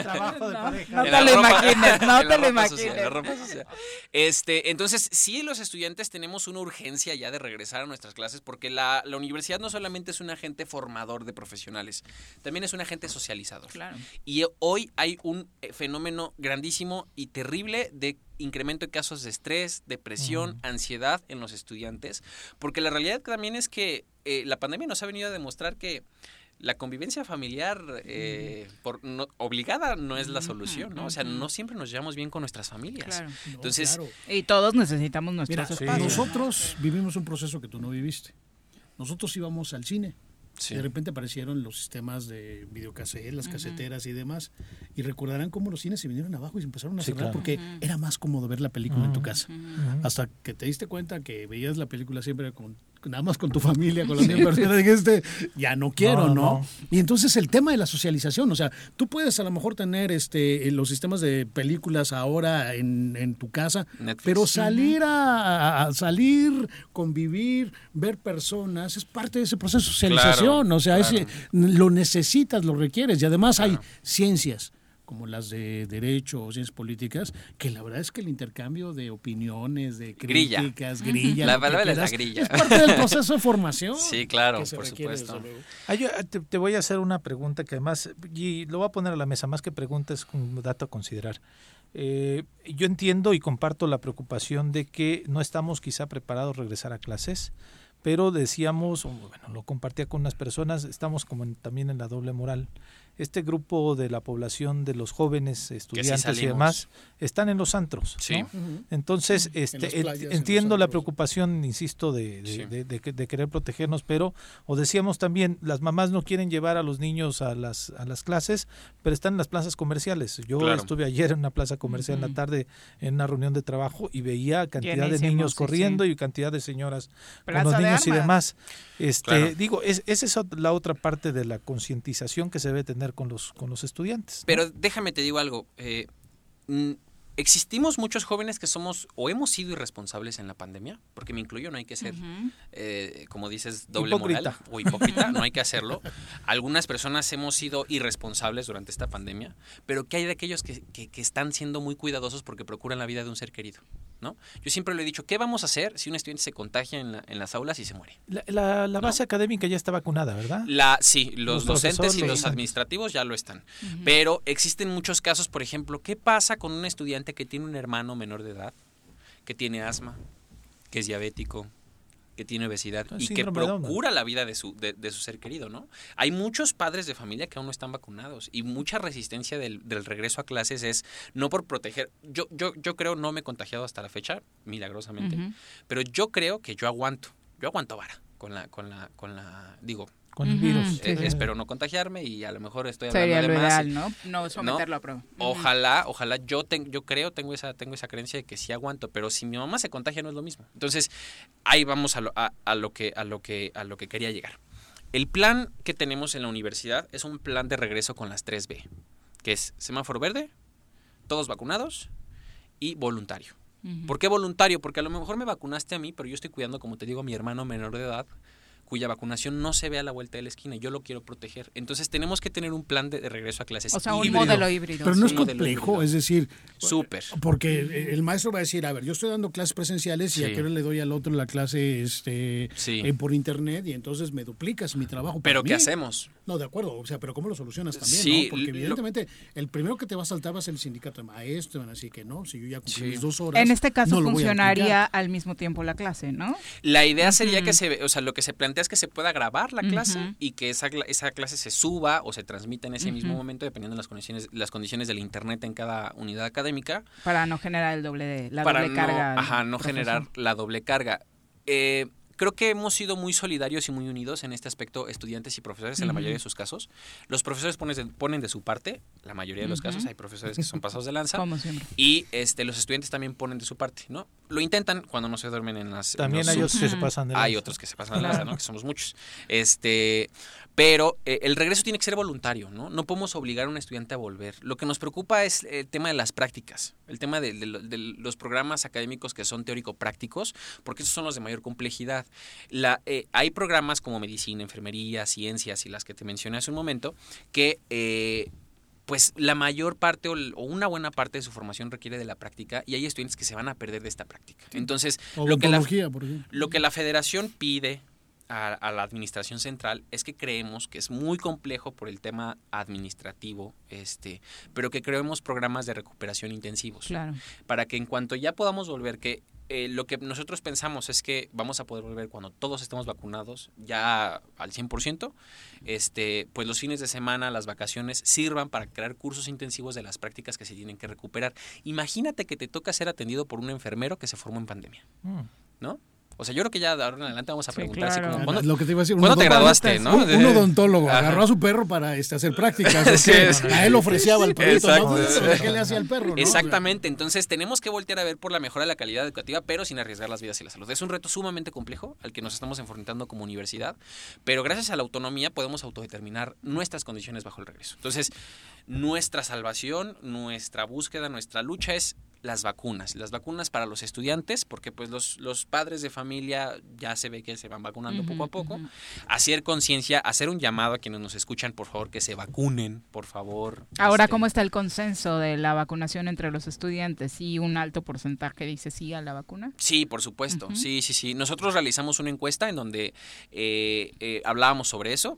Trabajo de pareja. No te lo ropa- imagines, no te lo imagines. Este, entonces, sí, los estudiantes tenemos una urgencia ya de regresar a nuestras clases porque la, la universidad no solamente es un agente formador de profesionales, también es un agente socializador. Claro. Y hoy hay un eh, fenómeno grandísimo y terrible de incremento de casos de estrés, depresión, ansiedad en los estudiantes, porque la realidad también es que eh, la pandemia nos ha venido a demostrar que la convivencia familiar eh, por, no- obligada no es la solución, ¿no? O sea, no siempre nos llevamos bien con nuestras familias. Claro. Entonces, claro. Y todos necesitamos nuestros Mira, espacios. nosotros vivimos un proceso que tú no viviste. Nosotros íbamos al cine. Sí. De repente aparecieron los sistemas de videocassette, las caseteras y demás. Y recordarán cómo los cines se vinieron abajo y se empezaron a Sí, cerrar claro. porque era más cómodo ver la película en tu casa. Hasta que te diste cuenta que veías la película siempre con nada más con tu familia, con las mismas personas, dijiste, ya no quiero, No, ¿no, no. Y entonces el tema de la socialización, o sea, tú puedes a lo mejor tener este los sistemas de películas ahora en, en tu casa, Netflix. pero salir a, a salir, convivir, ver personas, es parte de ese proceso. De socialización, Claro, o sea, claro. ese, lo necesitas, lo requieres, y además hay ciencias como las de derecho o ciencias políticas, que la verdad es que el intercambio de opiniones, de Grilla. críticas, grilla, La lo que palabra es la grilla. es parte del proceso de formación. Sí, claro, por requiere, supuesto. Ah, yo, ah, te, te voy a hacer una pregunta que además, y lo voy a poner a la mesa, más que pregunta es un dato a considerar. Eh, yo entiendo y comparto la preocupación de que no estamos quizá preparados a regresar a clases, pero decíamos, o bueno, lo compartía con unas personas, estamos como en- también en la doble moral. Este grupo de la población de los jóvenes estudiantes y demás están en los antros. Sí. ¿no? Entonces, En este, en entiendo la preocupación, insisto, de, de- Sí. de- de que- de querer protegernos, pero, o decíamos también, las mamás no quieren llevar a los niños a las, a las clases, pero están en las plazas comerciales. Yo Claro. estuve ayer en una plaza comercial en la tarde en una reunión de trabajo y veía cantidad de niños sí, corriendo sí. y cantidad de señoras con los de niños y demás. Este, Claro. digo, es, esa es la otra parte de la concientización que se debe tener con los, con los estudiantes. ¿no? Pero déjame te digo algo. eh, mm, existimos muchos jóvenes que somos o hemos sido irresponsables en la pandemia, porque me incluyo, no hay que ser, eh, como dices, doble Hipócrita. moral o hipócrita, no hay que hacerlo. Algunas personas hemos sido irresponsables durante esta pandemia, pero ¿qué hay de aquellos que, que- que están siendo muy cuidadosos porque procuran la vida de un ser querido? ¿No? Yo siempre le he dicho, ¿qué vamos a hacer si un estudiante se contagia en, la- en las aulas y se muere? La, la- la base académica ya está vacunada, ¿verdad? La, sí, Los los, docentes y los administrativos ya lo están. Pero existen muchos casos, por ejemplo, ¿qué pasa con un estudiante que tiene un hermano menor de edad, que tiene asma, que es diabético, que tiene obesidad y que procura la vida de su, de, de su ser querido, ¿no? Hay muchos padres de familia que aún no están vacunados y mucha resistencia del, del regreso a clases es no por proteger. Yo, yo, yo creo, no me he contagiado hasta la fecha, milagrosamente, pero yo creo que yo aguanto, yo aguanto vara con la, con la, con la, digo, Con el Ujú, virus. sí, eh, sí. espero no contagiarme y a lo mejor estoy hablando Sería de lo más. ideal, ¿no? No someterlo a prueba. Ojalá, ojalá yo ten- yo creo, tengo esa tengo esa creencia de que sí aguanto, pero si mi mamá se contagia no es lo mismo. Entonces, ahí vamos a lo, a, a lo que a lo que a lo que quería llegar. El plan que tenemos en la universidad es un plan de regreso con las 3B, que es semáforo verde, todos vacunados y voluntario. ¿Por qué voluntario? Porque a lo mejor me vacunaste a mí, pero yo estoy cuidando, como te digo, a mi hermano menor de edad, cuya vacunación no se ve a la vuelta de la esquina. Yo lo quiero proteger. Entonces tenemos que tener un plan de, de regreso a clases. O sea, un modelo híbrido. Pero no es complejo, es decir, Súper. porque el maestro va a decir, a ver, yo estoy dando clases presenciales y a qué hora le doy al otro la clase este, Sí. eh, por internet y entonces me duplicas mi trabajo. Pero ¿qué mí. hacemos? No, de acuerdo, o sea, pero ¿cómo lo solucionas también? Sí, no? Porque lo- evidentemente el primero que te va a saltar va a ser el sindicato de maestros, van a decir que no, si yo ya cumplí mis dos horas. En este caso no funcionaría al mismo tiempo la clase, ¿no? La idea sería que se, o sea, lo que se plantea es que se pueda grabar la clase y que esa, esa clase se suba o se transmita en ese mismo momento, dependiendo de las condiciones, las condiciones del internet en cada unidad académica. Para no generar el doble de la para doble no, carga. ajá, no profesor. generar la doble carga. Eh, creo que hemos sido muy solidarios y muy unidos en este aspecto, estudiantes y profesores, en la mayoría de sus casos. Los profesores ponen de, ponen de su parte, la mayoría de los casos, hay profesores que son pasados de lanza. Como siempre. Y este, los estudiantes también ponen de su parte, ¿no? Lo intentan cuando no se duermen en las. También hay otros que se pasan de Hay lanza. otros que se pasan de lanza, ¿no? Que somos muchos. Este, pero eh, el regreso tiene que ser voluntario, ¿no? No podemos obligar a un estudiante a volver. Lo que nos preocupa es el tema de las prácticas, el tema de, de lo- de los programas académicos que son teórico-prácticos, porque esos son los de mayor complejidad. La, eh, hay programas como medicina, enfermería, ciencias y las que te mencioné hace un momento, que eh, pues la mayor parte o, una buena parte de su formación requiere de la práctica y hay estudiantes que se van a perder de esta práctica. Entonces, lo que, la, Odontología, por ejemplo. lo que la federación pide a, a la administración central es que creemos que es muy complejo por el tema administrativo, este, pero que creemos programas de recuperación intensivos Claro. para que en cuanto ya podamos volver, que eh, lo que nosotros pensamos es que vamos a poder volver cuando todos estemos vacunados, ya al 100%, este, pues los fines de semana, las vacaciones, sirvan para crear cursos intensivos de las prácticas que se tienen que recuperar. Imagínate que te toca ser atendido por un enfermero que se formó en pandemia, Mm. ¿no? O sea, yo creo que ya de ahora en adelante vamos a Sí, preguntar así claro. como, ¿cuándo, Lo que te iba a decir, un ¿cuándo te graduaste, no? Un, un odontólogo Ajá. agarró a su perro para este, hacer prácticas. ¿o Sí, sí. A él ofreciaba el perrito, ¿no? ¿Qué le hacía al perro? no? Exactamente, entonces tenemos que voltear a ver por la mejora de la calidad educativa, pero sin arriesgar las vidas y la salud. Es un reto sumamente complejo al que nos estamos enfrentando como universidad, pero gracias a la autonomía podemos autodeterminar nuestras condiciones bajo el regreso. Entonces, nuestra salvación, nuestra búsqueda, nuestra lucha es las vacunas, las vacunas para los estudiantes, porque pues los, los padres de familia ya se ve que se van vacunando poco a poco, hacer conciencia, hacer un llamado a quienes nos escuchan, por favor, que se vacunen, por favor. Ahora, Este, ¿cómo está el consenso de la vacunación entre los estudiantes? ¿Y un alto porcentaje dice sí a la vacuna? Sí, por supuesto. Sí, sí, sí. Nosotros realizamos una encuesta en donde eh, eh, hablábamos sobre eso.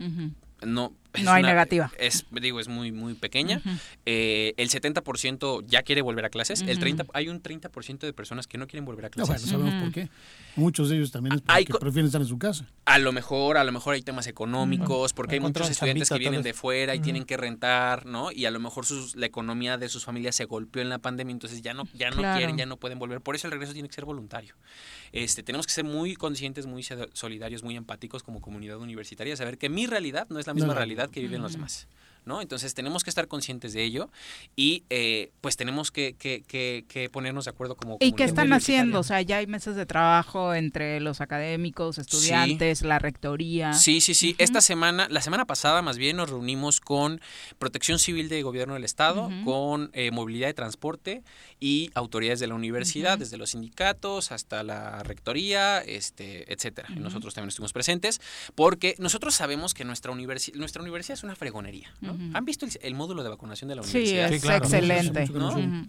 No, es No hay una- negativa. Es, digo, es muy, muy pequeña. Eh, el 70% ya quiere volver a clases. El Ujú. 30, hay un 30% de personas que no quieren volver a No, clases. bueno, sabemos por qué. Muchos de ellos también es Hay porque co- prefieren estar en su casa. A lo mejor, a lo mejor hay temas económicos, porque hay muchos estudiantes que vienen de fuera y tienen que rentar, ¿no? Y a lo mejor sus, la economía de sus familias se golpeó en la pandemia, entonces ya no, ya no Claro. quieren, ya no pueden volver. Por eso el regreso tiene que ser voluntario. Este, tenemos que ser muy conscientes, muy solidarios, muy empáticos como comunidad universitaria, saber que mi realidad no es la misma No, no. realidad que viven los demás. ¿No? Entonces tenemos que estar conscientes de ello y eh, pues tenemos que, que, que, que ponernos de acuerdo como ¿Y qué están haciendo? O sea, ya hay mesas de trabajo entre los académicos, estudiantes, la rectoría. Sí, sí, sí. Esta semana, la semana pasada más bien nos reunimos con Protección Civil de Gobierno del Estado, con eh, Movilidad de Transporte y autoridades de la universidad, desde los sindicatos hasta la rectoría, este, etcétera. Nosotros también estuvimos presentes porque nosotros sabemos que nuestra universidad, nuestra universidad es una fregonería. ¿no? ¿Han visto el, el módulo de vacunación de la Sí, universidad? es Sí, claro. excelente.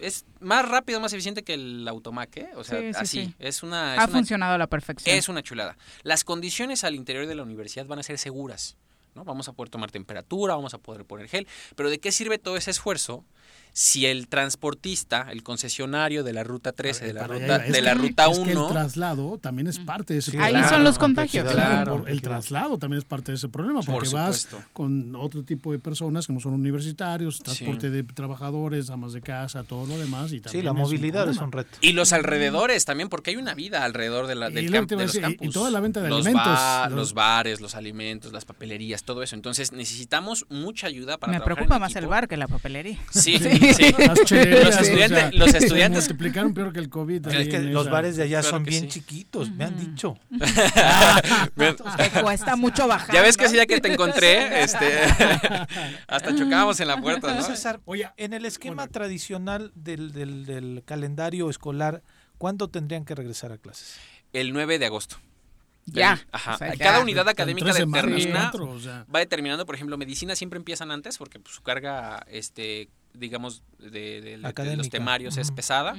Es más rápido, más eficiente que el Automac, ¿eh? O sea, Sí, sí, así. sí. Es una, es Ha una- funcionado a la perfección. es una chulada. Las condiciones al interior de la universidad van a ser seguras. ¿no? Vamos a poder tomar temperatura, vamos a poder poner gel. Pero ¿de qué sirve todo ese esfuerzo si el transportista, el concesionario de la ruta 13, de la ruta, de la que- ruta es que el 1, traslado también es parte de ese Sí, Ahí son los contagios. Claro, el traslado también es parte de ese problema, Por porque vas con otro tipo de personas, como son universitarios, transporte de trabajadores, amas de casa, todo lo demás. Y también la un movilidad es problema. un reto. Y los alrededores también, porque hay una vida alrededor de la, del camp- de los decir, y- campus. toda la venta de los alimentos, ba- los- los bares, los alimentos, las papelerías, todo eso. Entonces necesitamos mucha ayuda para Me trabajar preocupa en más el bar que la papelería. Sí, Sí. Sí. Las chelerías, Los o estudiantes, sea, los se estudiantes multiplicaron peor que el COVID. Es que los esa- bares de allá Claro son bien sí. chiquitos, me han dicho. Ven. Te cuesta mucho bajar. Ya ves que ¿no? ese día que te encontré, este, hasta chocábamos en la puerta, ¿no? César, en el esquema tradicional del, del- del calendario escolar, ¿cuándo tendrían que regresar a clases? El 9 de agosto. Ya. Ajá. O sea, Cada ya. unidad académica determina, cuatro, o sea. va determinando, por ejemplo, medicina siempre empiezan antes porque pues, su carga, este digamos, de, de- de los temarios es pesada,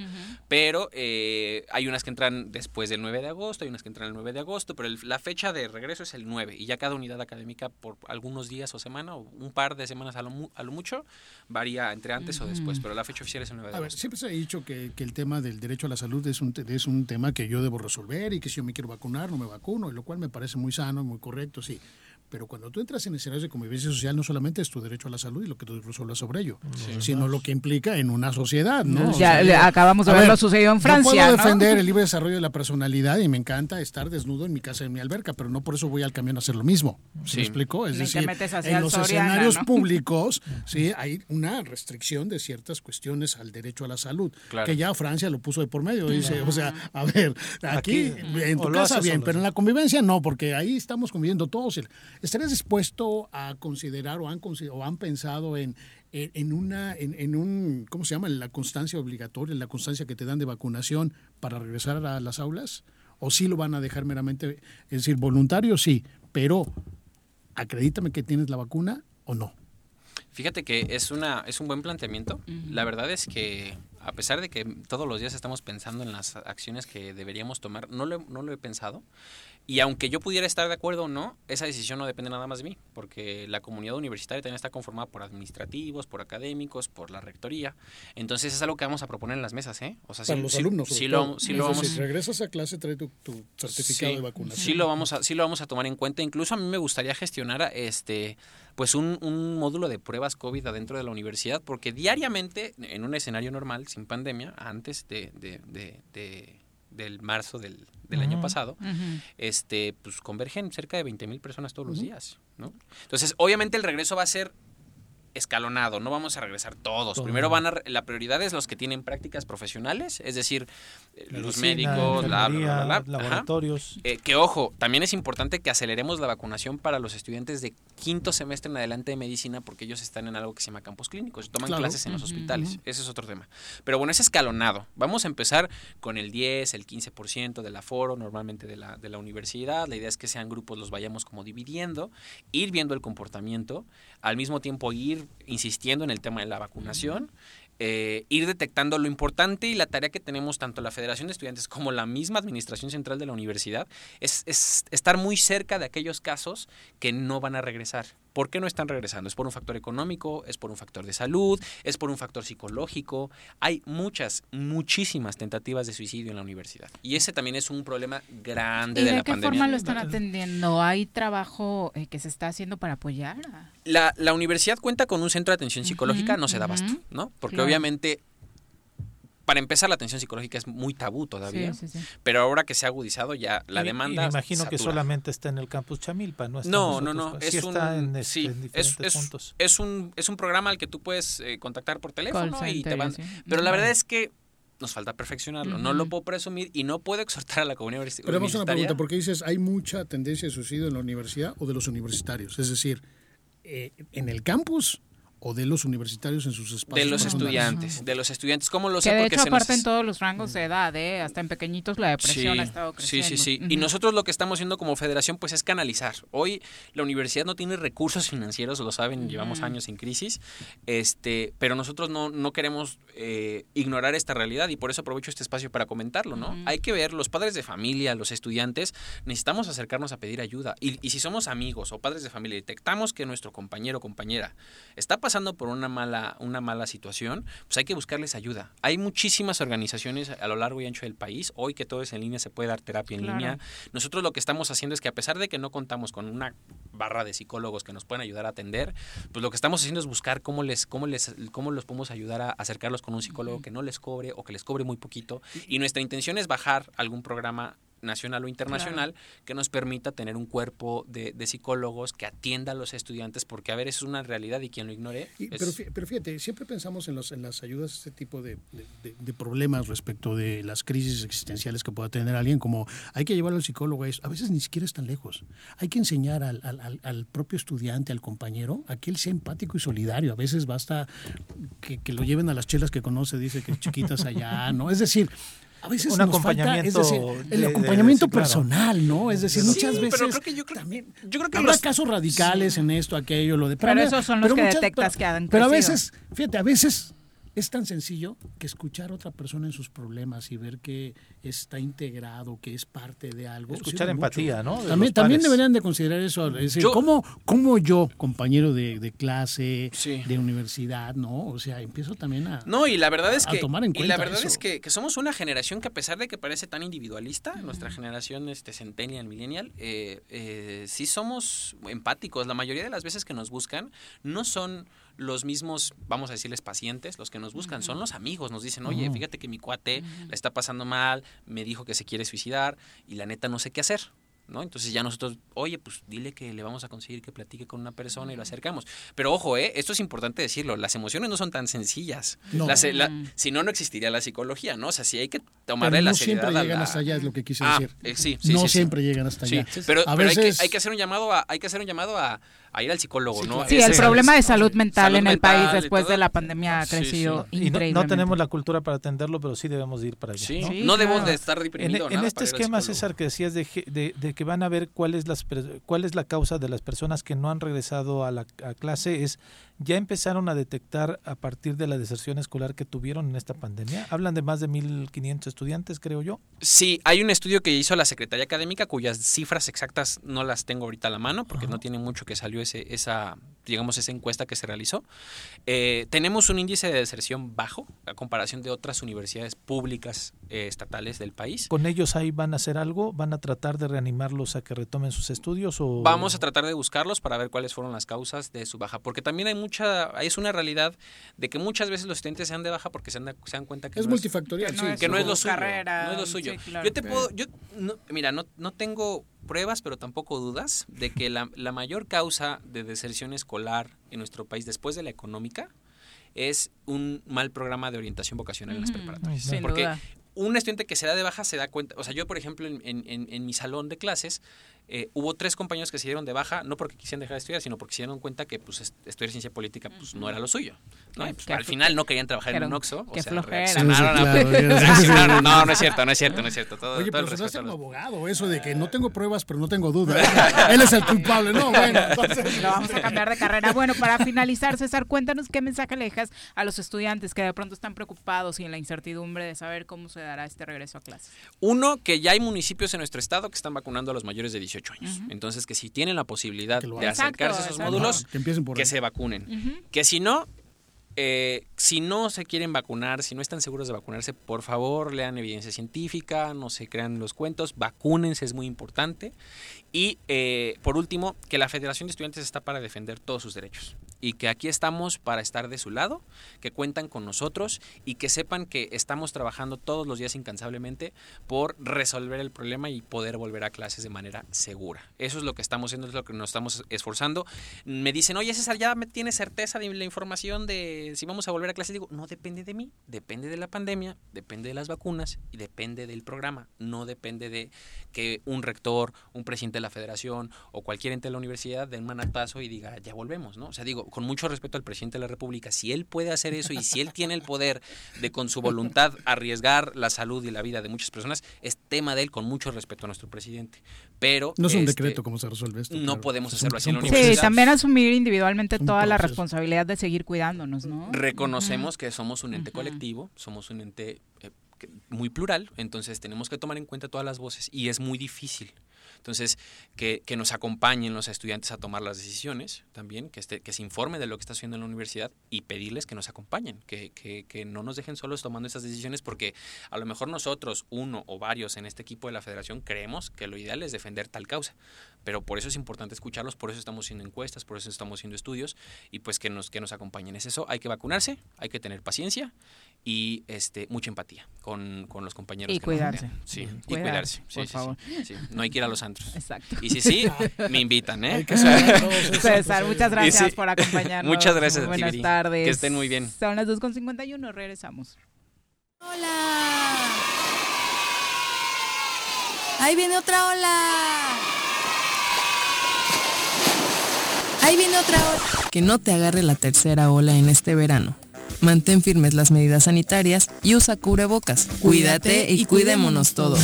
pero eh, hay unas que entran después del 9 de agosto, hay unas que entran el 9 de agosto, pero el- la fecha de regreso es el 9 y ya cada unidad académica por algunos días o semana o un par de semanas a lo, mu- a lo mucho varía entre antes o después, pero la fecha oficial es el 9 de A ver, siempre se ha dicho que, que el tema del derecho a la salud es un, te- es un tema que yo debo resolver y que si yo me quiero vacunar, no me vacuno, y lo cual me parece muy sano y muy correcto, sí. Pero cuando tú entras en escenarios de convivencia social, no solamente es tu derecho a la salud y lo que tú resuelvas sobre ello, sino lo que implica en una sociedad, ¿no? Ya, O sea, le- acabamos de a ver ver, lo sucedido en yo Francia, puedo ¿no? defender el libre desarrollo de la personalidad y me encanta estar desnudo en mi casa, en mi alberca, pero no por eso voy al camión a hacer lo mismo. ¿Se Sí. me explicó? Es Ni decir, en los Soriana, escenarios ¿no? públicos, sí, hay una restricción de ciertas cuestiones al derecho a la salud, Claro. que ya Francia lo puso de por medio. Dice, o sea, a ver, aquí, Aquí, en tu casa bien, pero en la convivencia no, porque ahí estamos conviviendo todos. ¿Estarías dispuesto a considerar o han, o han pensado en, en, en una, en, en un, ¿cómo se llama? La constancia obligatoria, la constancia que te dan de vacunación para regresar a las aulas? ¿O sí lo van a dejar meramente, es decir, voluntario? Sí, pero acredítame que tienes la vacuna o no. Fíjate que es una es un buen planteamiento. La verdad es que a pesar de que todos los días estamos pensando en las acciones que deberíamos tomar, no lo, he- no lo he pensado. Y aunque yo pudiera estar de acuerdo o no, esa decisión no depende nada más de mí, porque la comunidad universitaria también está conformada por administrativos, por académicos, por la rectoría. Entonces es algo que vamos a proponer en las mesas, ¿eh? O sea, Para sí- los sí- alumnos. sí lo, todo. sí Es lo vamos decir, regresas a clase, trae tu, tu certificado de vacunación. Sí lo vamos a, sí lo vamos a tomar en cuenta. Incluso a mí me gustaría gestionar este pues un, un módulo de pruebas COVID adentro de la universidad, porque diariamente, en un escenario normal, sin pandemia, antes de, de- de- de- del marzo del, del año pasado, este, pues convergen cerca de 20 mil personas todos los días, ¿no? Entonces, obviamente el regreso va a ser escalonado, no vamos a regresar todos. Todo. Primero van a, la prioridad es los que tienen prácticas profesionales, es decir, eh, los médicos, bla, bla, bla, bla, laboratorios. Eh, que ojo, también es importante que aceleremos la vacunación para los estudiantes de quinto semestre en adelante de medicina porque ellos están en algo que se llama campos clínicos, toman Claro. clases en los hospitales, ujú. ese es otro tema. Pero bueno, es escalonado. Vamos a empezar con el 10, el 15% del aforo normalmente de la, de la universidad. La idea es que sean grupos, los vayamos como dividiendo, ir viendo el comportamiento, al mismo tiempo ir insistiendo en el tema de la vacunación. eh, ir detectando lo importante y la tarea que tenemos tanto la Federación de Estudiantes como la misma Administración Central de la Universidad es, es estar muy cerca de aquellos casos que no van a regresar. ¿Por qué no están regresando? ¿Es por un factor económico? ¿Es por un factor de salud? ¿Es por un factor psicológico? Hay muchas, muchísimas tentativas de suicidio en la universidad. Y ese también es un problema grande ¿Y de, de la qué pandemia. forma lo están atendiendo? ¿Hay trabajo eh, que se está haciendo para apoyar? La, la universidad cuenta con un centro de atención psicológica, no se da abasto, ¿no? Porque Claro. obviamente, para empezar, la atención psicológica es muy tabú todavía. Sí, sí, sí. Pero ahora que se ha agudizado, ya la Y- y demanda. me imagino que solamente está en el campus Chamilpa, no está en No, no, otros no. Es un, está en, este, sí, en es, diferentes es- puntos. es un, es un programa al que tú puedes eh, contactar por teléfono Call y te van. Pero la verdad es que nos falta perfeccionarlo. No lo puedo presumir y no puedo exhortar a la comunidad universi- Pero vamos a una universitaria. pregunta, porque dices, ¿hay mucha tendencia de suicidio en la universidad o de los universitarios? Es decir, eh, ¿en el campus o de los universitarios en sus espacios? de los personales? estudiantes, de los estudiantes. ¿Cómo lo Que sé? de Porque hecho, se nos aparte en todos los rangos de edad, ¿eh? hasta en pequeñitos la depresión Sí, ha estado sí, creciendo. sí, sí. Y Ujú. nosotros lo que estamos haciendo como federación pues es canalizar. Hoy la universidad no tiene recursos financieros, lo saben, llevamos años en crisis, este, pero nosotros no, no queremos eh, ignorar esta realidad y por eso aprovecho este espacio para comentarlo, ¿no? Hay que ver, los padres de familia, los estudiantes, necesitamos acercarnos a pedir ayuda. Y, y si somos amigos o padres de familia y detectamos que nuestro compañero o compañera está pasando por una mala, una mala situación, pues hay que buscarles ayuda. Hay muchísimas organizaciones a lo largo y ancho del país. Hoy que todo es en línea, se puede dar terapia en Claro. línea. Nosotros lo que estamos haciendo es que a pesar de que no contamos con una barra de psicólogos que nos pueden ayudar a atender, pues lo que estamos haciendo es buscar cómo les, cómo les, cómo los podemos ayudar a acercarlos con un psicólogo que no les cobre o que les cobre muy poquito. Y nuestra intención es bajar algún programa nacional o internacional que nos permita tener un cuerpo de, de psicólogos que atienda a los estudiantes, porque a ver, eso es una realidad y quien lo ignore. Y- es- pero, fí- pero fíjate, siempre pensamos en, los, en las ayudas a este tipo de, de- de- de problemas respecto de las crisis existenciales que pueda tener alguien, como hay que llevarlo al psicólogo. a eso. A veces ni siquiera es tan lejos. Hay que enseñar al, al- al- al propio estudiante, al compañero, a que él sea empático y solidario. A veces basta que, que lo lleven a las chelas que conoce, dice que chiquitas allá, ¿no? Es decir, a veces un nos acompañamiento falta, es decir, el de- de- acompañamiento claro. personal, ¿no? Es decir, Sí, muchas pero veces creo que yo creo- también yo creo que habrá los- casos radicales en esto, aquello, lo de Pero mí- esos son los pero que detectas que han Pero a veces, fíjate, a veces es tan sencillo que escuchar a otra persona en sus problemas y ver que está integrado, que es parte de algo. Escuchar empatía, mucho. ¿no? De También, también deberían de considerar eso. Es decir, Yo- ¿cómo, cómo yo, compañero de, de clase, Sí. de universidad, ¿no? O sea, empiezo también a... No, y la verdad es a que tomar en y cuenta la verdad eso. es que, que somos una generación que a pesar de que parece tan individualista, nuestra generación este centennial, millennial, eh, eh, sí somos empáticos. La mayoría de las veces que nos buscan no son los mismos, vamos a decirles pacientes, los que nos buscan, son los amigos. Nos dicen, oye, fíjate que mi cuate la está pasando mal, me dijo que se quiere suicidar y la neta no sé qué hacer. ¿No? Entonces ya nosotros, oye, pues dile que le vamos a conseguir que platique con una persona y lo acercamos. Pero ojo, ¿eh? esto es importante decirlo, las emociones no son tan sencillas. No. Las- la- Mm. si no, no existiría la psicología, ¿no? O sea, sí hay que Pero tomarle no la siempre seriedad a llegan la- hasta allá, es lo que quise Ah, decir. eh, sí, sí, no sí, siempre llegan hasta allá. pero, a pero hay, que, hay que hacer un llamado a, hay que hacer un llamado a, a ir al psicólogo, Sí, ¿no? Sí, Ese el es- problema de salud mental salud en el mental país después todo. de la pandemia ha Sí, crecido Y no, increíblemente. no tenemos la cultura para atenderlo, pero sí debemos de ir para allá. Sí, ¿no? Sí, no debemos claro. de estar En, deprimidos. en este esquema, César, que decías de, de- de que van a ver cuál es, las, per- cuál es la causa de las personas que no han regresado a la a clase, es ya empezaron a detectar a partir de la deserción escolar que tuvieron en esta pandemia. Hablan de más de 1.500 estudiantes, creo yo. Sí, hay un estudio que hizo la Secretaría Académica cuyas cifras exactas no las tengo ahorita a la mano porque no tiene mucho que salió ese, esa, digamos, esa encuesta que se realizó. Eh, tenemos un índice de deserción bajo a comparación de otras universidades públicas eh, estatales del país. ¿Con ellos ahí van a hacer algo? ¿Van a tratar de reanimarlos a que retomen sus estudios? O... Vamos a tratar de buscarlos para ver cuáles fueron las causas de su baja, porque también hay mucha, es una realidad de que muchas veces los estudiantes se dan de baja porque se dan, se dan cuenta que Es no multifactorial, que sí. no es que no es lo su suyo, carrera, no es lo suyo. sí, claro. Yo te puedo, yo, no- mira, no, no tengo pruebas, pero tampoco dudas de que la, la mayor causa de deserción escolar en nuestro país después de la económica es un mal programa de orientación vocacional en las preparatorias. Porque duda. un estudiante que se da de baja se da cuenta, o sea, yo por ejemplo en- en- en mi salón de clases eh, hubo tres compañeros que se dieron de baja, no porque quisieran dejar de estudiar, sino porque se dieron cuenta que pues est- estudiar ciencia política pues no era lo suyo. ¿no? Y, pues, al final no querían trabajar en un Oxxo. qué o sea, flojera. reaccionaron. No, no es cierto, no es cierto, no es cierto. Todo, Oye, todo pero se hace respeto a como los- abogado, eso de que no tengo pruebas, pero no tengo dudas. Él es el culpable, no, bueno. entonces- Lo vamos a cambiar de carrera. Bueno, para finalizar, César, cuéntanos qué mensaje le dejas a los estudiantes que de pronto están preocupados y en la incertidumbre de saber cómo se dará este regreso a clases. Uno, que ya hay municipios en nuestro estado que están vacunando a los mayores de 18 años. Entonces, que si tienen la posibilidad de acercarse a esos exacto. módulos, Que empiecen por que ahí. se vacunen. Que si no, eh, si no se quieren vacunar, si no están seguros de vacunarse, por favor lean evidencia científica, no se crean los cuentos, vacúnense, es muy importante. Y eh, por último, que la Federación de Estudiantes está para defender todos sus derechos y que aquí estamos para estar de su lado, que cuentan con nosotros y que sepan que estamos trabajando todos los días incansablemente por resolver el problema y poder volver a clases de manera segura. Eso es lo que estamos haciendo, es lo que nos estamos esforzando. Me dicen, oye César, ya me tienes certeza de la información de si vamos a volver a clases. Digo, no depende de mí, depende de la pandemia, depende de las vacunas y depende del programa. No depende de que un rector, un presidente de la federación o cualquier ente de la universidad den manatazo y diga, ya volvemos, ¿no? O sea, digo, con mucho respeto al presidente de la República, si él puede hacer eso y si él tiene el poder de con su voluntad arriesgar la salud y la vida de muchas personas, es tema de él con mucho respeto a nuestro presidente. Pero No es un este, decreto cómo se resuelve esto. no claro. podemos hacerlo así en un la Sí, universidad. también asumir individualmente toda la responsabilidad de seguir cuidándonos, ¿no? reconocemos que somos un ente colectivo, somos un ente eh, muy plural, entonces tenemos que tomar en cuenta todas las voces y es muy difícil. Entonces, que, que nos acompañen los estudiantes a tomar las decisiones también, que, este, que se informen de lo que está haciendo en la universidad y pedirles que nos acompañen, que, que, que no nos dejen solos tomando estas decisiones porque a lo mejor nosotros, uno o varios en este equipo de la federación, creemos que lo ideal es defender tal causa. Pero por eso es importante escucharlos, por eso estamos haciendo encuestas, por eso estamos haciendo estudios y pues que nos, que nos acompañen. Es eso, hay que vacunarse, hay que tener paciencia y este mucha empatía con, con los compañeros. Y que cuidarse. Sí, y Cuidarse, por sí, favor. sí, sí. No hay que ir a los Exacto. Y si sí, me invitan, ¿eh? Hay que César, muchas gracias sí. por acompañarnos. Muchas gracias a ti, Buenas tardes. Que estén muy bien. Son las 2.51, regresamos. ¡Hola! ¡Ahí viene otra ola! ¡Ahí viene otra ola! Que no te agarre la tercera ola en este verano. Mantén firmes las medidas sanitarias y usa cubrebocas. Cuídate y cuidémonos todos.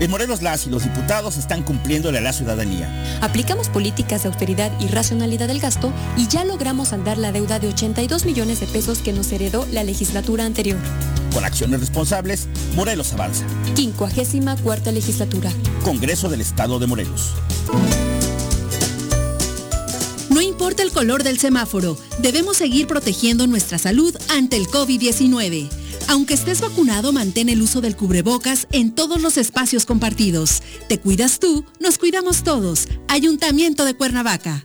En Morelos las y los diputados están cumpliéndole a la ciudadanía. Aplicamos políticas de austeridad y racionalidad del gasto y ya logramos andar la deuda de 82 millones de pesos que nos heredó la legislatura anterior. Con acciones responsables, Morelos avanza. 54 legislatura. Congreso del Estado de Morelos. No importa el color del semáforo, debemos seguir protegiendo nuestra salud ante el COVID-19. Aunque estés vacunado, mantén el uso del cubrebocas en todos los espacios compartidos. Te cuidas tú, nos cuidamos todos. Ayuntamiento de Cuernavaca.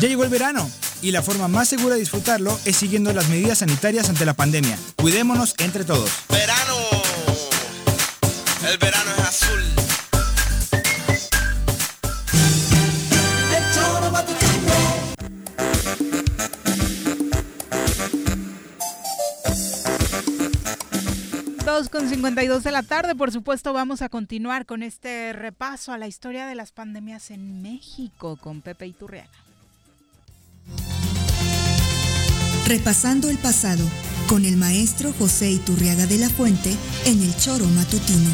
Ya llegó el verano y la forma más segura de disfrutarlo es siguiendo las medidas sanitarias ante la pandemia. Cuidémonos entre todos. Verano. El verano es azul. Dos con 52 de la tarde, por supuesto, vamos a continuar con este repaso a la historia de las pandemias en México con Pepe Iturriaga. Repasando el pasado con el maestro José Iturriaga de la Fuente en el Choro Matutino.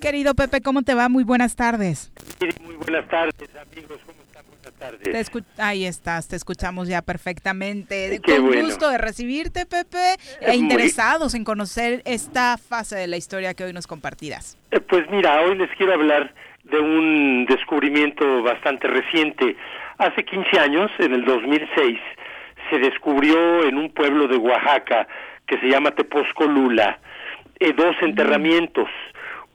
Querido Pepe, ¿cómo te va? Muy buenas tardes. Muy buenas tardes, amigos. ¿Cómo están? Buenas tardes. Te escu- Ahí estás, te escuchamos ya perfectamente. Qué Con bueno. gusto de recibirte, Pepe, e Muy- interesados en conocer esta fase de la historia que hoy nos compartirás. Eh, Pues mira, hoy les quiero hablar de un descubrimiento bastante reciente. Hace 15 años, en el 2006, se descubrió en un pueblo de Oaxaca que se llama Tepozcolula eh, dos enterramientos.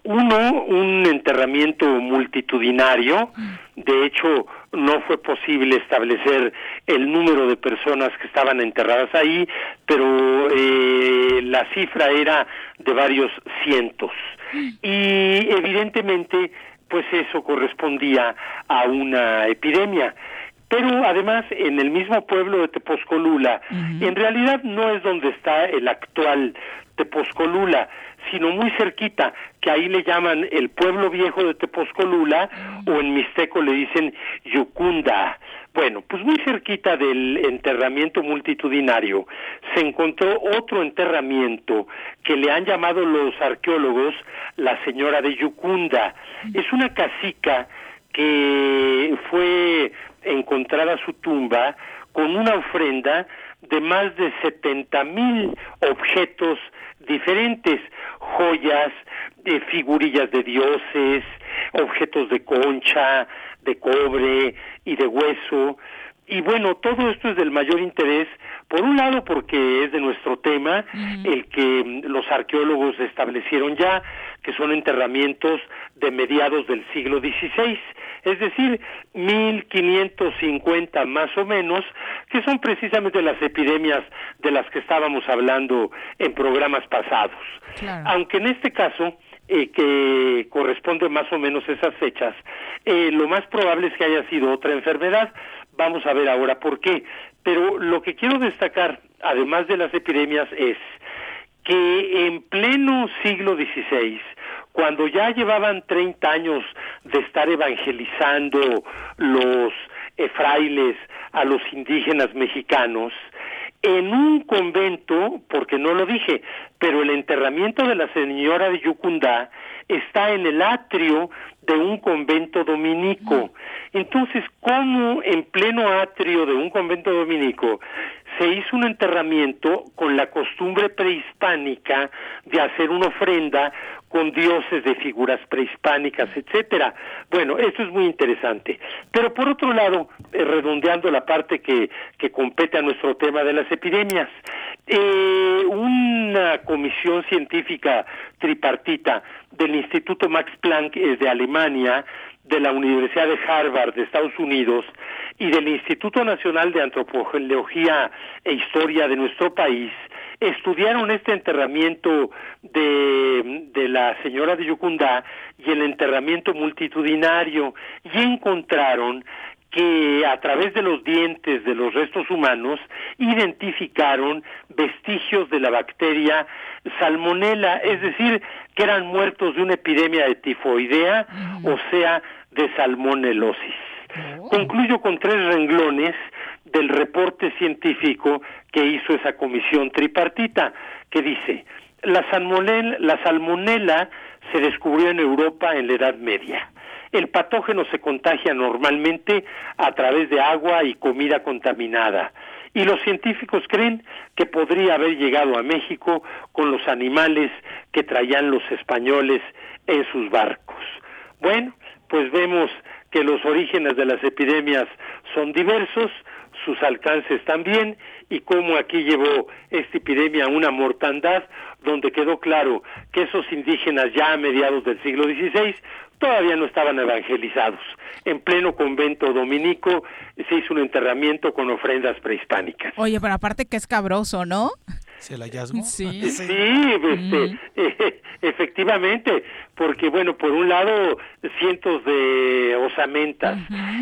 Uno, un enterramiento multitudinario. De hecho, no fue posible establecer el número de personas que estaban enterradas ahí, pero eh, la cifra era de varios cientos. Y evidentemente, pues eso correspondía a una epidemia. Pero además, en el mismo pueblo de Tepozcolula, en realidad no es donde está el actual Tepozcolula, sino muy cerquita, que ahí le llaman el pueblo viejo de Tepozcolula, o en mixteco le dicen Yucunda. Bueno, pues muy cerquita del enterramiento multitudinario se encontró otro enterramiento que le han llamado los arqueólogos la señora de Yucunda. Es una casica que fue encontrada su tumba con una ofrenda de más de 70 mil objetos diferentes, joyas, eh, figurillas de dioses, objetos de concha, de cobre y de hueso. Y bueno, todo esto es del mayor interés, por un lado porque es de nuestro tema, el que mm, los arqueólogos establecieron ya, que son enterramientos de mediados del siglo XVI, es decir, 1550 más o menos, que son precisamente las epidemias de las que estábamos hablando en programas pasados. Aunque en este caso, eh, que corresponde más o menos esas fechas, eh, lo más probable es que haya sido otra enfermedad. Vamos a ver ahora por qué. Pero lo que quiero destacar, además de las epidemias, es que en pleno siglo XVI, cuando ya llevaban 30 años de estar evangelizando los eh, frailes a los indígenas mexicanos, en un convento, porque no lo dije, pero el enterramiento de la señora de Yucundá está en el atrio de un convento dominico. Entonces, ¿cómo en pleno atrio de un convento dominico se hizo un enterramiento con la costumbre prehispánica de hacer una ofrenda con dioses de figuras prehispánicas, etcétera. Bueno, esto es muy interesante. Pero por otro lado, eh, redondeando la parte que, que compete a nuestro tema de las epidemias, eh, una comisión científica tripartita del Instituto Max Planck eh, de Alemania, de la Universidad de Harvard de Estados Unidos y del Instituto Nacional de Antropología e Historia de nuestro país estudiaron este enterramiento de, de la señora de Yucundá y el enterramiento multitudinario y encontraron que a través de los dientes de los restos humanos identificaron vestigios de la bacteria salmonella, es decir, que eran muertos de una epidemia de tifoidea, o sea, de salmonelosis. Concluyo con tres renglones del reporte científico que hizo esa comisión tripartita, que dice, la salmonella, la salmonella se descubrió en Europa en la Edad Media. El patógeno se contagia normalmente a través de agua y comida contaminada. Y los científicos creen que podría haber llegado a México con los animales que traían los españoles en sus barcos. Bueno, pues vemos que los orígenes de las epidemias son diversos, sus alcances también, y cómo aquí llevó esta epidemia a una mortandad donde quedó claro que esos indígenas ya a mediados del siglo XVI todavía no estaban evangelizados. En pleno convento dominico se hizo un enterramiento con ofrendas prehispánicas. Oye, pero aparte que es cabroso, ¿no? ¿Se el hallazgo? Sí, sí, este, efectivamente, porque bueno, por un lado cientos de osamentas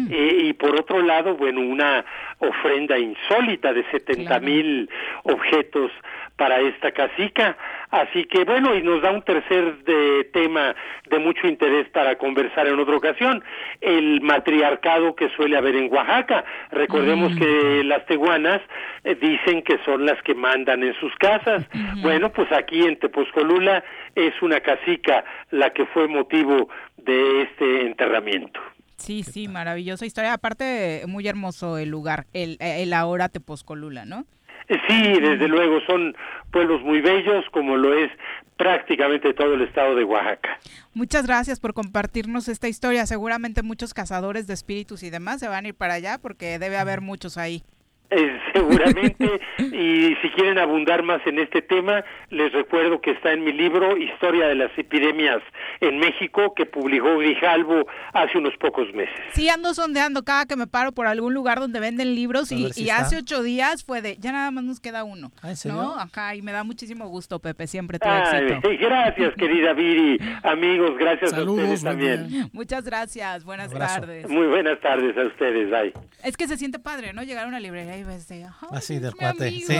eh, y por otro lado, bueno, una ofrenda insólita de 70 mil objetos para esta casica. Así que bueno, y nos da un tercer de tema de mucho interés para conversar en otra ocasión, el matriarcado que suele haber en Oaxaca. Recordemos que las teguanas eh, dicen que son las que mandan en sus casas. Bueno, pues aquí en Tepozcolula es una casica la que fue motivo de este enterramiento. Sí, sí, maravillosa historia. Aparte, muy hermoso el lugar, el, el ahora Tepozcolula, ¿no? Sí, desde luego, son pueblos muy bellos, como lo es prácticamente todo el estado de Oaxaca. Muchas gracias por compartirnos esta historia. Seguramente muchos cazadores de espíritus y demás se van a ir para allá porque debe haber muchos ahí. Eh, seguramente, y si quieren abundar más en este tema, les recuerdo que está en mi libro Historia de las epidemias en México, que publicó Grijalvo hace unos pocos meses. Sí, ando sondeando cada que me paro por algún lugar donde venden libros y, y hace ocho días fue de, ya nada más nos queda uno. ¿Ah, ¿en serio? ¿No? Acá, y me da muchísimo gusto, Pepe, siempre tu Ay, éxito. gracias, querida Viri. Amigos, gracias a ustedes también. Muchas gracias, buenas tardes. Muy buenas tardes a ustedes. Bye. Es que se siente padre, ¿no? Llegar a una librería y ves de, "Ay, Así del cuate. amigo". Sí.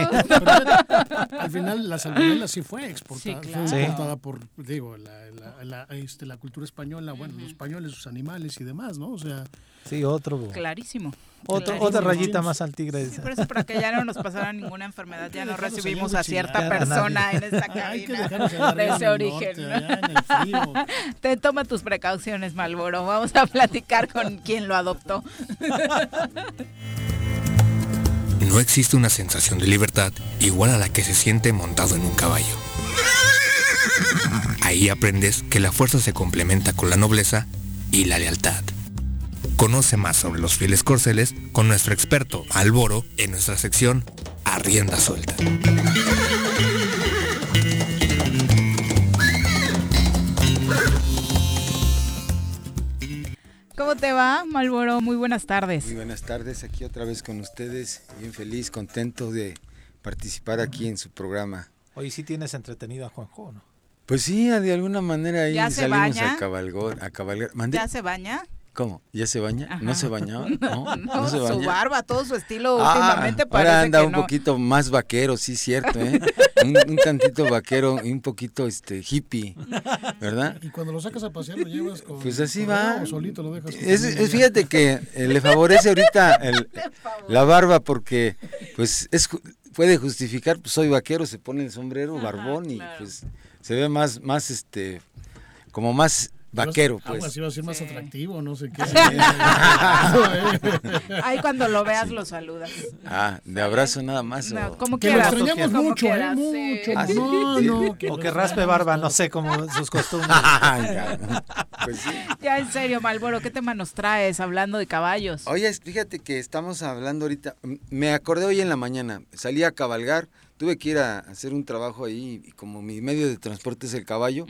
Al final la salmonella sí fue exportada, Sí, fue claro. exportada por, digo, la, la- la- este, la cultura española, bueno, los españoles, sus animales y demás, ¿no? O sea... Sí, otro. Clarísimo. Otro, Clarísimo. otra rayita más al tigre. Sí, por eso para que ya no nos pasara ninguna enfermedad, ya no recibimos a de cierta a persona en esta Hay que cabina de ese origen. norte. Te toma tus precauciones, Malboro. Vamos a platicar con quien lo adoptó. No existe una sensación de libertad igual a la que se siente montado en un caballo. Ahí aprendes que la fuerza se complementa con la nobleza y la lealtad. Conoce más sobre los fieles corceles con nuestro experto Alboro en nuestra sección A Rienda Suelta. ¿Cómo te va, Malboro? Muy buenas tardes. Muy buenas tardes, aquí otra vez con ustedes, bien feliz, contento de participar aquí en su programa. Hoy sí tienes entretenido a Juanjo, ¿no? Pues sí, de alguna manera ahí ¿Ya se salimos baña? a cabalgar, a cabalgar. ¿Mandé? ¿Ya se baña? ¿Cómo? ¿Ya se baña? Ajá. ¿No se bañaba? No, no, No, se su baña. barba, todo su estilo Ah, últimamente parece ahora anda que un no. poquito más vaquero, sí, cierto, ¿eh? un, un tantito vaquero y un poquito este hippie, ¿verdad? Y cuando lo sacas a pasear lo llevas con... Pues así con va. O solito lo dejas. con Es, fíjate que eh, le favorece ahorita el- la barba porque pues es puede justificar, pues soy vaquero, se pone el sombrero, barbón y pues se ve más más este como más vaquero Aguas, pues. iba a ser más atractivo, no sé qué. Ahí cuando lo veas lo saludas. Ah, de abrazo nada más. No, o- como Que lo extrañamos como mucho, ¿eh? quieras. Mucho. Ah, sí. No, no. O que raspe barba, no sé, como sus costumbres. Pues sí. Ya en serio, Malboro, ¿qué tema nos traes hablando de caballos? Oye, fíjate que estamos hablando ahorita, me acordé hoy en la mañana, salí a cabalgar, tuve que ir a hacer un trabajo ahí y como mi medio de transporte es el caballo,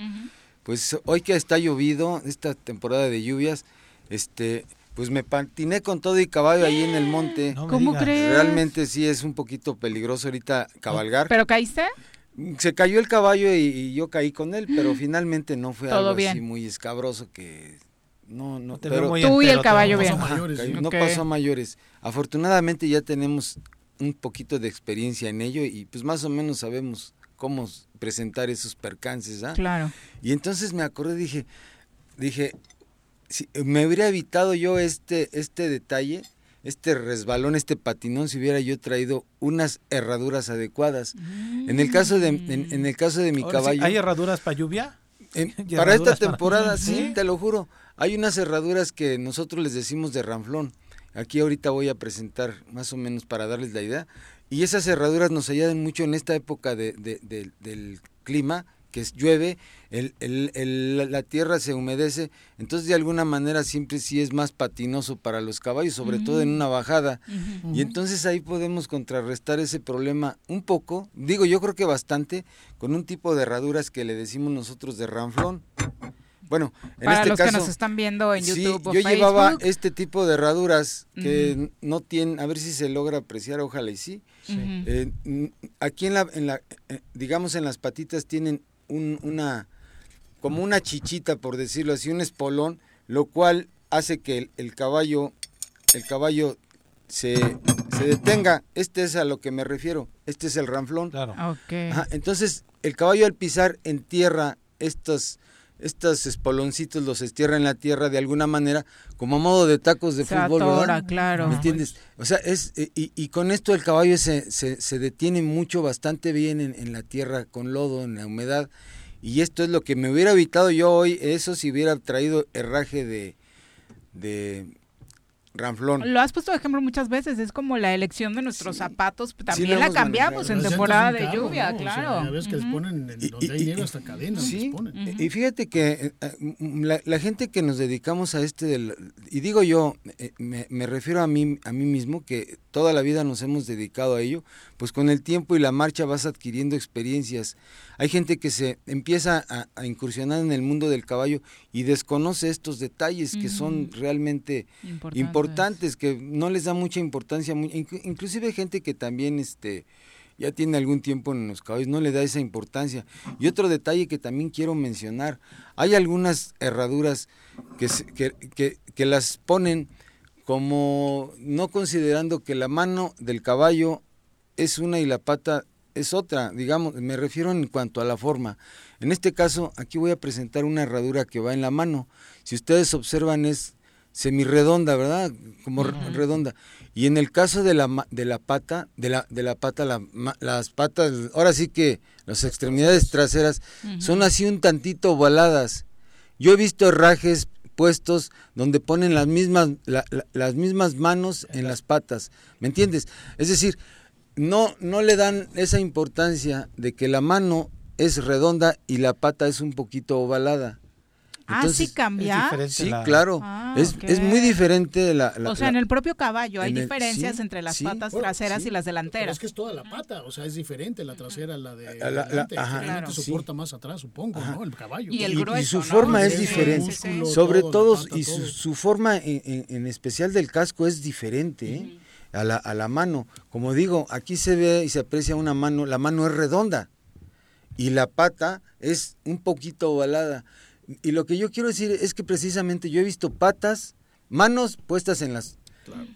pues hoy que está llovido, esta temporada de lluvias, este, pues me patiné con todo y caballo ahí en el monte. ¿Cómo crees? Realmente sí es un poquito peligroso ahorita cabalgar. ¿Pero caíste? Se cayó el caballo y, y yo caí con él, pero finalmente no fue Todo algo bien. así muy escabroso que no no te veo pero muy Tú y el entero, caballo no bien. pasó mayores, ¿sí? no pasó a mayores. Afortunadamente ya tenemos un poquito de experiencia en ello y pues más o menos sabemos cómo presentar esos percances, ¿ah? Claro. Y entonces me acordé, dije, dije, si me hubiera evitado yo este, este detalle, este resbalón, este patinón, si hubiera yo traído unas herraduras adecuadas. En el caso de, en, en el caso de mi Ahora sí, caballo. ¿Hay herraduras para lluvia? En- Y para esta para- temporada, sí, Sí. te lo juro. Hay unas herraduras que nosotros les decimos de ranflón. Aquí ahorita voy a presentar más o menos para darles la idea. Y esas herraduras nos ayudan mucho en esta época de- de- de- del clima, que es llueve, el- el- el- la- la tierra se humedece, entonces de alguna manera siempre sí es más patinoso para los caballos, sobre todo en una bajada. Y entonces ahí podemos contrarrestar ese problema un poco, digo yo creo que bastante, con un tipo de herraduras que le decimos nosotros de ranflón. Bueno, en Para este los caso, que nos están viendo en sí, YouTube o yo llevaba este tipo de herraduras que no tienen, a ver si se logra apreciar, ojalá y sí. Sí. Eh, aquí en la, en la eh, digamos en las patitas tienen un- una, como una chichita, por decirlo así, un espolón, lo cual hace que el, el caballo, el caballo se, se detenga. Este es a lo que me refiero. Este es el ranflón. Ok. Ajá, entonces, el caballo al pisar en tierra estos, estos espoloncitos los estierra en la tierra de alguna manera, como a modo de tacos de Se fútbol, atora, ¿verdad? claro. ¿Me entiendes? O sea, es, y, y con esto el caballo se, se, se detiene mucho, bastante bien en, en la tierra con lodo, en la humedad. Y esto es lo que me hubiera evitado yo hoy, eso si hubiera traído herraje de, de ranflón. Lo has puesto de ejemplo muchas veces, es como la elección de nuestros zapatos, también la cambiamos manejado. en temporada de carro, lluvia, ¿no? O sea, claro. que les ponen en donde hay nieve hasta cadenas les Sí, ponen. y fíjate que eh, eh, la, la gente que nos dedicamos a este, del- y digo yo, eh, me, me refiero a mí, a mí mismo, que toda la vida nos hemos dedicado a ello, pues con el tiempo y la marcha vas adquiriendo experiencias. Hay gente que se empieza a, a incursionar en el mundo del caballo y desconoce estos detalles que son realmente Importantes. importantes, que no les da mucha importancia, inclusive gente que también este ya tiene algún tiempo en los caballos, no le da esa importancia. Y otro detalle que también quiero mencionar, hay algunas herraduras que, se- que, que- que las ponen como no considerando que la mano del caballo es una y la pata es otra, digamos, me refiero en cuanto a la forma. En este caso, aquí voy a presentar una herradura que va en la mano. Si ustedes observan es semirredonda, ¿verdad? Como re- redonda. Y en el caso de la de la pata, de la de la pata la las patas, ahora sí que las extremidades traseras son así un tantito ovaladas. Yo he visto herrajes puestos donde ponen las mismas la- la- las mismas manos en las patas, ¿me entiendes? Es decir, no no le dan esa importancia de que la mano es redonda y la pata es un poquito ovalada. Ah, sí cambia. Sí, claro. Ah, es, ok. es muy diferente la, la- o sea, la- en el propio caballo hay el- diferencias sí, entre las sí. patas Bueno, traseras sí. y las Pero delanteras. es que es toda la pata, o sea, es diferente la trasera a la de La- la- adelante. ajá. Claro. soporta más atrás, supongo, ¿no? El caballo. y, y su forma es diferente. Sobre todo, y su, su forma en, en- en especial del casco es diferente ¿eh? A, la, a la mano. Como digo, aquí se ve y se aprecia una mano, la mano es redonda y la pata es un poquito ovalada. Y lo que yo quiero decir es que precisamente yo he visto patas, manos puestas en las,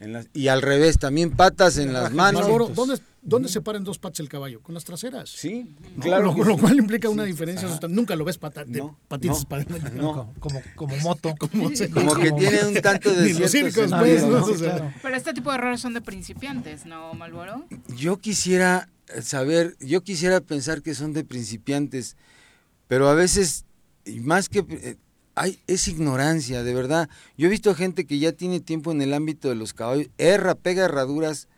en las y al revés, también patas en las manos. Malboro, ¿dónde, ¿Dónde se paran dos patas el caballo? Con las traseras. Sí, claro. Lo, lo cual implica una Sí, diferencia. sustancial. Nunca lo ves pata, de patitas no, para adelante. no. Como, como moto. Como, Como que tiene un tanto de Ni los circos, pues. Pero este tipo de errores son de principiantes, ¿no, Malboro? Yo quisiera saber, yo quisiera pensar que son de principiantes, pero a veces, más que... hay, es ignorancia, de verdad. Yo he visto gente que ya tiene tiempo en el ámbito de los caballos, erra, pega herraduras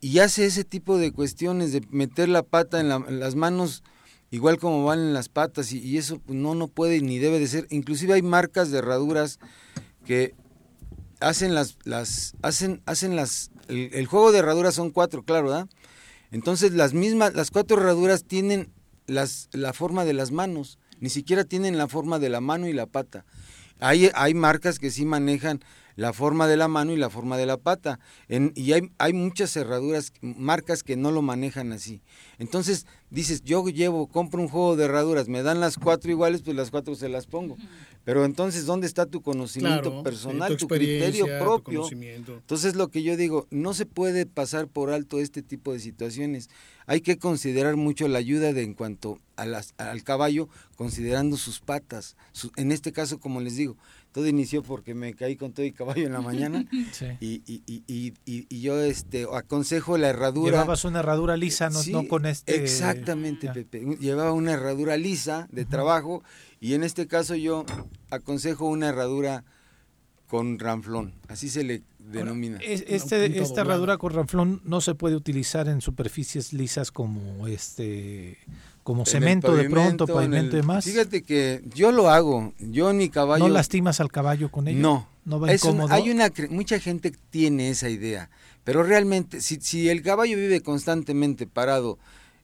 y hace ese tipo de cuestiones de meter la pata en, la- las manos igual como van en las patas y, y eso pues, no no puede ni debe de ser. Inclusive hay marcas de herraduras que hacen las las hacen hacen las el, el juego de herraduras son cuatro, claro, ¿verdad? Entonces las mismas las cuatro herraduras tienen las la forma de las manos, ni siquiera tienen la forma de la mano y la pata. Hay hay marcas que sí manejan la forma de la mano y la forma de la pata. En, y hay, hay muchas cerraduras, marcas que no lo manejan así. Entonces dices, yo llevo, compro un juego de herraduras, me dan las cuatro iguales, pues las cuatro se las pongo. Pero entonces, ¿dónde está tu conocimiento Claro, personal, tu tu, criterio tu propio? Entonces, lo que yo digo, no se puede pasar por alto este tipo de situaciones. Hay que considerar mucho la ayuda de en cuanto a las, al caballo, considerando sus patas. Su- en este caso, como les digo, todo inició porque me caí con todo y caballo en la mañana. Sí. y, y, y, y, y- y yo este, aconsejo la herradura. Llevabas una herradura lisa, no, Sí, no con este... Exactamente, Pepe. Llevaba una herradura lisa de trabajo y en este caso yo aconsejo una herradura con ranflón, así se le denomina. Es- este, esta herradura con ranflón no se puede utilizar en superficies lisas como este como cemento de pronto, en pavimento y el- demás. Fíjate que yo lo hago, yo en mi caballo... ¿No lastimas al caballo con ello? No, ¿No va Es un- incómodo? hay una mucha gente tiene esa idea, pero realmente si, si el caballo vive constantemente parado,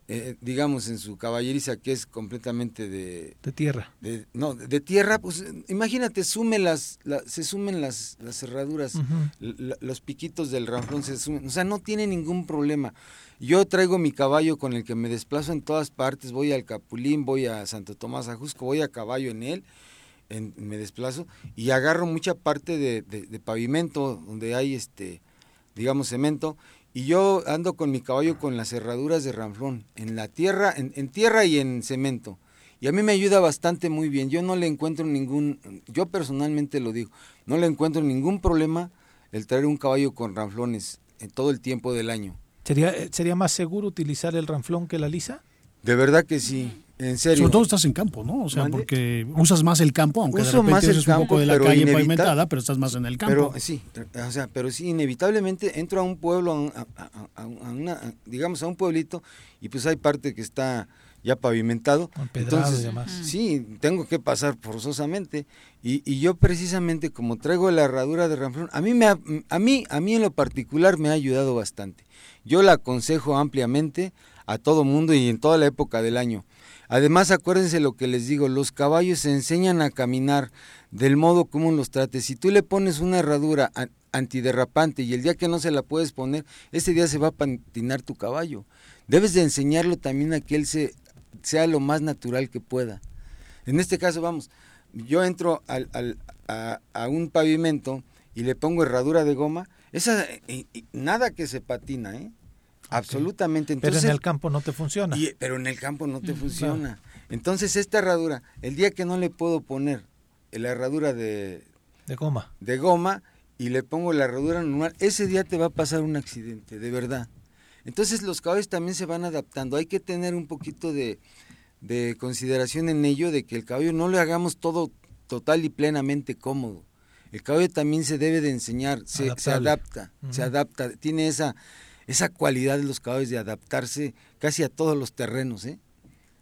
eh, digamos en su caballeriza que es completamente de, de tierra, de, no, de tierra, pues imagínate sume las, la- se sumen las, las cerraduras, los piquitos del ranflón se sumen, o sea no tiene ningún problema. Yo traigo mi caballo con el que me desplazo en todas partes, voy al Capulín, voy a Santo Tomás Ajusco, voy a caballo en él en- me desplazo y agarro mucha parte de, pavimento donde hay este digamos cemento y yo ando con mi caballo con las cerraduras de ranflón en la tierra en, en tierra y en cemento y a mí me ayuda bastante muy bien. Yo no le encuentro ningún yo personalmente lo digo no le encuentro ningún problema el traer un caballo con ranflones en todo el tiempo del año ¿Sería, ¿Sería más seguro utilizar el ranflón que la lisa? de verdad que sí en serio Sobre todo estás en campo, ¿no? O sea, ¿Mande? porque usas más el campo, aunque de Uso repente más el eres un campo, poco de la calle pavimentada, pero estás más en el campo. Pero sí, o sea, pero sí, inevitablemente entro a un pueblo, a, un- a- a- a una, a- digamos a un pueblito, y pues hay parte que está ya pavimentado. Entonces, y demás. sí, tengo que pasar forzosamente. Y, y yo precisamente como traigo la herradura de ranflón, a mí, me ha- a, mí, a mí en lo particular me ha ayudado bastante. Yo la aconsejo ampliamente a todo mundo y en toda la época del año. Además, acuérdense lo que les digo, los caballos se enseñan a caminar del modo como los trates. Si tú le pones una herradura an- antiderrapante y el día que no se la puedes poner, ese día se va a patinar tu caballo. Debes de enseñarlo también a que él se, sea lo más natural que pueda. En este caso, vamos, yo entro al, al- a, a un pavimento y le pongo herradura de goma, esa eh, eh, nada que se patina, ¿eh? Absolutamente. Pero en el campo no te funciona. y- pero en el campo no te Mm, funciona. Entonces esta herradura, el día que no le puedo poner la herradura de, De goma. de goma y le pongo la herradura normal, ese día te va a pasar un accidente, de verdad. Entonces los caballos también se van adaptando. Hay que tener un poquito de, de consideración en ello, de que el caballo no le hagamos todo total y plenamente cómodo. El caballo también se debe de enseñar, se, se adapta, se adapta, tiene esa, esa cualidad de los caballos de adaptarse casi a todos los terrenos, ¿eh?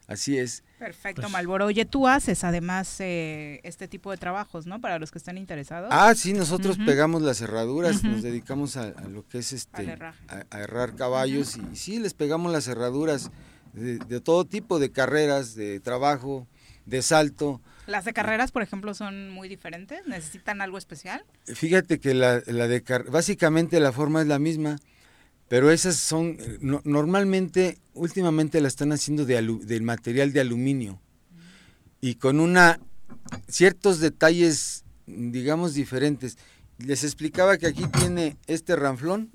Así es. Perfecto, Malboro. Oye, tú haces además eh, este tipo de trabajos, ¿no? Para los que están interesados. Ah, sí, nosotros pegamos las herraduras, nos dedicamos a, a lo que es este, a, a herrar caballos y, sí, les pegamos las herraduras de, de todo tipo de carreras, de trabajo, de salto. Las de carreras, por ejemplo, son muy diferentes. ¿Necesitan algo especial? Fíjate que la, la de car- básicamente la forma es la misma, pero esas son no- normalmente últimamente la están haciendo de alu- del material de aluminio. Y con una ciertos detalles digamos diferentes. Les explicaba que aquí tiene este ranflón,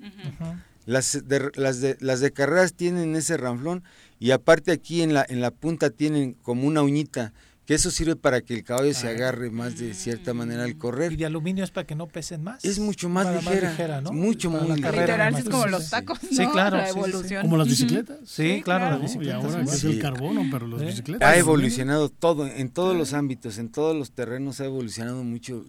las de, las de las de carreras tienen ese ranflón y aparte aquí en la en la punta tienen como una uñita que eso sirve para que el caballo se agarre más de cierta manera al correr. ¿Y de aluminio es para que no pesen más? Es mucho más Para ligera, ¿no? mucho Para muy la ligera. Literal, es como Sí, los tacos, Sí, ¿no? claro. La sí, sí, sí. evolución. Como las bicicletas. Sí, claro, las ¿no? Y bicicletas. ahora es el carbono, pero las ¿Eh? bicicletas. Ha ¿no? evolucionado todo, en todos los ámbitos, en todos los terrenos ha evolucionado mucho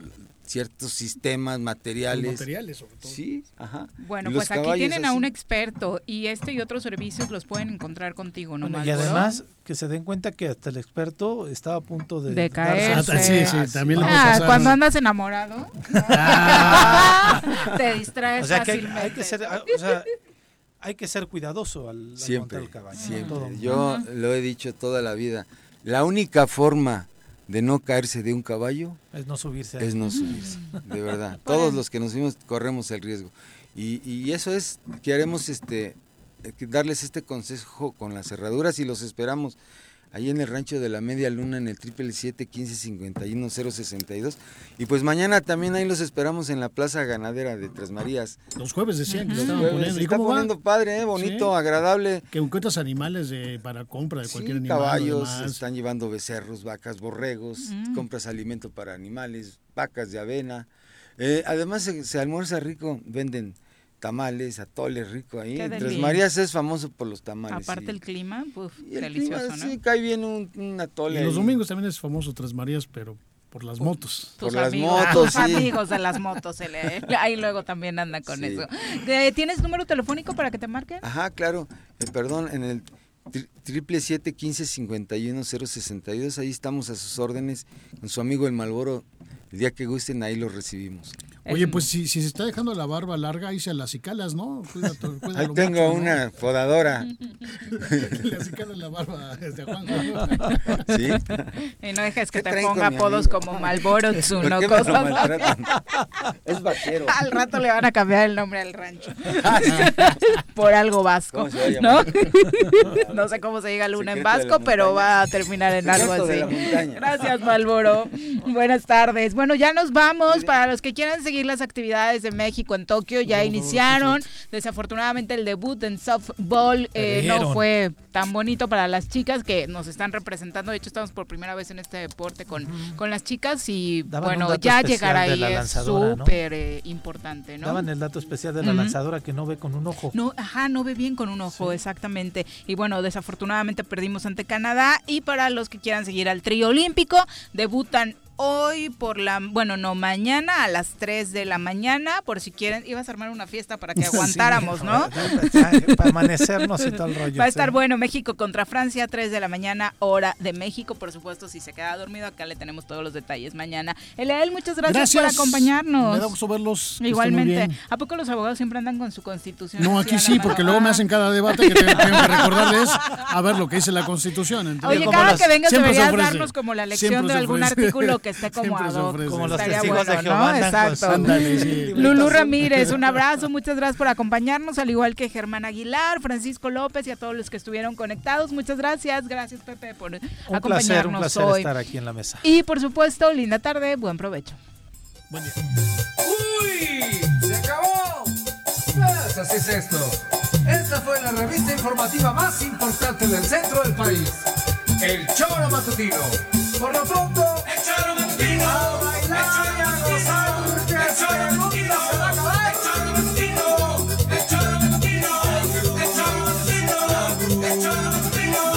ciertos sistemas, materiales. materiales, sobre todo. Sí, ajá. Bueno, pues aquí tienen a un experto y este y otros servicios los pueden encontrar contigo, ¿no? Bueno, y además que se den cuenta que hasta el experto estaba a punto de, de caerse. sí, sí, también le puede Ah, pasar. cuando andas enamorado, te distraes O sea, que hay, fácilmente. hay que ser, ah, o sea, hay que ser cuidadoso al, al Siempre, montar el caballo. siempre. Todo. Yo lo he dicho toda la vida. La única forma de no caerse de un caballo es no subirse. Es no subirse, de verdad. Todos los que nos fuimos corremos el riesgo. Y, y eso es que haremos este darles este consejo con las cerraduras y los esperamos ahí en el rancho de la Media Luna en el triple siete quince cincuenta y uno cero sesenta y dos y pues mañana también ahí los esperamos en la Plaza Ganadera de Tres Marías. Los jueves decían que Los estaban jueves. poniendo. Se ¿Y está cómo va? poniendo padre, ¿eh? bonito, agradable. Que encuentras animales de, para compra de cualquier animal. caballos, están llevando becerros, vacas, borregos, Mm. compras alimento para animales, vacas de avena. Eh, además se, se almuerza rico, venden tamales, atoles rico ahí. Tres. Marías es famoso por los tamales. Aparte sí. el clima, uf, Y el delicioso, clima, ¿no? Sí, cae bien un, un atole. Y los domingos también es famoso Tres Marías, pero por las motos. Tus amigos, tus amigos de las motos, ahí luego también anda con Sí. eso. ¿Tienes número telefónico para que te marquen? Ajá, claro. Eh, perdón, en el tri- triple siete quince cincuenta y uno cero sesenta y dos, ahí estamos a sus órdenes con su amigo el Malboro. El día que gusten ahí los recibimos. Oye, pues si, si se está dejando la barba larga, ahí se las cicalas, ¿no? Cuida tu- cuida Ahí tengo una podadora. La barba desde Juan. Sí. Y no dejes que ¿Qué te ponga apodos como Malboro, ¿Por Tsuno, cosas? Es vaquero. Al rato le van a cambiar el nombre al rancho. Por algo vasco, ¿Cómo se va a ¿no? no sé cómo se diga luna en Secreto vasco, pero va a terminar en algo Secreto así. Gracias, Malboro. Buenas tardes. Bueno, ya nos vamos. Para los que quieran seguir las actividades de México en Tokio, ya iniciaron. Desafortunadamente el debut en softball eh, no fue tan bonito para las chicas que nos están representando. De hecho, estamos por primera vez en este deporte con, con las chicas y Daban bueno, ya llegar ahí la es súper eh, importante, ¿no? Daban el dato especial de la lanzadora que no ve con un ojo. No, ajá, no ve bien con un ojo, exactamente. Y bueno, desafortunadamente perdimos ante Canadá. Y para los que quieran seguir al trío olímpico, debutan hoy por la, bueno, no, mañana a las 3 de la mañana, por si quieren, ibas a armar una fiesta para que Sí, aguantáramos, ¿no? Para amanecernos y todo el rollo. Va a estar sí. bueno México contra Francia, 3 de la mañana, hora de México. Por supuesto, si se queda dormido, acá le tenemos todos los detalles mañana. Eliel, muchas gracias, por acompañarnos. Me da gusto verlos. Igualmente. ¿A poco los abogados siempre andan con su constitución? No, aquí sí, porque luego me hacen cada debate que tengo, tengo que recordarles a ver lo que dice la Constitución. Entonces, Oye, cada las- que vengas deberías darnos como la lección de algún artículo que esté como ad hoc. Como los testigos de bueno, Jehová ¿no? Exacto. Ándale, sí. Lulú Ramírez, un abrazo, muchas gracias por acompañarnos, al igual que Germán Aguilar, Francisco López y a todos los que estuvieron conectados. Muchas gracias, gracias Pepe por Un acompañarnos placer, un placer hoy. estar aquí en la mesa. Y por supuesto, linda tarde, buen provecho. Buen día. ¡Uy! ¡Se acabó! Pues así es esto. Esta fue la revista informativa más importante del centro del país el choro matutino. Por lo pronto, el choro matutino. A bailar el choro matutino. El choro matutino, el choro matutino, el choro matutino,